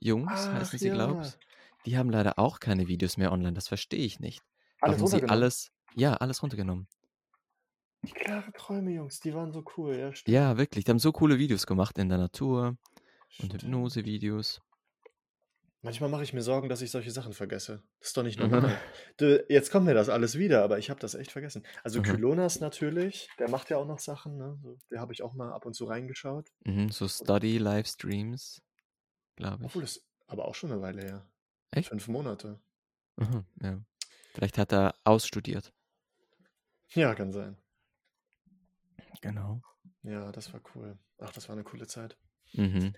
Jungs, Ach, heißen sie, ja. glaubst Die haben leider auch keine Videos mehr online. Das verstehe ich nicht. Alles Warum sie alles, ja, alles runtergenommen. Die klare Träume, Jungs, die waren so cool, ja, stimmt. Ja, wirklich. Die haben so coole Videos gemacht in der Natur und Stimmt. Hypnose-Videos. Manchmal mache ich mir Sorgen, dass ich solche Sachen vergesse. Das ist doch nicht normal. du, jetzt kommt mir das alles wieder, aber ich habe das echt vergessen. Also Mhm. Kylonas natürlich, der macht ja auch noch Sachen, ne? So, Der habe ich auch mal ab und zu reingeschaut. Mhm, so Study-Livestreams, glaube ich. Obwohl das aber auch schon eine Weile her. Echt? Fünf Monate. Mhm, ja. Vielleicht hat er ausstudiert. Ja, kann sein. Genau. Ja, das war cool. Ach, das war eine coole Zeit. Mhm.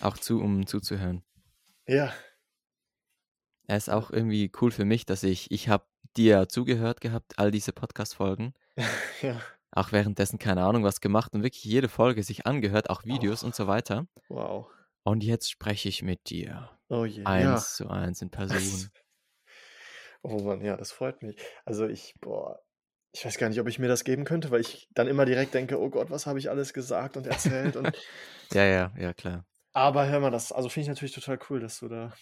Auch zu, um zuzuhören. Ja, Er ist auch irgendwie cool für mich, dass ich, ich habe dir zugehört gehabt, all diese Podcast-Folgen. ja. Auch währenddessen keine Ahnung was gemacht und wirklich jede Folge sich angehört, auch Videos und so weiter. Wow. Und jetzt spreche ich mit dir. Oh je. Ja. Eins zu eins in Person. Oh Mann, ja, das freut mich. Also ich, boah, ich weiß gar nicht, ob ich mir das geben könnte, weil ich dann immer direkt denke, oh Gott, was habe ich alles gesagt und erzählt und ja, ja, ja, klar. Aber hör mal, das, also finde ich natürlich total cool, dass du da,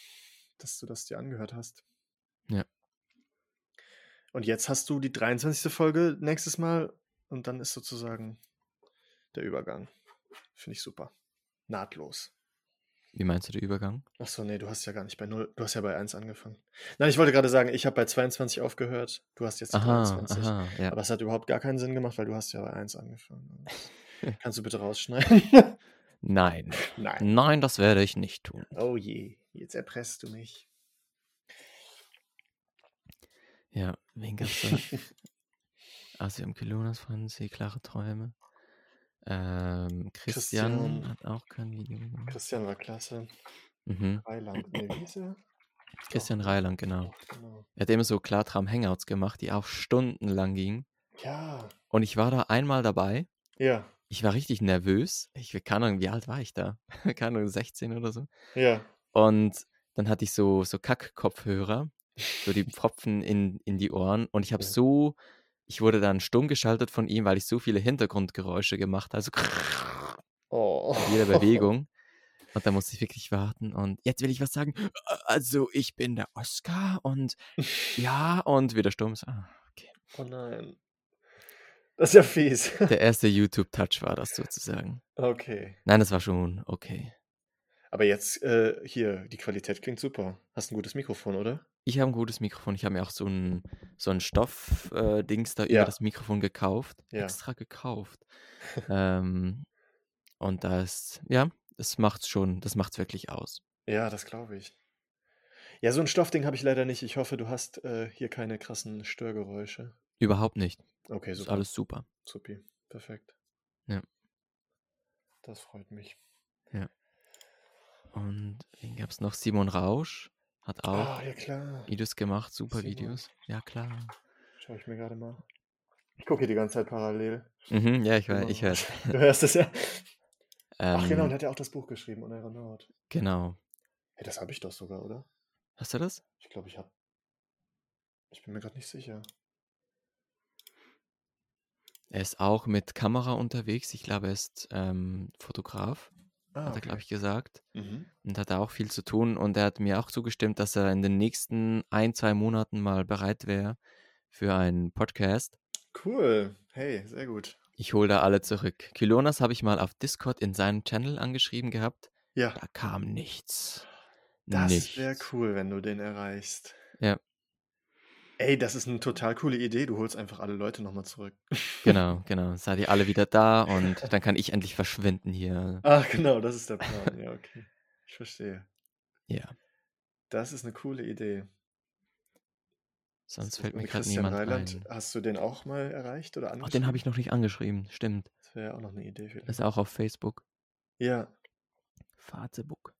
dass du das dir angehört hast. Ja. Und jetzt hast du die 23. Folge nächstes Mal und dann ist sozusagen der Übergang. Finde ich super. Nahtlos. Wie meinst du der Übergang? Achso, nee, du hast ja gar nicht bei 0, du hast ja bei 1 angefangen. Nein, ich wollte gerade sagen, ich habe bei 22 aufgehört, du hast jetzt die Aha, 23. aha, ja. Aber es hat überhaupt gar keinen Sinn gemacht, weil du hast ja bei 1 angefangen. Kannst du bitte rausschneiden? Nein. Nein. Nein, das werde ich nicht tun. Oh je, jetzt erpresst du mich. Ja, wen gab's da? also wir haben Kilonas, Franzi, klare Träume. Ähm, Christian, Christian. hat auch kein Video gemacht. Christian war klasse. Mhm. Reiland, nee, wie hieß er? Christian Reiland, genau. Genau. Er hat immer so Klartraum-Hangouts gemacht, die auch stundenlang gingen. Ja. Und ich war da einmal dabei. Ja. Ich war richtig nervös. Ich keine Ahnung, wie alt war ich da? keine Ahnung, 16 oder so. Ja. Und dann hatte ich so, so Kack-Kopfhörer, so die Pfropfen in, in die Ohren. Und ich habe Ja. so, ich wurde dann stumm geschaltet von ihm, weil ich so viele Hintergrundgeräusche gemacht habe. Also Oh. bei jeder Bewegung. Und da musste ich wirklich warten. Und jetzt will ich was sagen. Also, ich bin der Oscar und ja, und wieder stumm. Ah, okay. Oh nein. Das ist ja fies. Der erste YouTube-Touch war das sozusagen. Okay. Nein, das war schon okay. Aber jetzt äh, hier, die Qualität klingt super. Hast ein gutes Mikrofon, oder? Ich habe ein gutes Mikrofon. Ich habe mir auch so ein, so ein Stoff-Dings da über Ja. das Mikrofon gekauft. Ja. Extra gekauft. ähm, und das, ja, das macht's schon, das macht's wirklich aus. Ja, das glaube ich. Ja, so ein Stoffding habe ich leider nicht. Ich hoffe, du hast äh, hier keine krassen Störgeräusche. Überhaupt nicht. Okay, Ist super. alles super. Supi. Perfekt. Ja. Das freut mich. Und wen gab's noch? Simon Rausch hat auch Ah, ja. Videos gemacht, super. Videos. Ja, klar. Schau ich mir gerade mal. Ich gucke hier die ganze Zeit parallel. Mhm, ja, ich, Simon ich höre. Du hörst es ja. Ach genau, und Ähm, hat ja auch das Buch geschrieben, Unaeronaut. genau. Hey, das habe ich doch sogar, oder? Hast du das? Ich glaube, ich habe. Ich bin mir gerade nicht sicher. Er ist auch mit Kamera unterwegs. Ich glaube, er ist ähm, Fotograf, Ah, hat er, okay. glaube ich, gesagt. Mhm. Und hat da auch viel zu tun. Und er hat mir auch zugestimmt, dass er in den nächsten ein, zwei Monaten mal bereit wäre für einen Podcast. Cool. Hey, sehr gut. Ich hole da alle zurück. Kylonas habe ich mal auf Discord in seinen Channel angeschrieben gehabt. Ja, Da kam nichts. das wäre cool, wenn du den erreichst. Ja, Ey, das ist eine total coole Idee. Du holst einfach alle Leute nochmal zurück. genau, genau. Seid ihr alle wieder da und dann kann ich endlich verschwinden hier. Ach, genau, das ist der Plan. Ja, okay. Ich verstehe. Ja, Das ist eine coole Idee. sonst So, fällt mir gerade niemand Reiland, ein. hast du den auch mal erreicht oder Oh, angeschrieben? den habe ich noch nicht angeschrieben. Stimmt. Das wäre ja auch noch eine Idee vielleicht. Ist auch auf Facebook. Ja, Facebook.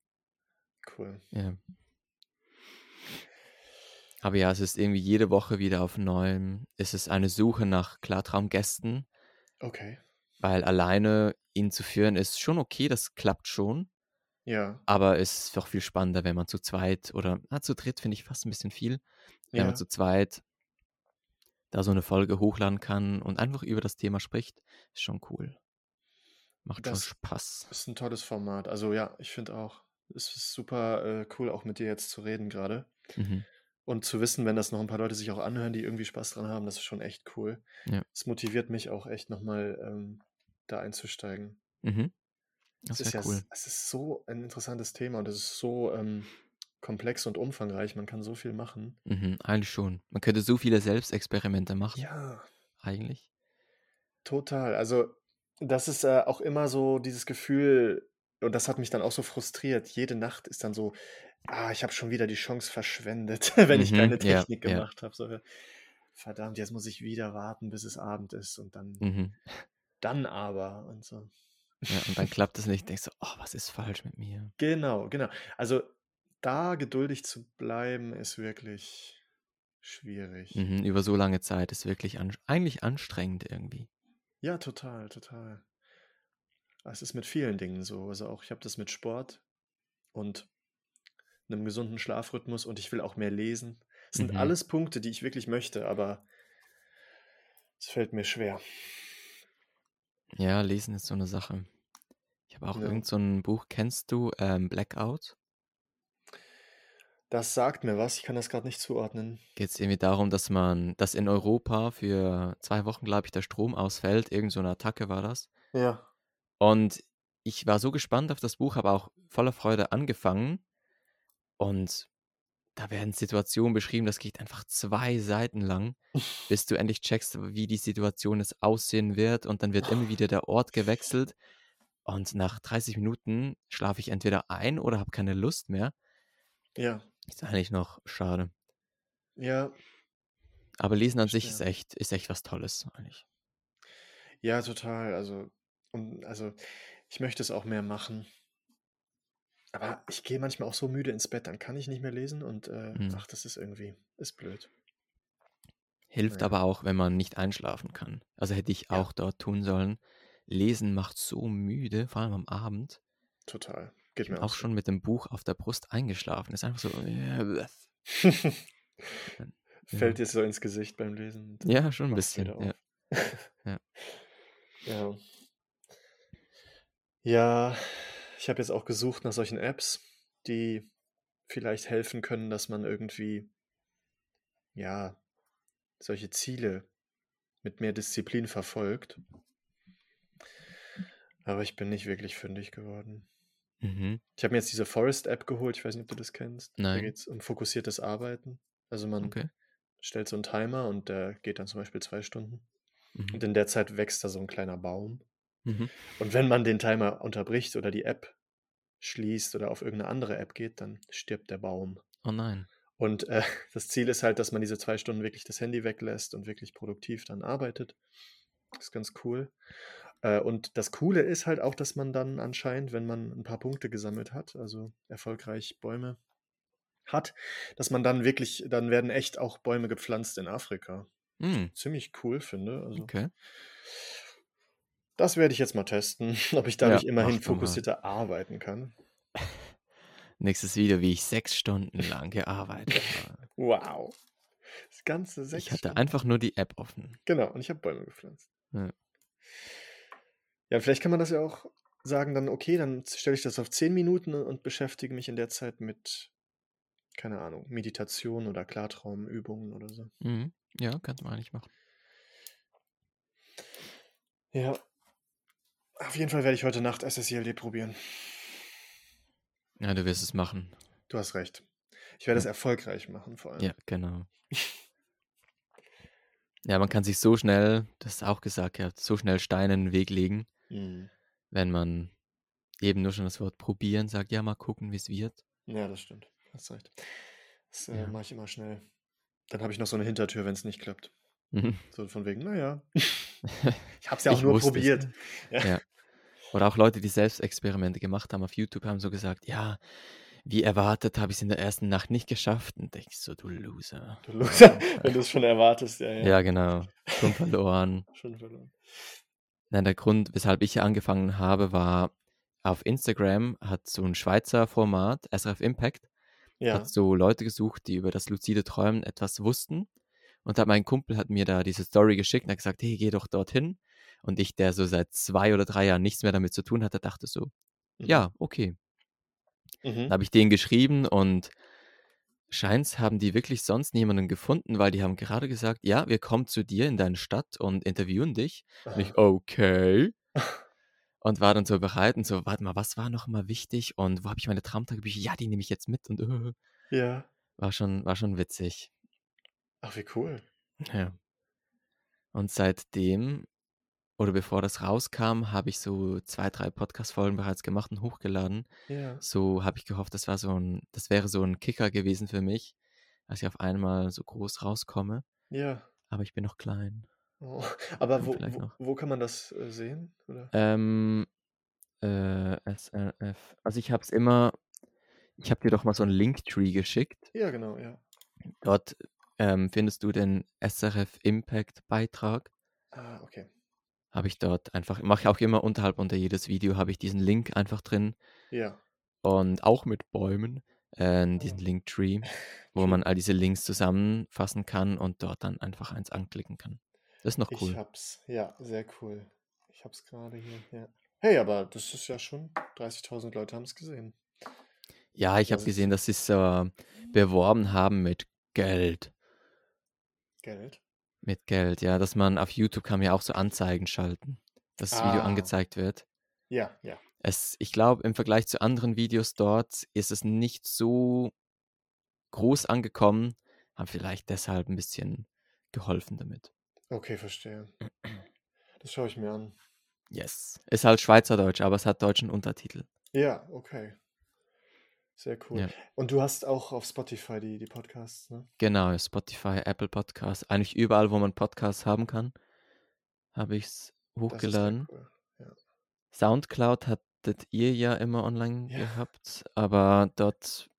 cool. Ja. Aber ja, es ist irgendwie jede Woche wieder auf neuem. Es ist eine Suche nach Klartraumgästen, Okay. weil alleine ihn zu führen ist schon okay, das klappt schon. Ja, Aber es ist doch viel spannender, wenn man zu zweit oder na, zu dritt finde ich fast ein bisschen viel. Wenn man ja. zu zweit da so eine Folge hochladen kann und einfach über das Thema spricht, ist schon cool. Macht schon Das Spaß. ist ein tolles Format. Also ja, ich finde auch, es ist super äh, cool, auch mit dir jetzt zu reden gerade. Mhm. Und zu wissen, wenn das noch ein paar Leute sich auch anhören, die irgendwie Spaß dran haben, das ist schon echt cool. Ja. Es motiviert mich auch echt nochmal ähm, da einzusteigen. Mhm. Es Das ist ja, cool. es ist so ein interessantes Thema und es ist so ähm, komplex und umfangreich. Man kann so viel machen. Mhm. Eigentlich schon. Man könnte so viele Selbstexperimente machen, Ja, eigentlich. total. Also das ist äh, auch immer so dieses Gefühl, und das hat mich dann auch so frustriert. Jede Nacht ist dann so, ah, ich habe schon wieder die Chance verschwendet, wenn ich Mhm. keine Ja, Technik ja. gemacht habe. So, verdammt, jetzt muss ich wieder warten, bis es Abend ist und dann, Mhm. dann aber und so. Ja, und dann klappt es nicht. Denkst du, oh, was ist falsch mit mir? Genau, genau. Also da geduldig zu bleiben, ist wirklich schwierig. Mhm. Über so lange Zeit ist wirklich an, eigentlich anstrengend irgendwie. Ja, total, total. Es ist mit vielen Dingen so. Also auch ich habe das mit Sport und einem gesunden Schlafrhythmus und ich will auch mehr lesen. Es sind Mhm. alles Punkte, die ich wirklich möchte, aber es fällt mir schwer. Ja, lesen ist so eine Sache. Ich habe auch Ja. irgend so ein Buch, kennst du ähm, Blackout? Das sagt mir was, ich kann das gerade nicht zuordnen. Geht es irgendwie darum, dass man, dass in Europa für zwei Wochen, glaube ich, der Strom ausfällt. Irgend so eine Attacke war das. Ja. Und ich war so gespannt auf das Buch, habe auch voller Freude angefangen. Und da werden Situationen beschrieben, das geht einfach zwei Seiten lang, bis du endlich checkst, wie die Situation jetzt aussehen wird. Und dann wird immer wieder der Ort gewechselt. Und nach 30 Minuten schlafe ich entweder ein oder habe keine Lust mehr. Ja. Ist eigentlich noch schade. Ja. Aber Lesen an sich ist echt, ist echt was Tolles, eigentlich. Ja, total. Also, um, also ich möchte es auch mehr machen. Aber ich gehe manchmal auch so müde ins Bett, dann kann ich nicht mehr lesen und äh, Hm. ach, das ist irgendwie, ist blöd. Hilft Ja. aber auch, wenn man nicht einschlafen kann. Also hätte ich Ja. auch dort tun sollen. Lesen macht so müde, vor allem am Abend. Total. Geht mir auch auch schon mit dem Buch auf der Brust eingeschlafen. Ist einfach so. Fällt dir so ins Gesicht beim Lesen ja schon ein bisschen. Ja. Ja. Ja. Ich habe jetzt auch gesucht nach solchen Apps, die vielleicht helfen können, dass man irgendwie, ja, solche Ziele mit mehr Disziplin verfolgt. Aber ich bin nicht wirklich fündig geworden. Mhm. Ich habe mir jetzt diese Forest-App geholt. Ich weiß nicht, ob du das kennst. Da Nein. geht es um fokussiertes Arbeiten. Also man Okay. stellt so einen Timer und der geht dann zum Beispiel zwei Stunden. Mhm. Und in der Zeit wächst da so ein kleiner Baum. Mhm. Und wenn man den Timer unterbricht oder die App schließt oder auf irgendeine andere App geht, dann stirbt der Baum. Oh nein. Und äh, das Ziel ist halt, dass man diese zwei Stunden wirklich das Handy weglässt und wirklich produktiv dann arbeitet. Das ist ganz cool. Äh, und das Coole ist halt auch, dass man dann anscheinend, wenn man ein paar Punkte gesammelt hat, also erfolgreich Bäume hat, dass man dann wirklich, dann werden echt auch Bäume gepflanzt in Afrika. Mhm. Ziemlich cool finde. Also Okay. Das werde ich jetzt mal testen, ob ich Ja, dadurch immerhin doch mal. fokussierter arbeiten kann. Nächstes Video, wie ich sechs Stunden lang gearbeitet habe. Wow. Das ganze sechs Ich hatte Stunden. einfach nur die App offen. Genau, und ich habe Bäume gepflanzt. Ja. Ja, vielleicht kann man das ja auch sagen, dann, okay, dann stelle ich das auf 10 Minuten und beschäftige mich in der Zeit mit, keine Ahnung, Meditation oder Klartraumübungen oder so. Mhm. Ja, kannst du nicht machen. Ja, auf jeden Fall werde ich heute Nacht SSILD probieren. Ja, du wirst es machen. Du hast recht. Ich werde es Ja, erfolgreich machen, vor allem. ja genau. Ja, man kann sich so schnell, das ist auch gesagt, ja, so schnell Steine in den Weg legen, Mhm. wenn man eben nur schon das Wort probieren sagt, ja, mal gucken, wie es wird. Ja, das stimmt. Hast recht. Das äh, Ja. mache ich immer schnell. Dann habe ich noch so eine Hintertür, wenn es nicht klappt. Mhm. So von wegen, naja. Ich habe es ja auch nur probiert. Ja. Ja. Oder auch Leute, die selbst Experimente gemacht haben auf YouTube, haben so gesagt, ja, wie erwartet habe ich es in der ersten Nacht nicht geschafft. Und ich so, du Loser. Du Loser, wenn du es schon erwartest, ja, ja. Ja, genau. Schon verloren. Schon verloren. Nein, der Grund, weshalb ich hier angefangen habe, war, auf Instagram hat so ein Schweizer Format, SRF Impact, Ja. hat so Leute gesucht, die über das luzide Träumen etwas wussten. Und hat mein Kumpel hat mir da diese Story geschickt und hat gesagt, hey, geh doch dorthin. Und ich, der so seit zwei oder drei Jahren nichts mehr damit zu tun hatte, dachte so, Mhm. ja, okay. Dann Mhm. habe ich den geschrieben und scheint's haben die wirklich sonst niemanden gefunden, weil die haben gerade gesagt, ja, wir kommen zu dir in deine Stadt und interviewen dich. Und ich, Aha. okay. Und war dann so bereit und so, warte mal, was war noch mal wichtig und wo habe ich meine Traumtagebücher? Ja, die nehme ich jetzt mit und äh, Ja. war schon, war schon witzig. Ach, wie cool. Ja. Und seitdem, oder bevor das rauskam, habe ich so zwei, drei Podcast-Folgen bereits gemacht und hochgeladen. Ja. So habe ich gehofft, das war so ein, das wäre so ein Kicker gewesen für mich, dass ich auf einmal so groß rauskomme. Ja. Aber ich bin noch klein. Oh. Aber wo, wo, wo kann man das äh, sehen? Oder? Ähm, äh, SRF. Also ich habe es immer, ich habe dir doch mal so einen Linktree geschickt. Ja, genau, ja. Dort ähm, findest du den SRF Impact Beitrag. Ah, okay. Habe ich dort einfach, mache ich auch immer unterhalb unter jedes Video, habe ich diesen Link einfach drin. Ja. Und auch mit Bäumen, äh, diesen Ah. Linktree, wo man all diese Links zusammenfassen kann und dort dann einfach eins anklicken kann. Das ist noch Ich cool. hab's. Ja, sehr cool. Ich hab's gerade hier. Ja. Hey, aber das ist ja schon, 30.000 Leute haben es gesehen. Ja, ich habe ist gesehen, dass sie es äh, beworben haben mit Geld. Geld. Mit Geld, ja, dass man auf YouTube kann man ja auch so Anzeigen schalten, dass das Video Ah, angezeigt wird. ja, ja. Es, ich glaube, im Vergleich zu anderen Videos dort ist es nicht so groß angekommen, haben vielleicht deshalb ein bisschen geholfen damit. Okay, verstehe. Das schaue ich mir an. Yes. Ist halt Schweizerdeutsch, aber es hat deutschen Untertitel. Ja, okay. Sehr cool. Ja, Und du hast auch auf Spotify die, die Podcasts, ne? genau, Spotify, Apple Podcasts, eigentlich überall, wo man Podcasts haben kann, habe ich es ist sehr hochgeladen. cool. Ja. Soundcloud hattet ihr ja immer online Ja. gehabt, aber dort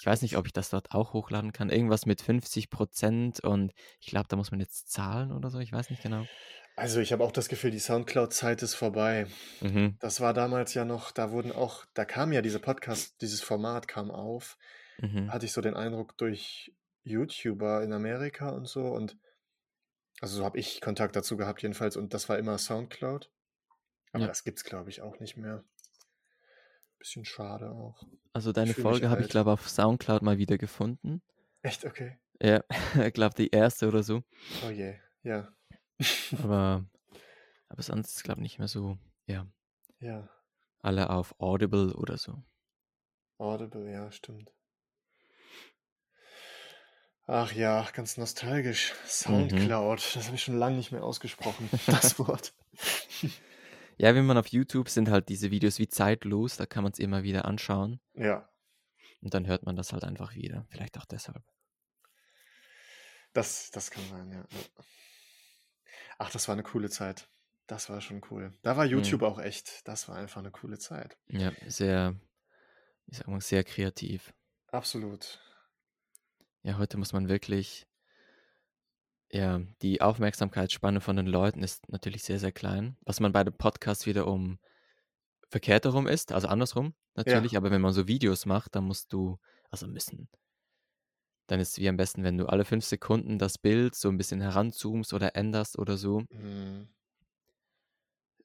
Ich weiß nicht, ob ich das dort auch hochladen kann. Irgendwas mit 50 Prozent und ich glaube, da muss man jetzt zahlen oder so. Ich weiß nicht genau. Also ich habe auch das Gefühl, die Soundcloud-Zeit ist vorbei. Mhm. Das war damals ja noch, da wurden auch, da kam ja diese Podcast, dieses Format kam auf, Mhm. hatte ich so den Eindruck durch YouTuber in Amerika und so und also so habe ich Kontakt dazu gehabt jedenfalls und das war immer Soundcloud. Aber Ja. das gibt's glaube ich auch nicht mehr. Bisschen schade auch. Also deine Folge habe ich, glaube auf Soundcloud mal wieder gefunden. Echt? Okay. Ja, ich glaube die erste oder so. Oh je. Ja. Aber, aber sonst ist, glaube ich, nicht mehr so, ja, Ja. alle auf Audible oder so. Audible, ja, stimmt. Ach ja, ganz nostalgisch. Mhm. Soundcloud, das habe ich schon lange nicht mehr ausgesprochen, das Wort. Ja, wenn man auf YouTube sind halt diese Videos wie zeitlos, da kann man es immer wieder anschauen Ja, und dann hört man das halt einfach wieder. Vielleicht auch deshalb. das, das kann sein, ja. Ach, das war eine coole Zeit. Das war schon cool. Da war Mhm. YouTube auch echt, das war einfach eine coole Zeit. Ja, sehr, ich sag mal, sehr kreativ. Absolut. Ja, heute muss man wirklich, ja, die Aufmerksamkeitsspanne von den Leuten ist natürlich sehr, sehr klein. Was man bei dem Podcast wiederum verkehrt herum ist, also andersrum natürlich, Ja, aber wenn man so Videos macht, dann musst du, also müssen, dann ist es wie am besten, wenn du alle fünf Sekunden das Bild so ein bisschen heranzoomst oder änderst oder so. ja,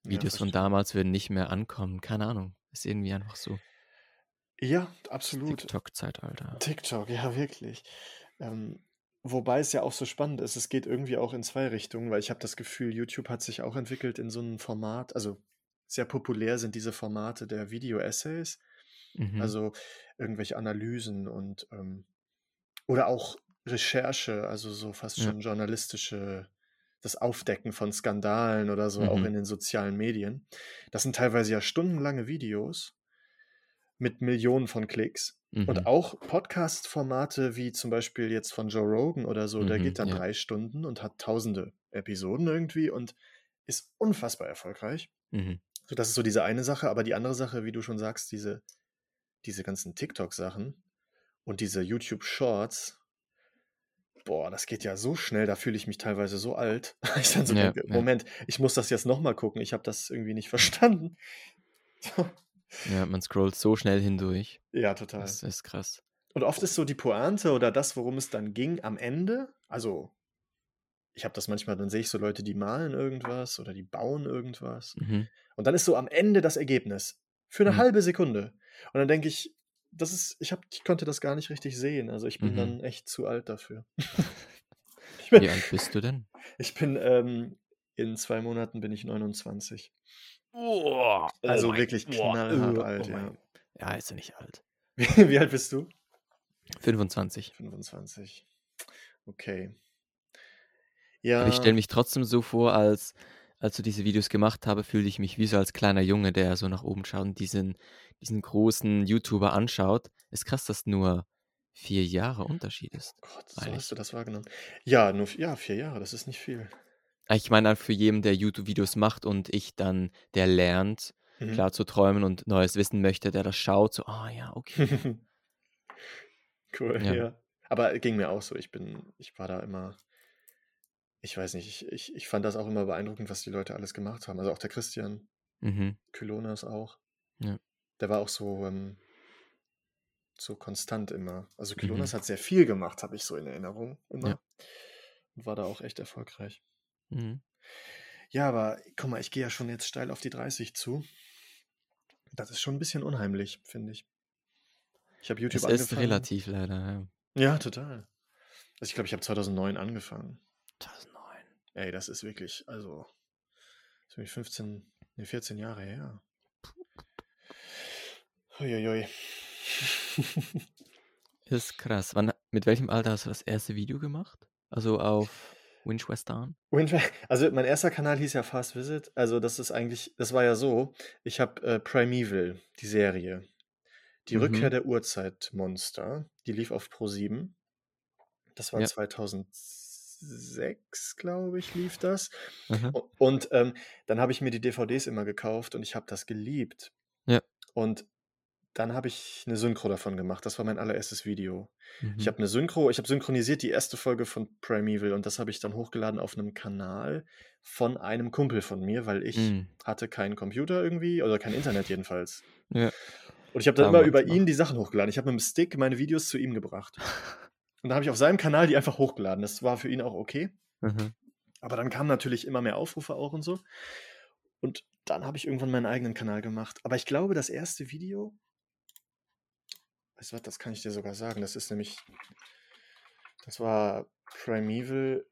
Videos von verstehe. damals würden nicht mehr ankommen. Keine Ahnung. Ist irgendwie einfach so. Ja, absolut. TikTok-Zeitalter. TikTok, ja, wirklich. Ähm, wobei es ja auch so spannend ist, es geht irgendwie auch in zwei Richtungen, weil ich habe das Gefühl, YouTube hat sich auch entwickelt in so einem Format, also sehr populär sind diese Formate der Video-Essays, Mhm. also irgendwelche Analysen und ähm, oder auch Recherche, also so fast Ja. schon journalistische, das Aufdecken von Skandalen oder so, auch Mhm. in den sozialen Medien. Das sind teilweise ja stundenlange Videos mit Millionen von Klicks. Und Mhm. auch Podcast-Formate wie zum Beispiel jetzt von Joe Rogan oder so, der Mhm. geht dann Ja. drei Stunden und hat tausende Episoden irgendwie und ist unfassbar erfolgreich. Mhm. So, das ist so diese eine Sache, aber die andere Sache, wie du schon sagst, diese, diese ganzen TikTok-Sachen und diese YouTube-Shorts, boah, das geht ja so schnell, da fühle ich mich teilweise so alt. Ich dann so Ja, denke, ja. Moment, ich muss das jetzt nochmal gucken, ich habe das irgendwie nicht verstanden. Ja, man scrollt so schnell hindurch. Ja, total. Das ist krass. Und oft ist so die Pointe oder das, worum es dann ging, am Ende. Also, ich habe das manchmal, dann sehe ich so Leute, die malen irgendwas oder die bauen irgendwas. Mhm. Und dann ist so am Ende das Ergebnis. Für eine Mhm. halbe Sekunde. Und dann denke ich, das ist, ich, hab, ich konnte das gar nicht richtig sehen. Also ich bin Mhm. dann echt zu alt dafür. bin, Wie alt bist du denn? ich bin ähm, in zwei Monaten bin ich 29. Oh, Also mein- wirklich knallhart äh, alt, oh ja. Ja, ist ja nicht alt. Wie, wie alt bist du? 25. 25. Okay. Aber ich stelle Ja, mich trotzdem so vor, als, als du diese Videos gemacht habe, fühle ich mich wie so als kleiner Junge, der so nach oben schaut und diesen, diesen großen YouTuber anschaut. Ist krass, dass nur vier Jahre Unterschied ist, Gott, so hast du das wahrgenommen. Ja, nur ja, vier Jahre, das ist nicht viel. Ah, Ich meine, für jeden, der YouTube-Videos macht und ich dann, der lernt, Mhm. klar zu träumen und Neues wissen möchte, der das schaut, so, ah ja, okay. Cool, Ja. ja. Aber ging mir auch so. Ich bin, ich war da immer, ich weiß nicht, ich, ich, ich fand das auch immer beeindruckend, was die Leute alles gemacht haben. Also auch der Christian Mhm. Kylonas auch. Ja. Der war auch so, ähm, so konstant immer. Also Kylonas Mhm. hat sehr viel gemacht, habe ich so in Erinnerung immer. Ja. Und war da auch echt erfolgreich. Mhm. Ja, aber guck mal, ich gehe ja schon jetzt steil auf die 30 zu. Das ist schon ein bisschen unheimlich, finde ich. Ich habe YouTube Es ist angefangen. relativ leider, ja. Ja, total. Also ich glaube, ich habe 2009 angefangen. 2009. Ey, das ist wirklich, also, das ist wirklich 15, nee, 14 Jahre her. Uiuiui. Ist krass. Wann, mit welchem Alter hast du das erste Video gemacht? Also auf Winchwestern? Also mein erster Kanal hieß ja Fast Visit. Also das ist eigentlich, das war ja so, ich habe äh, Primeval, die Serie, die Rückkehr Mhm. der Urzeitmonster, die lief auf Pro7. Das war Ja. 2006, glaube ich, lief das. U- Und ähm, dann habe ich mir die DVDs immer gekauft und ich habe das geliebt. Ja. Und dann habe ich eine Synchro davon gemacht. Das war mein allererstes Video. Ich Mhm. habe eine Synchro ich habe synchronisiert die erste Folge von Primeval und das habe ich dann hochgeladen auf einem Kanal von einem Kumpel von mir, weil ich Mhm. hatte keinen Computer irgendwie oder kein Internet jedenfalls. Ja. Und ich habe dann immer Damals über noch. ihn die Sachen hochgeladen. Ich habe mit dem Stick meine Videos zu ihm gebracht. Und dann habe ich auf seinem Kanal die einfach hochgeladen. Das war für ihn auch okay. Mhm. Aber dann kamen natürlich immer mehr Aufrufe auch und so. Und dann habe ich irgendwann meinen eigenen Kanal gemacht. Aber ich glaube, das erste Video, weißt du was, das kann ich dir sogar sagen. Das ist nämlich, das war Primeval,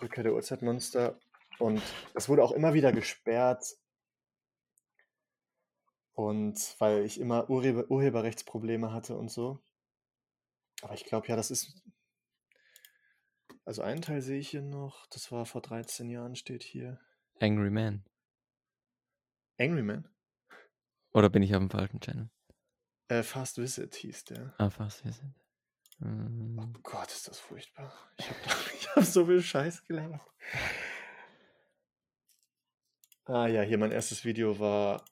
Rückkehr der Urzeitmonster. Und das wurde auch immer wieder gesperrt. Und weil ich immer Urheber, Urheberrechtsprobleme hatte und so. Aber ich glaube, ja, das ist. Also einen Teil sehe ich hier noch. Das war vor 13 Jahren, steht hier. Angry Man. Angry Man? Oder bin ich auf dem falschen Channel? Äh, Fast Visit hieß der. Ah, fast. Sind. Oh Ähm, Gott, ist das furchtbar. Ich habe hab so viel Scheiß gelernt. Ah ja, hier mein erstes Video war.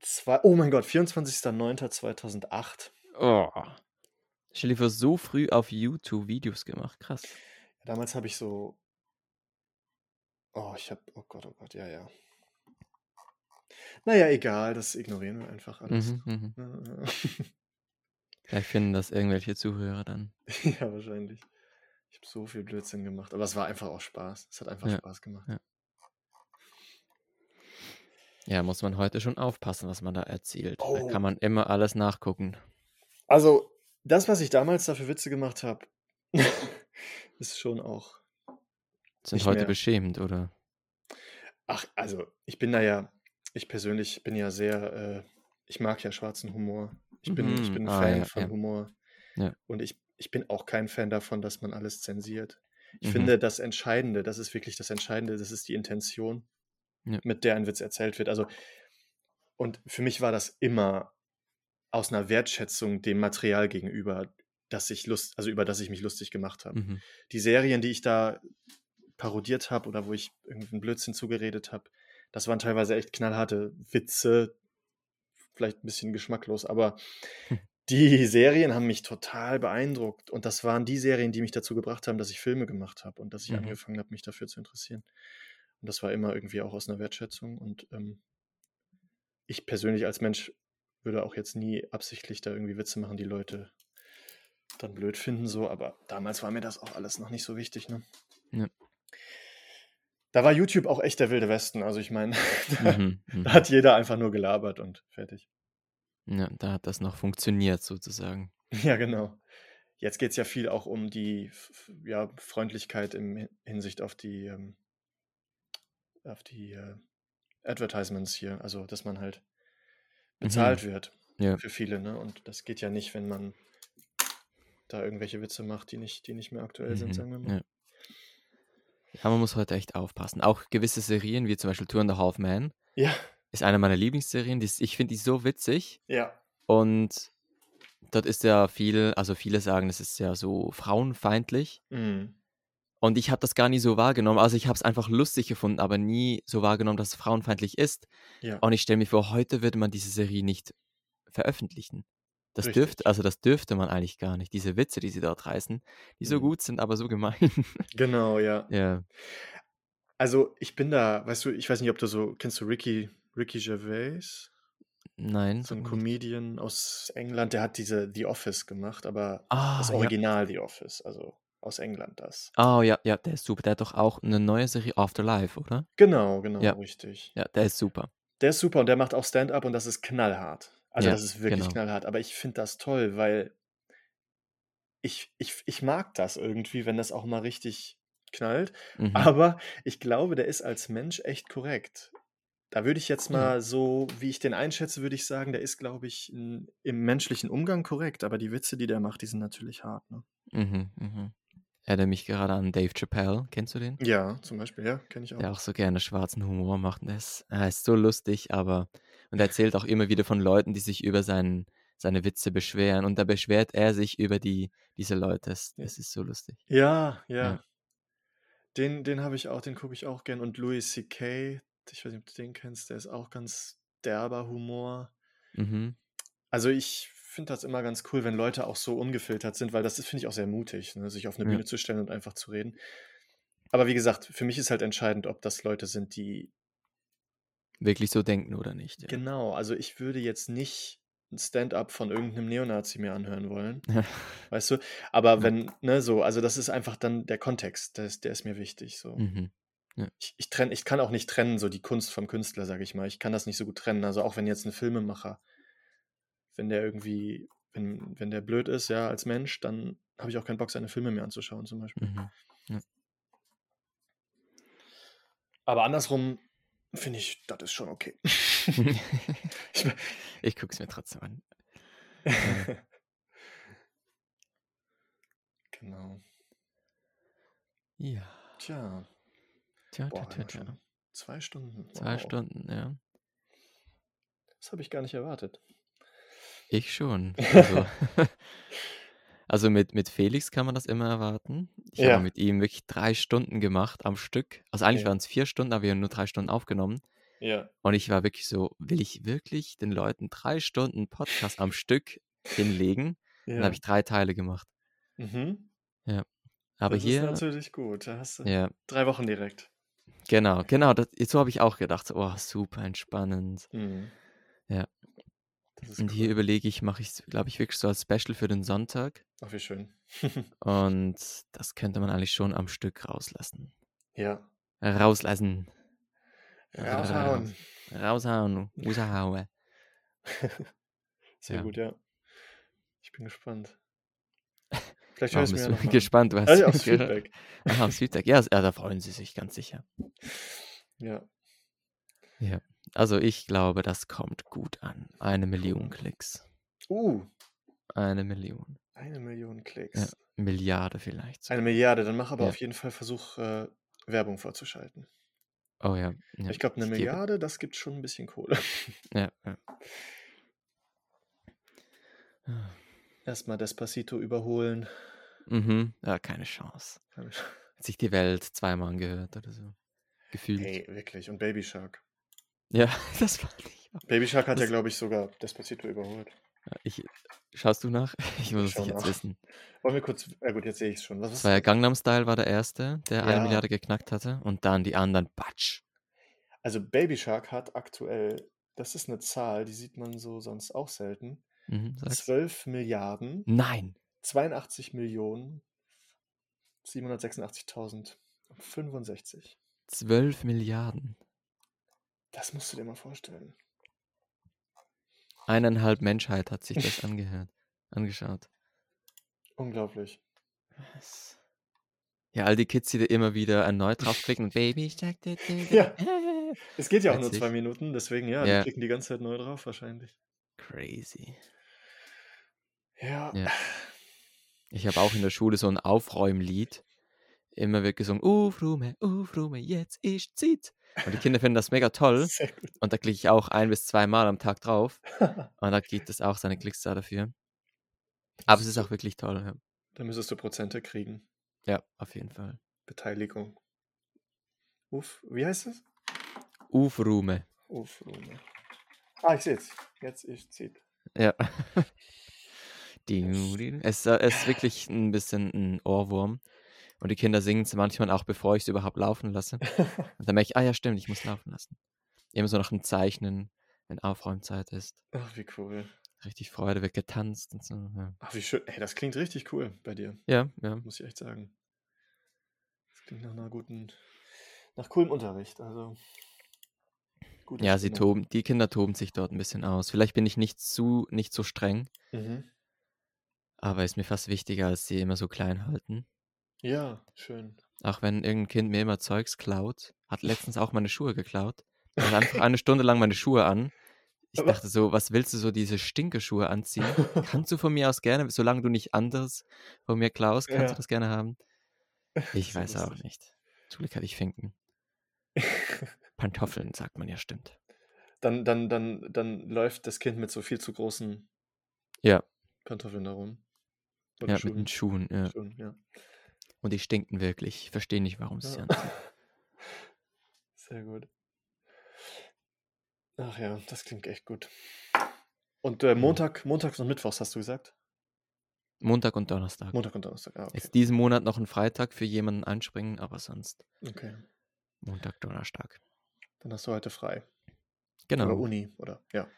Zwei, oh mein Gott, 24.09.2008. Oh. Stell dir vor, so früh auf YouTube Videos gemacht. Krass. Damals habe ich so. Oh, ich habe. Oh Gott, oh Gott, ja, ja. Naja, egal, das ignorieren wir einfach alles. Mhm, mhm. Vielleicht finden das irgendwelche Zuhörer dann. ja, wahrscheinlich. Ich habe so viel Blödsinn gemacht, aber es war einfach auch Spaß. Es hat einfach Ja, Spaß gemacht. ja. Ja, muss man heute schon aufpassen, was man da erzählt. Da Oh. kann man immer alles nachgucken. Also, das, was ich damals da für Witze gemacht habe, ist schon auch. Sind heute mehr. beschämend, oder? Ach, also, ich bin da ja. Ich persönlich bin ja sehr. Äh, ich mag ja schwarzen Humor. Ich bin, ich Mhm, bin ein ah, Fan ja, von ja. Humor. Ja. Und ich, ich bin auch kein Fan davon, dass man alles zensiert. Ich Mhm. finde, das Entscheidende, das ist wirklich das Entscheidende, das ist die Intention, mit der ein Witz erzählt wird. Also, und für mich war das immer aus einer Wertschätzung dem Material gegenüber, dass ich Lust, also über das ich mich lustig gemacht habe. Mhm. Die Serien, die ich da parodiert habe oder wo ich irgendeinen Blödsinn zugeredet habe, das waren teilweise echt knallharte Witze, vielleicht ein bisschen geschmacklos, aber Hm. die Serien haben mich total beeindruckt und das waren die Serien, die mich dazu gebracht haben, dass ich Filme gemacht habe und dass ich Mhm. angefangen habe, mich dafür zu interessieren. Und das war immer irgendwie auch aus einer Wertschätzung und ähm, ich persönlich als Mensch würde auch jetzt nie absichtlich da irgendwie Witze machen, die Leute dann blöd finden, so, aber damals war mir das auch alles noch nicht so wichtig, ne? Ja. Da war YouTube auch echt der wilde Westen. Also ich meine, da, Mhm. da Mhm. hat jeder einfach nur gelabert und fertig. Ja, da hat das noch funktioniert, sozusagen. Ja, genau. Jetzt geht es ja viel auch um die ja, Freundlichkeit im Hin- Hinsicht auf die, ähm, auf die äh, Advertisements hier. Also, dass man halt bezahlt wird Mhm. Ja. für viele, ne? Und das geht ja nicht, wenn man da irgendwelche Witze macht, die nicht, die nicht mehr aktuell sind, Mhm. sagen wir mal. Ja. ja, man muss heute echt aufpassen. Auch gewisse Serien, wie zum Beispiel Two and a Half Men, Ja, ist eine meiner Lieblingsserien. Die ich finde die so witzig. ja. Und dort ist ja viel, also viele sagen, es ist ja so frauenfeindlich. Mhm. Und ich habe das gar nie so wahrgenommen. Also ich habe es einfach lustig gefunden, aber nie so wahrgenommen, dass es frauenfeindlich ist. Ja, Und ich stelle mir vor, heute würde man diese Serie nicht veröffentlichen. Das Richtig. dürfte, also das dürfte man eigentlich gar nicht. Diese Witze, die sie dort reißen, die so Mhm. gut sind, aber so gemein. genau, ja. ja. Also ich bin da, weißt du, ich weiß nicht, ob du so, kennst du Ricky, Ricky Gervais? Nein. So ein. Comedian aus England, der hat diese The Office gemacht, aber Ah, das ja. Original The Office, also aus England das. Oh ja, ja, der ist super. Der hat doch auch eine neue Serie Afterlife, oder? Genau, genau, Ja. richtig. Ja, der ist super. Der ist super und der macht auch Stand-up und das ist knallhart. Also Ja, das ist wirklich genau. knallhart, aber ich finde das toll, weil ich, ich, ich mag das irgendwie, wenn das auch mal richtig knallt. Mhm. Aber ich glaube, der ist als Mensch echt korrekt. Da würde ich jetzt mal so, wie ich den einschätze, würde ich sagen, der ist, glaube ich, im menschlichen Umgang korrekt. Aber die Witze, die der macht, die sind natürlich hart. Ne? Mhm, mhm. Erinnere mich gerade an Dave Chappelle. Kennst du den? Ja, zum Beispiel, ja, kenne ich auch. Der auch so gerne schwarzen Humor macht. Er ist, er ist so lustig, aber. Und er erzählt auch immer wieder von Leuten, die sich über seinen, seine Witze beschweren. Und da beschwert er sich über die, diese Leute. Das, das ist so lustig. Ja, ja. Ja. Den, den habe ich auch, den gucke ich auch gern. Und Louis C.K., ich weiß nicht, ob du den kennst, der ist auch ganz derber Humor. Mhm. Also ich finde das immer ganz cool, wenn Leute auch so ungefiltert sind, weil das finde ich auch sehr mutig, ne, sich auf eine Ja. Bühne zu stellen und einfach zu reden. Aber wie gesagt, für mich ist halt entscheidend, ob das Leute sind, die Wirklich so denken oder nicht, ja. genau, also ich würde jetzt nicht ein Stand-up von irgendeinem Neonazi mir anhören wollen, weißt du? Aber Ja. wenn, ne, so, also das ist einfach dann der Kontext, der ist, der ist mir wichtig, so. Mhm. Ich, ich, trenn, ich kann auch nicht trennen, so die Kunst vom Künstler, sage ich mal. Ich kann das nicht so gut trennen. Also auch wenn jetzt ein Filmemacher, wenn der irgendwie, wenn, wenn der blöd ist, ja, als Mensch, dann habe ich auch keinen Bock, seine Filme mehr anzuschauen, zum Beispiel. Mhm. Aber andersrum finde ich, das ist schon okay. ich, ich gucke es mir trotzdem an. genau. Ja. Tja, Tja, boah, tja, tja, zwei Stunden. Zwei Wow. Stunden, ja. Das habe ich gar nicht erwartet. Ich schon. Also, also mit, mit Felix kann man das immer erwarten. Ich Ja. habe mit ihm wirklich drei Stunden gemacht am Stück. Also eigentlich Ja. waren es vier Stunden, aber wir haben nur drei Stunden aufgenommen. Ja. Und ich war wirklich so, will ich wirklich den Leuten drei Stunden Podcast am Stück hinlegen? Dann Ja. habe ich drei Teile gemacht. Mhm. Aber das hier, ist natürlich gut. Da hast du ja, drei Wochen direkt. genau, genau, das, so habe ich auch gedacht. Oh, super entspannend. Mhm. Ja. Und hier cool. überlege ich, mache ich es, glaube ich, wirklich so als Special für den Sonntag. Ach, wie schön. Und das könnte man eigentlich schon am Stück rauslassen. ja. Rauslassen. Raushauen. Raushauen. Raushauen. Sehr Ja. gut, ja. Ich bin gespannt. Vielleicht hörst du mir ja gespannt? Hast Also aufs gehört. Feedback. Aha, aufs Feedback. Ja, ja, da freuen sie sich ganz sicher. Ja. Also ich glaube, das kommt gut an. Eine Million Klicks. Uh, Eine Million. eine Million Ja, Klicks. Milliarde vielleicht. Eine sogar. Milliarde, dann mach aber Ja. auf jeden Fall Versuch, äh, Werbung vorzuschalten. Oh ja. ja. Ich glaube, eine Ich gebe- Milliarde, das gibt schon ein bisschen Kohle. Ja, ja. Erstmal Despacito überholen. Mhm. Ja, keine Chance. Hat sich die Welt zweimal angehört oder so. Gefühlt. Hey, wirklich. Und Baby Shark. Ja, das fand ich auch. Baby Shark hat ja, Das- glaube ich, sogar Despacito überholt. Ja, Ich, schaust du nach? Ich muss es jetzt nach. wissen. Wollen wir kurz. Ja, gut, jetzt sehe ich es schon. Was Das ist war ja Gangnam Style war der erste, der eine Ja. Milliarde geknackt hatte. Und dann die anderen, Batsch. Also Baby Shark hat aktuell, das ist eine Zahl, die sieht man so sonst auch selten, Mhm, sag's. 12 Milliarden, Nein. 82 Millionen, 786.065. 12 Milliarden. Das musst du dir mal vorstellen. Eineinhalb Menschheit hat sich das angehört, angeschaut. Unglaublich. Was? Ja, all die Kids, die da immer wieder erneut draufklicken und Baby du, du, du, Ja. Es geht ja auch nur zwei Minuten, deswegen ja, Ja. die klicken die ganze Zeit neu drauf wahrscheinlich. Crazy. Ja. Ja. Ich habe auch in der Schule so ein Aufräumlied. Immer wird gesungen, Ufrume, Ufrume, jetzt ist Zeit. Und die Kinder finden das mega toll. Und da klicke ich auch ein bis zwei Mal am Tag drauf. Und da gibt es auch seine Klicks da dafür. Aber es ist auch wirklich toll. Ja, da müsstest du Prozente kriegen. ja auf jeden Fall. Beteiligung. Uff, wie heißt es? Ufrume. Uff, Rume. Ah, ich sehe es. Jetzt ist Zeit. Ja. Diu. Es, es ist wirklich ein bisschen ein Ohrwurm. Und die Kinder singen es manchmal auch, bevor ich es überhaupt laufen lasse. Und dann merke ich, ah ja, stimmt, ich muss laufen lassen. Immer so nach dem Zeichnen, wenn Aufräumzeit ist. Ach, wie cool. Richtig Freude, wird getanzt und so. Ja, Ach, wie schön. Hey, das klingt richtig cool bei dir, ja. ja. muss ich echt sagen. Das klingt nach einer guten, nach coolem Unterricht. Also. Gute Ja, sie toben, die Kinder toben sich dort ein bisschen aus. Vielleicht bin ich nicht zu, nicht so streng, Mhm. aber ist mir fast wichtiger, als sie immer so klein halten. Ja, schön. Auch wenn irgendein Kind mir immer Zeugs klaut, hat letztens auch meine Schuhe geklaut. Er hat einfach eine Stunde lang meine Schuhe an. Ich Aber- dachte so, was willst du so diese Stinkeschuhe anziehen? Kannst du von mir aus gerne, solange du nicht anderes von mir klaust, kannst Ja. du das gerne haben. Ich weiß auch lustig. nicht. Zum Glück hatte ich Finken. Pantoffeln, sagt man ja, stimmt. dann, dann, dann, dann läuft das Kind mit so viel zu großen Ja, Pantoffeln darum. ja mit den Schuhen. Ja. Schuhen, ja. Und die stinken wirklich. Ich verstehe nicht, warum sie sie Ja. anziehen. Sehr gut. Ach ja, das klingt echt gut. Und äh, Montag, Montags und Mittwochs hast du gesagt? Montag und Donnerstag. Montag und Donnerstag, ah, okay. Jetzt diesen Monat noch ein Freitag für jemanden einspringen, aber sonst Okay. Montag, Donnerstag. Dann hast du heute frei. Oder Genau. Uni, oder? Ja.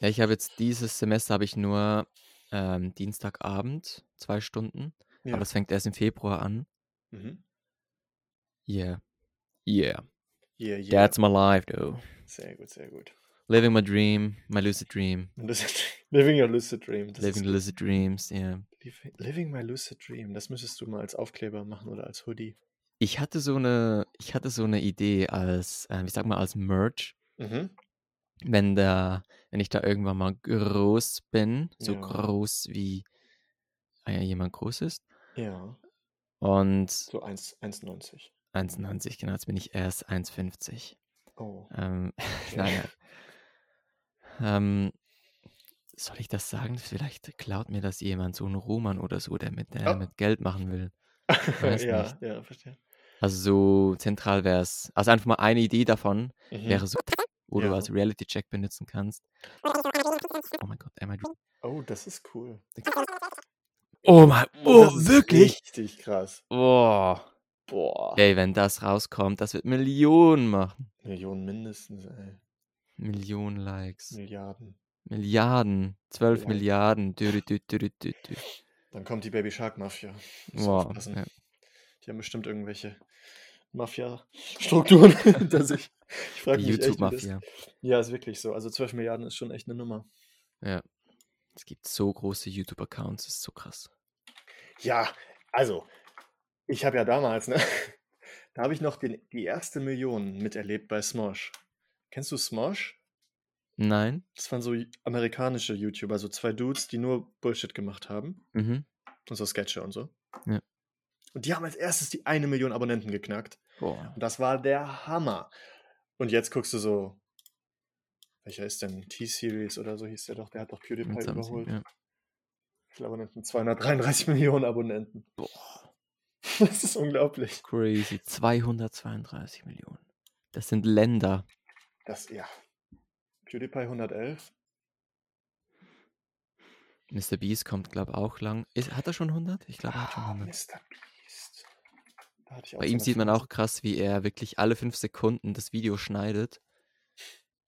Ja, ich habe jetzt dieses Semester habe ich nur ähm, Dienstagabend zwei Stunden, Ja. aber es fängt erst im Februar an. Mhm. Yeah. Yeah. Yeah, yeah. That's my life, though. Sehr gut, sehr gut. Living my dream, my lucid dream. Living your lucid dream. Das Living lucid dreams, yeah. living, living my lucid dream. Das müsstest du mal als Aufkleber machen oder als Hoodie. Ich hatte so eine, ich hatte so eine Idee als, äh, ich sag mal, als Merch, Mhm. wenn da, wenn ich da irgendwann mal groß bin, so Ja. groß wie äh, jemand groß ist. Ja. Und So 1 1,90. 1,90, genau, jetzt bin ich erst 1,50. Oh. Ähm, Ja. naja. Ähm, soll ich das sagen? Vielleicht klaut mir das jemand, so ein Roman oder so, der mit, der Oh. mit Geld machen will. weiß ja, nicht. ja, verstehe. Also so zentral wäre es. Also einfach mal eine Idee davon Mhm. wäre so, wo du Ja. als Reality-Check benutzen kannst. Oh mein Gott, am I Oh, das ist cool. Oh mein, oh, wirklich? Richtig krass. Oh. Boah. Ey, wenn das rauskommt, das wird Millionen machen. Millionen mindestens, ey. Millionen Likes. Milliarden. Milliarden. 12 Ja. Milliarden. Dü, dü, dü, dü, dü, dü. Dann kommt die Baby Shark Mafia. Aufpassen. Ja. Die haben bestimmt irgendwelche Mafia-Strukturen hinter sich. Ich frage Die mich. YouTube-Mafia. Ja, ist wirklich so. Also 12 Milliarden ist schon echt eine Nummer. Ja. Es gibt so große YouTube-Accounts, ist so krass. Ja, also, ich habe ja damals, ne, da habe ich noch den, die erste Million miterlebt bei Smosh. Kennst du Smosh? Nein? Das waren so amerikanische YouTuber, so zwei Dudes, die nur Bullshit gemacht haben. Mhm. Und so Sketche und so. Ja. Und die haben als erstes die eine Million Abonnenten geknackt. Boah. Und das war der Hammer. Und jetzt guckst du so, welcher ist denn T-Series oder so hieß der doch, der hat doch PewDiePie Mit Samsung, überholt. ja. Viele Abonnenten? 233 Millionen Abonnenten. Boah. Das ist unglaublich. Crazy. 232 Millionen. Das sind Länder. Das, ja. PewDiePie 111. Mr. Beast kommt, glaube ich, auch lang. Ist, hat er schon 100? Ich glaube, er hat schon Ah, 100. Mr. Beast. Ich Bei ihm sieht man auch krass, wie er wirklich alle fünf Sekunden das Video schneidet.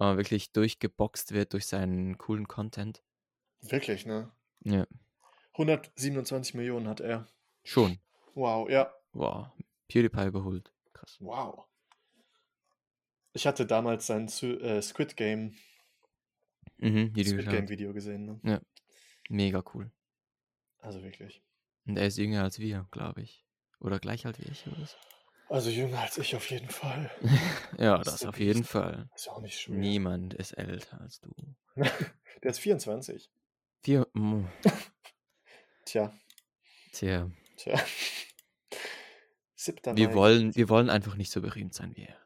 Aber wirklich durchgeboxt wird durch seinen coolen Content. Wirklich, ne? Ja, 127 Millionen hat er. schon. Wow, ja. Wow. PewDiePie überholt. Krass. Wow. Ich hatte damals sein äh, Squid Game, Mhm, Video Squid Game. Video gesehen, ne? Mega cool. Also wirklich. Und er ist jünger als wir, glaube ich. Oder gleich alt wie ich oder so. Also jünger als ich auf jeden Fall. Ja, Mr. das auf jeden. Fall. Ist auch nicht schwer. Niemand ist älter als du. Der ist 24. Wir, mm, Tja, tja, tja. Siebter wir Mai. wollen, wir wollen einfach nicht so berühmt sein wie er.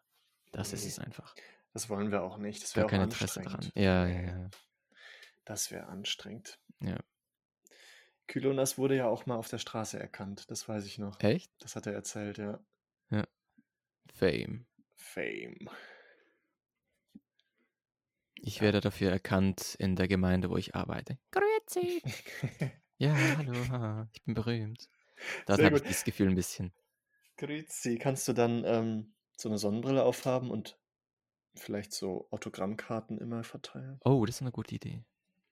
Das ist Nee. es einfach. Das wollen wir auch nicht. Das wäre kein Interesse dran. anstrengend. Ja, ja, ja. Das wäre anstrengend. Ja. Kylonas wurde ja auch mal auf der Straße erkannt. Das weiß ich noch. Echt? Das hat er erzählt, ja. Fame. Fame. Ich Ja. werde dafür erkannt in der Gemeinde, wo ich arbeite. Grüezi. Ja, hallo, ich bin berühmt. Sehr habe ich dieses Gefühl ein bisschen. Grüezi. Kannst du dann ähm, so eine Sonnenbrille aufhaben und vielleicht so Autogrammkarten immer verteilen? Oh, das ist eine gute Idee.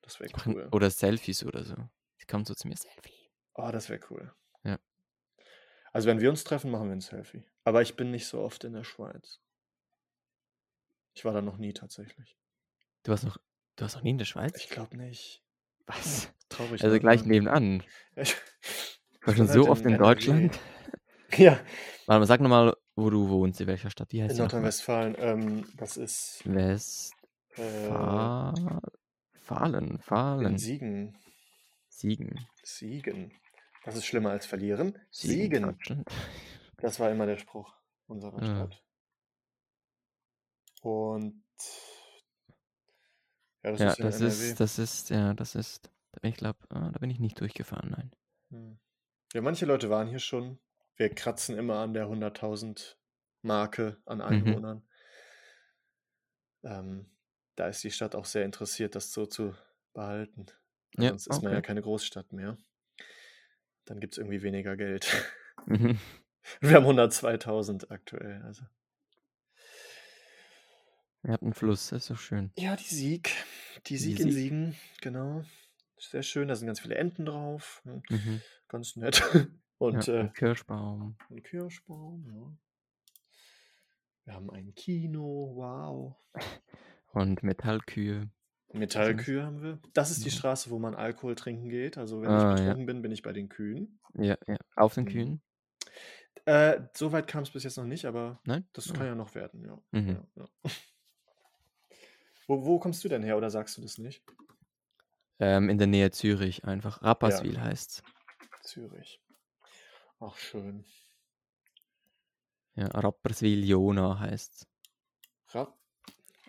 Das wäre cool. Oder Selfies oder so. Sie kommt so zu mir, Selfie. Oh, das wäre cool. Also wenn wir uns treffen, machen wir ein Selfie. Aber ich bin nicht so oft in der Schweiz. Ich war da noch nie tatsächlich. Du warst noch, du warst noch nie in der Schweiz? Ich glaube nicht. Was? Traurig. Also ne? gleich nebenan. Ich Ich war schon so halt oft in NRW. Deutschland. Ja, Warte mal, sag nochmal, wo du wohnst, in welcher Stadt. Wie heißt in? Nordrhein-Westfalen. Ähm, das ist Westfalen. äh, Fahlen, in Fahlen. Siegen. Siegen. Siegen. Das ist schlimmer als verlieren. Siegen. Siegen. Das war immer der Spruch unserer Ja. Stadt. Und ja, das Ja, ist ja das ist, das ist, ja, das ist, da bin ich glaube, da bin ich nicht durchgefahren, nein. Hm. Ja, manche Leute waren hier schon. Wir kratzen immer an der 100.000 Marke an Mhm. Einwohnern. Ähm, da ist die Stadt auch sehr interessiert, das so zu behalten. Ja, sonst ist man ja okay. keine Großstadt mehr. Dann gibt es irgendwie weniger Geld. Mhm. Wir haben 102.000 aktuell. Also. Ihr habt einen Fluss, das ist doch schön. Ja, die Sieg. Die Die Sieg in Sieg? Siegen, genau. Sehr schön, da sind ganz viele Enten drauf. hm, Mhm. Ganz nett. Und Ja, äh, ein Kirschbaum. ein Kirschbaum, ja. Wir haben ein Kino, wow. Und Metallkühe. Metallkühe haben wir. Das ist die Ja. Straße, wo man Alkohol trinken geht. Also wenn Ah, ich ja. betrunken bin, bin ich bei den Kühen. Ja, ja. Auf den Mhm. Kühen? Äh, so weit kam es bis jetzt noch nicht, aber Nein? das Oh. kann ja noch werden, ja. Mhm. ja, ja. Wo, wo kommst du denn her oder sagst du das nicht? Ähm, in der Nähe Zürich einfach. Rapperswil heißt's. Zürich. Ach, schön. Ja, Rapperswil-Jona heißt's. Rapp.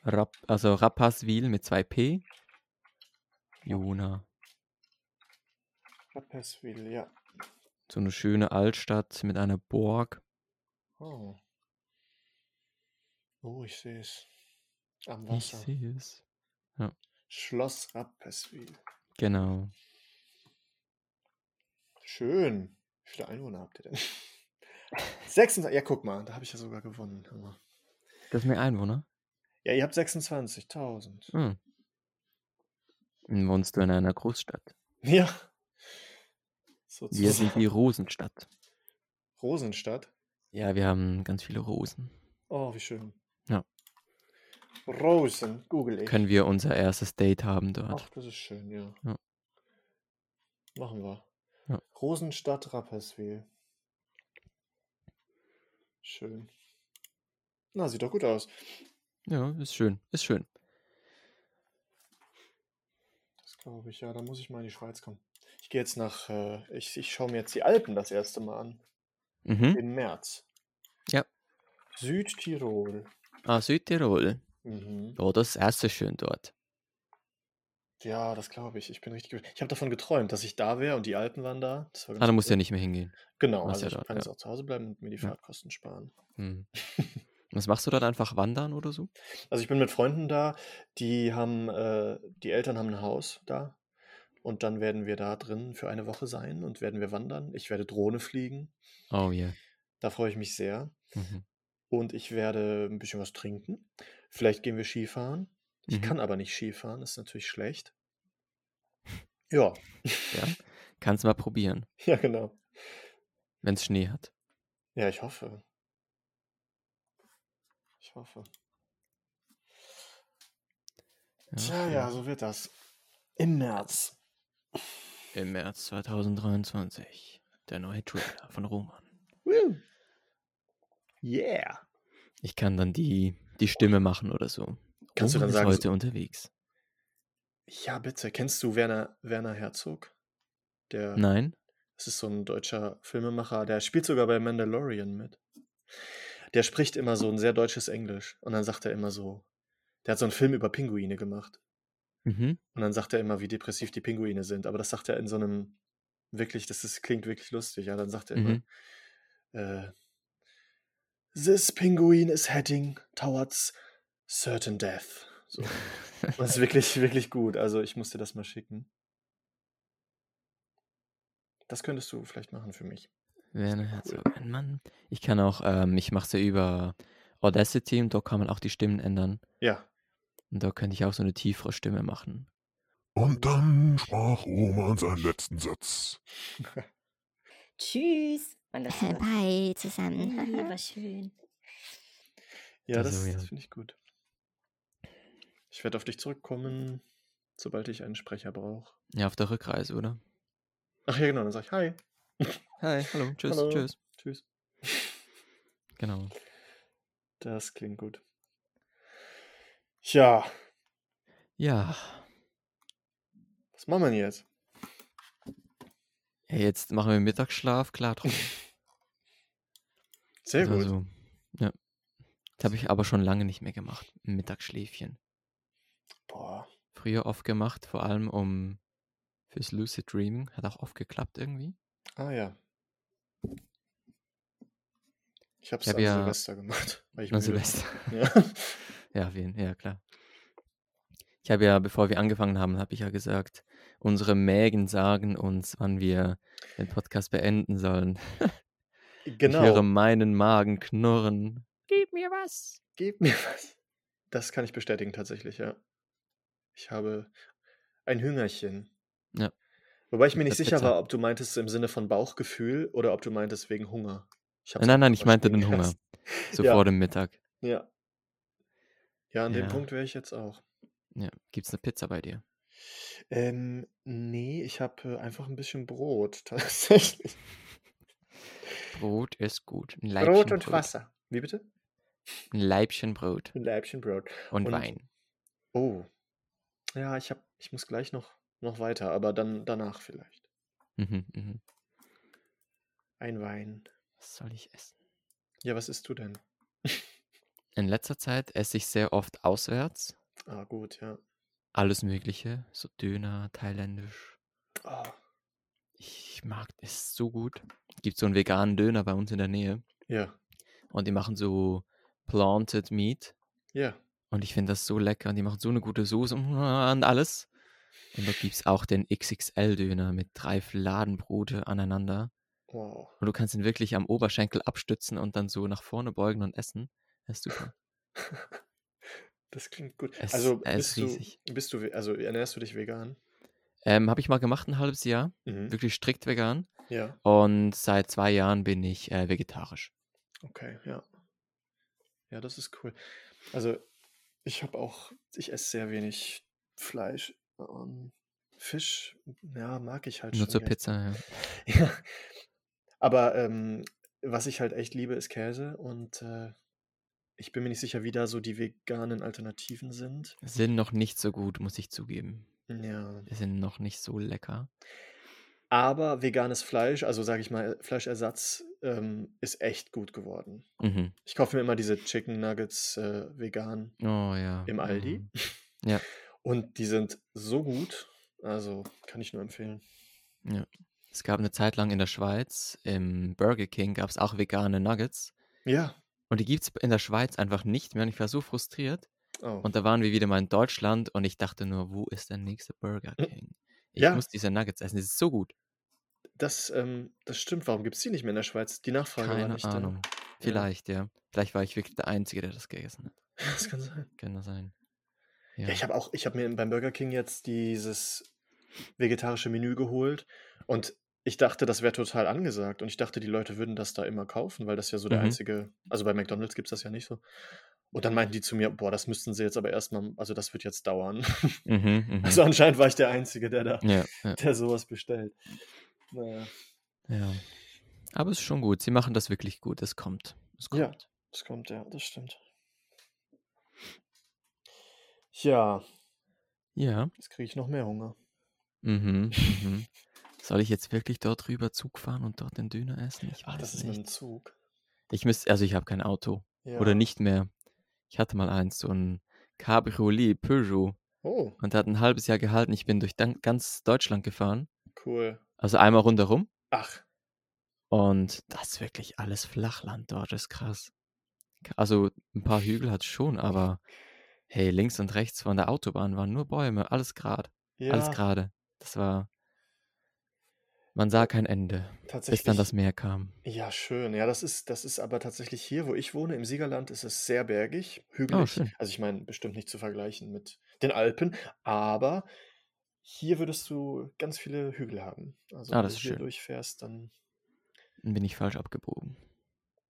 Rapp, also Rapperswil mit zwei P. Jona. Rapperswil, ja. So eine schöne Altstadt mit einer Burg. Oh. Oh, ich sehe es. Am Ich Wasser. sehe es. Schloss Rapperswil. Genau. Schön. Wie viele Einwohner habt ihr denn? 26. Ja, guck mal, da habe ich ja sogar gewonnen. Das ist mehr Einwohner. Ja, ihr habt 26.000. Hm. Wohnst du in einer Großstadt? Ja. Wir sind die Sozusagen. Rosenstadt. Rosenstadt. Ja, wir haben ganz viele Rosen. Oh, wie schön. Ja. Rosen, google ich. Können wir unser erstes Date haben dort? Ach, das ist schön, ja. Ja. Machen wir. Ja. Rosenstadt Rapperswil. Schön. Na, sieht doch gut aus. Ja, ist schön. Ist schön. Das glaube ich, ja. Da muss ich mal in die Schweiz kommen. Ich gehe jetzt nach, äh, ich, ich schaue mir jetzt die Alpen das erste Mal an. Mhm. Im März. Ja. Südtirol. Ah, Südtirol. Mhm. Oh, das erste schön dort. Ja, das glaube ich. Ich bin richtig. Ich habe davon geträumt, dass ich da wäre und die Alpen waren da. War Ah, ganz da musst du ja nicht mehr hingehen. Genau, also ja ich dort, kann ja. jetzt auch zu Hause bleiben und mir die Ja. Fahrtkosten sparen. Hm. Was machst du dort einfach wandern oder so? Also ich bin mit Freunden da, die haben, äh, die Eltern haben ein Haus da und dann werden wir da drin für eine Woche sein und werden wir wandern. Ich werde Drohne fliegen, Oh ja. da freue ich mich sehr. Mhm. Und ich werde ein bisschen was trinken. Vielleicht gehen wir Skifahren. Ich Mhm. kann aber nicht Skifahren, das ist natürlich schlecht. Ja, Ja, kannst mal probieren, ja genau. wenn es Schnee hat. Ja, ich hoffe. Ich hoffe. Ja, Tja, ja, so wird das. Im März. Im März 2023. Der neue Trailer von Roman. Woo. Yeah. Ich kann dann die, die Stimme machen oder so. Kannst du Roman dann ist sagen, so- heute unterwegs. Ja, bitte. Kennst du Werner, Werner Herzog? Der, Nein? das ist so ein deutscher Filmemacher, der spielt sogar bei Mandalorian mit. Der spricht immer so ein sehr deutsches Englisch. Und dann sagt er immer so, der hat so einen Film über Pinguine gemacht. Mhm. Und dann sagt er immer, wie depressiv die Pinguine sind. Aber das sagt er in so einem, wirklich, das ist, klingt wirklich lustig. Ja, dann sagt er immer, Mhm. äh, This penguin is heading towards certain death. So. Das ist wirklich, wirklich gut. Also ich muss dir das mal schicken. Das könntest du vielleicht machen für mich. Werner Herzog, ein Mann. Ich kann auch, ähm, ich mache es ja über Audacity und da kann man auch die Stimmen ändern. Ja. Und da könnte ich auch so eine tiefere Stimme machen. Und dann sprach Roman seinen letzten Satz. Tschüss. Und das war Bye zusammen. war schön. Ja, das, Also, ja. das finde ich gut. Ich werde auf dich zurückkommen, sobald ich einen Sprecher brauche. Ja, auf der Rückreise, oder? Ach ja, genau, dann sag ich Hi. Hi, hallo, tschüss, Hallo. tschüss. Tschüss. Genau. Das klingt gut. Tja, Ja, was machen wir denn jetzt? ja jetzt machen wir Mittagsschlaf, klar drum. Sehr gut. Also, ja. Das habe ich aber schon lange nicht mehr gemacht. Mittagsschläfchen. Boah. Früher oft gemacht, vor allem um fürs Lucid Dreaming. Hat auch oft geklappt irgendwie. Ah ja. Ich habe es hab an ja- Silvester gemacht. Weil ich war. Silvester. Ja. Ja, wen? Ja, klar. Ich habe ja, bevor wir angefangen haben, habe ich ja gesagt, unsere Mägen sagen uns, wann wir den Podcast beenden sollen. Ich höre Genau. meinen Magen knurren. Gib mir was. Gib mir was. Das kann ich bestätigen tatsächlich, ja. Ich habe ein Hüngerchen. Ja. Wobei ich mir nicht sicher Pizza. war, ob du meintest im Sinne von Bauchgefühl oder ob du meintest wegen Hunger. Nein, nein, kurz ich meinte den Hunger. So Ja. vor dem Mittag. Ja. Ja, an dem Ja. Punkt wäre ich jetzt auch. Ja. Gibt's eine Pizza bei dir? Ähm, nee, ich habe äh, einfach ein bisschen Brot, tatsächlich. Brot ist gut. Ein Brot und Brot. Wasser. Wie bitte? Ein Leibchen Brot. Ein Leibchen Brot. Und, Und- Wein. Oh. Ja, ich hab, ich muss gleich noch, noch weiter, aber dann danach vielleicht. Mhm, mhm. Ein Wein. Was soll ich essen? Ja, was isst du denn? In letzter Zeit esse ich sehr oft auswärts. Ah, gut, ja. Alles Mögliche. So Döner, thailändisch. Ah, Ich mag es so gut. Gibt so einen veganen Döner bei uns in der Nähe. ja, Und die machen so Planted Meat. ja. Und ich finde das so lecker. Und die machen so eine gute Soße und alles. Und da gibt es auch den XXL-Döner mit drei Fladenbrote aneinander. Wow. Und du kannst ihn wirklich am Oberschenkel abstützen und dann so nach vorne beugen und essen. Das ist super. Das klingt gut. Es- Also bist ist du, bist du, also ernährst du dich vegan? Ähm, Habe ich mal gemacht, ein halbes Jahr. Mhm. Wirklich strikt vegan. Ja, Und seit zwei Jahren bin ich äh, vegetarisch. okay, ja. Ja, das ist cool. Also ich habe auch, ich esse sehr wenig Fleisch. Ähm, Fisch, ja, mag ich halt Nur schon zur gern. Pizza, ja. Ja. Aber ähm, was ich halt echt liebe, ist Käse und äh, ich bin mir nicht sicher, wie da so die veganen Alternativen sind. Sind noch nicht so gut, muss ich zugeben. Ja. Die sind noch nicht so lecker. Aber veganes Fleisch, also sage ich mal, Fleischersatz, ähm, ist echt gut geworden. Mhm. Ich kaufe mir immer diese Chicken Nuggets äh, vegan Oh ja. im Aldi. mhm. Ja. Und die sind so gut. Also kann ich nur empfehlen. Es gab eine Zeit lang in der Schweiz, im Burger King gab es auch vegane Nuggets. Ja. Und die gibt es in der Schweiz einfach nicht mehr. Und ich war so frustriert. Oh. Und da waren wir wieder mal in Deutschland und ich dachte nur, wo ist der nächste Burger Hm. King? Ich Ja. muss diese Nuggets essen, die sind so gut. Das, ähm, das stimmt. Warum gibt es die nicht mehr in der Schweiz? Die Nachfrage war Keine nicht Ahnung. da. Vielleicht, ja. Vielleicht war ich wirklich der Einzige, der das gegessen hat. Das kann sein. Kann das sein. Ja, Ja. ich habe auch, ich habe mir beim Burger King jetzt dieses vegetarische Menü geholt und ich dachte, das wäre total angesagt und ich dachte, die Leute würden das da immer kaufen, weil das ja so der Mhm. einzige, also bei McDonald's gibt es das ja nicht so. Und dann meinten die zu mir, boah, das müssten sie jetzt aber erstmal, also das wird jetzt dauern. Mhm, mhm. Also anscheinend war ich der Einzige, der da, ja, ja, der sowas bestellt. Naja, ja. Aber es ist schon gut. Sie machen das wirklich gut. Es kommt. Es kommt. Ja. das kommt, ja, das stimmt. Ja, Ja. jetzt kriege ich noch mehr Hunger. Mhm, mhm. Soll ich jetzt wirklich dort rüber Zug fahren und dort den Döner essen? Ich Ach, weiß das ist mit nicht. dem Zug. Ich müsste, also ich habe kein Auto. Ja. Oder nicht mehr. Ich hatte mal eins, so ein Cabriolet Peugeot. Oh, Und hat ein halbes Jahr gehalten. Ich bin durch ganz Deutschland gefahren. cool. Also einmal rundherum. Ach, Und das ist wirklich alles Flachland dort. Das ist krass. Also ein paar Hügel hat es schon, aber hey, links und rechts von der Autobahn waren nur Bäume. Alles gerade. Alles ja, gerade. Das war. Man sah kein Ende, bis dann das Meer kam. Ja, schön. Ja, das ist, das ist aber tatsächlich hier, wo ich wohne, im Siegerland, ist es sehr bergig, Oh, hügelig. schön. Also ich meine, bestimmt nicht zu vergleichen mit den Alpen, aber hier würdest du ganz viele Hügel haben. Also Ah, wenn du hier schön. durchfährst, dann. Dann bin ich falsch abgebogen.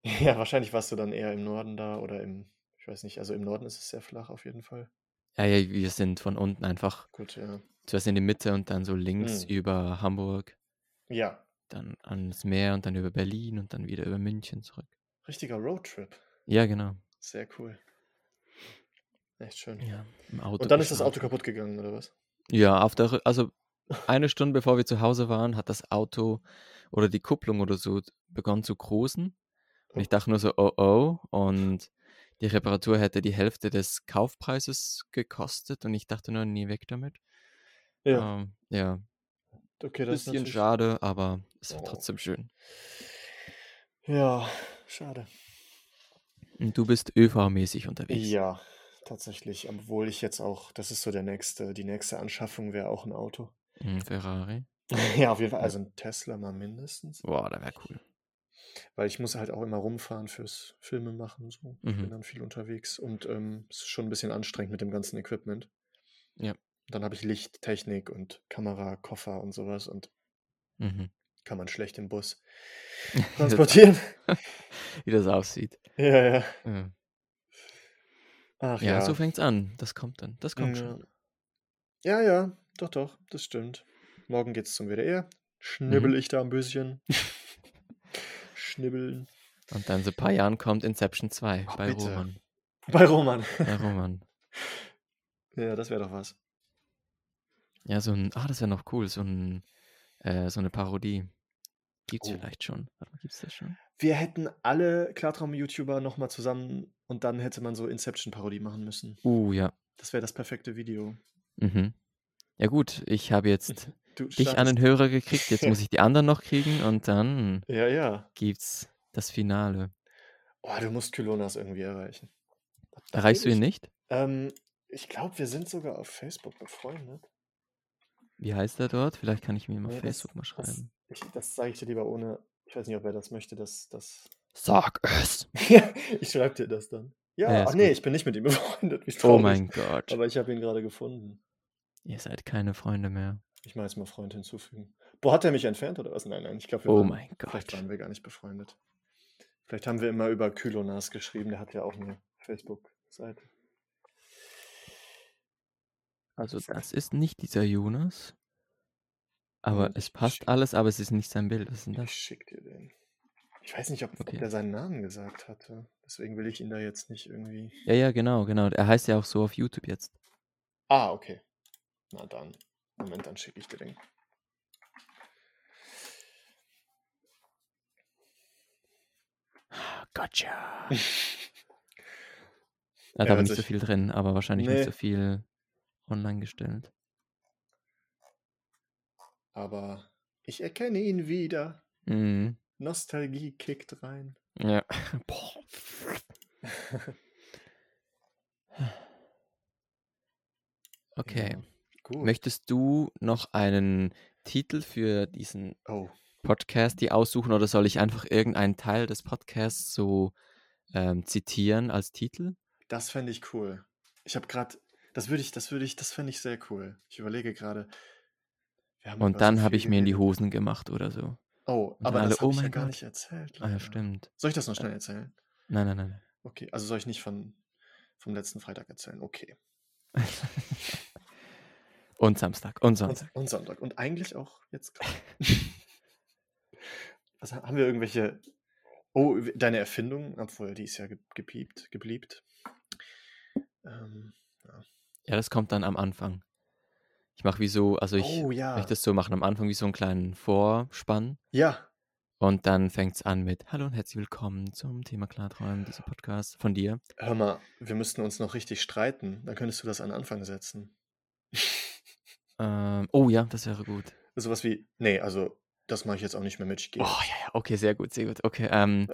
Ja, wahrscheinlich warst du dann eher im Norden da oder im, ich weiß nicht, also im Norden ist es sehr flach auf jeden Fall. Ja, ja, wir sind von unten einfach Gut, ja. zuerst in die Mitte und dann so links Hm. über Hamburg, Ja, dann ans Meer und dann über Berlin und dann wieder über München zurück. richtiger Roadtrip. Ja, genau. Sehr cool. Echt schön. Ja, im Auto Und dann ist das Auto kaputt gegangen, oder was? Ja, auf der, also eine Stunde bevor wir zu Hause waren, hat das Auto oder die Kupplung oder so begonnen zu grusen. Und ich dachte nur so, oh oh. Und die Reparatur hätte die Hälfte des Kaufpreises gekostet. Und ich dachte nur, nie weg damit. Ja, Ähm, ja, okay, das ist bisschen natürlich. schade, aber es war Oh. trotzdem schön. Ja, schade. Und du bist ÖV-mäßig unterwegs. Ja, tatsächlich, obwohl ich jetzt auch, das ist so der nächste, die nächste Anschaffung wäre auch ein Auto. Ein Ferrari. Ja, auf jeden Fall, also ein Tesla mal mindestens. Boah, da wäre cool. Weil ich muss halt auch immer rumfahren fürs Filme machen. So. Ich bin Mhm. dann viel unterwegs und ähm, es ist schon ein bisschen anstrengend mit dem ganzen Equipment. Ja. Dann habe ich Licht, Technik und Kamera, Koffer und sowas und Mhm. kann man schlecht im Bus transportieren. Wie das aussieht. ja, ja. Ja, Ach ja ja. so fängt's an. Das kommt dann. Das kommt ja. schon. ja, ja, doch, doch, das stimmt. Morgen geht's zum WDR. Schnibbel Mhm. ich da ein bisschen. Schnibbeln. Und dann so ein paar Jahren kommt Inception 2 Oh, bei bitte. Roman. Bei Roman. Bei Roman. ja, das wäre doch was. Ja, so ein, ah, das wäre noch cool, so ein, äh, so eine Parodie. Gibt's Oh. vielleicht schon. Warte mal, gibt's das schon? Wir hätten alle Klartraum-YouTuber nochmal zusammen und dann hätte man so Inception-Parodie machen müssen. Uh, ja. Das wäre das perfekte Video. Mhm. Ja gut, ich habe jetzt Du dich an startest- den Hörer gekriegt, jetzt muss ich die anderen noch kriegen und dann Ja, ja. gibt's das Finale. Oh, du musst Kylonas irgendwie erreichen. Da Erreichst du ihn ich- nicht? Ähm, ich glaube, wir sind sogar auf Facebook befreundet. Wie heißt er dort? Vielleicht kann ich mir auf Nee, das- Facebook mal Das, schreiben. ich, das sage ich dir lieber ohne. Ich weiß nicht, ob er das möchte, dass das. Sag es! Ich schreibe dir das dann. Ja, Ja, ach nee, gut. ich bin nicht mit ihm befreundet. Oh mein Gott. Aber ich habe ihn gerade gefunden. Ihr seid keine Freunde mehr. Ich mache jetzt mal Freund hinzufügen. Boah, hat er mich entfernt oder was? Nein, nein, ich glaube, wir Oh waren, mein vielleicht Gott. waren wir gar nicht befreundet. Vielleicht haben wir immer über Kylonas geschrieben, der hat ja auch eine Facebook-Seite. Also das ist nicht dieser Jonas. Aber Moment, es ich passt alles, aber es ist nicht sein Bild. Was ist denn Ich das? schick dir den. Ich weiß nicht, ob, Okay. der seinen Namen gesagt hatte. Deswegen will ich ihn da jetzt nicht irgendwie. Ja, ja, genau, genau. Er heißt ja auch so auf YouTube jetzt. Ah, okay. Na dann. Moment, dann schicke ich dir den. Gotcha. Er hat aber hört nicht so sich- viel drin, aber wahrscheinlich Nee. nicht so viel online gestellt. Aber ich erkenne ihn wieder. Mhm. Nostalgie kickt rein. Ja. Boah. Okay. Ja, gut. Möchtest du noch einen Titel für diesen oh, Podcast die aussuchen oder soll ich einfach irgendeinen Teil des Podcasts so ähm, zitieren als Titel? das fände ich cool. Ich habe gerade, das würde ich, das würde ich, das fände ich sehr cool. Ich überlege gerade. Und dann habe ich mir in die. Hosen gemacht oder so. Oh, aber alle, das habe oh ich ja gar Gott. nicht erzählt. Ah ja, leider. stimmt. Soll ich das noch schnell erzählen? Nein, nein, nein. Okay, also soll ich nicht von, vom letzten Freitag erzählen? Okay. Und Samstag und Und, Sonntag. und Sonntag. Und eigentlich auch jetzt gerade. Was haben wir irgendwelche. Oh, deine Erfindung, obwohl die ist ja ge gepiept, gebliebt. Ähm, Ja, das kommt dann am Anfang. Ich mache wie so, also ich oh ja. möchte es so machen am Anfang wie so einen kleinen Vorspann. Ja, Und dann fängt es an mit Hallo und herzlich willkommen zum Thema Klarträumen, dieser Podcast von dir. hör mal, wir müssten uns noch richtig streiten. Dann könntest du das an Anfang setzen. Ähm, oh ja, das wäre gut. Sowas wie. Nee, also, das mache ich jetzt auch nicht mehr mit. Ich gehe. Oh ja, ja, okay, sehr gut, sehr gut. Okay, ähm.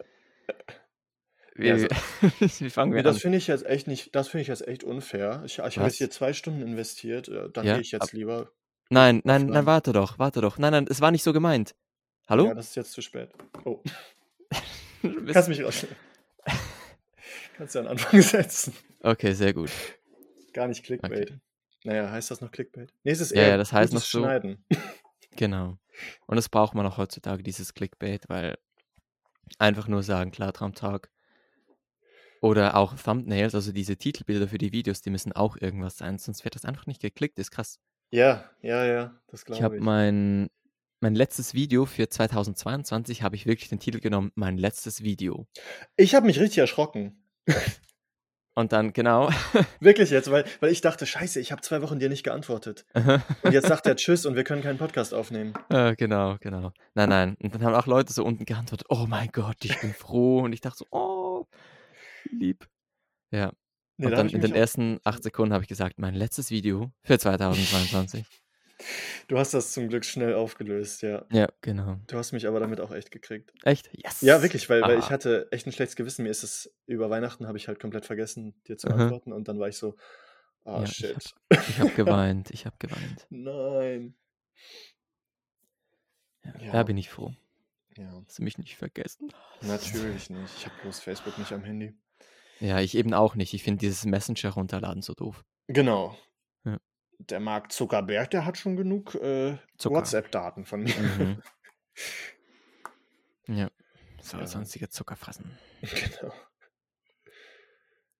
Ja, Wie, wie fangen wir das an? finde ich jetzt echt nicht, das finde ich jetzt echt unfair. Ich, ich habe jetzt hier zwei Stunden investiert, äh, dann Ja, gehe ich jetzt ab- lieber. Nein, nein, nein, warte doch, warte doch. Nein, nein, es war nicht so gemeint. Hallo? Ja, das ist jetzt zu spät. Oh, Du bist- kannst mich rausschneiden. kannst du an Anfang setzen. okay, sehr gut. Gar nicht Clickbait. Okay. Naja, heißt das noch Clickbait? Nee, es ist Ja, eher ja, das heißt noch so- Schneiden. Genau. Und das braucht man auch heutzutage, dieses Clickbait, weil einfach nur sagen, Klartraumtag. Oder auch Thumbnails, also diese Titelbilder für die Videos, die müssen auch irgendwas sein, sonst wird das einfach nicht geklickt. Ist krass. Ja, ja, ja, das Ich habe glaube ich. mein, mein letztes Video für 2022 habe ich wirklich den Titel genommen, mein letztes Video. Ich habe mich richtig erschrocken. Und dann, genau. Wirklich jetzt, weil, weil ich dachte, scheiße, ich habe zwei Wochen dir nicht geantwortet. Und jetzt sagt er Tschüss und wir können keinen Podcast aufnehmen. äh, genau, genau. Nein, nein. Und dann haben auch Leute so unten geantwortet, oh mein Gott, ich bin froh. Und ich dachte so, oh, lieb. Ja. Nee, und dann in den ersten acht Sekunden habe ich gesagt, mein letztes Video für 2022. Du hast das zum Glück schnell aufgelöst, ja. Ja, genau. Du hast mich aber damit auch echt gekriegt. Echt? Yes. Ja, wirklich, weil, weil ich Ah. hatte echt ein schlechtes Gewissen. Mir ist es über Weihnachten habe ich halt komplett vergessen, dir zu Mhm. antworten und dann war ich so, ah Ja, ich shit. Ich habe geweint. Ich habe geweint. Nein. Ja, Da Ja, bin ich froh. ja. Hast du mich nicht vergessen? Natürlich nicht. Ich habe bloß Facebook nicht am Handy. Ja, ich eben auch nicht. Ich finde dieses Messenger runterladen so doof. Genau. Der Mark Zuckerberg, der hat schon genug äh, Zucker. WhatsApp-Daten von mir. Mhm. Ja. Soll Ja. sonstige Zucker fressen. genau.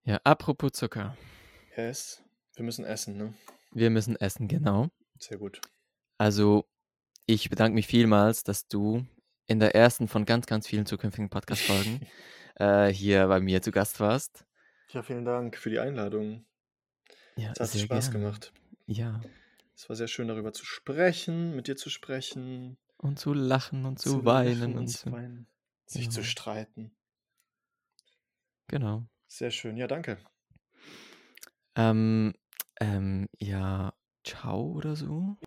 Ja, apropos Zucker. Yes. Wir müssen essen, ne? Wir müssen essen, genau. Sehr gut. Also, ich bedanke mich vielmals, dass du in der ersten von ganz, ganz vielen zukünftigen Podcast-Folgen äh, hier bei mir zu Gast warst. Ja, vielen Dank für die Einladung. Ja, Es hat sehr Spaß gerne. gemacht. Ja. Es war sehr schön, darüber zu sprechen, mit dir zu sprechen, Und zu lachen und zu, zu weinen lachen und zu zu. weinen, sich zu Genau. streiten. Genau. Sehr schön. Ja, danke. Ähm, ähm, ja, ciao oder so.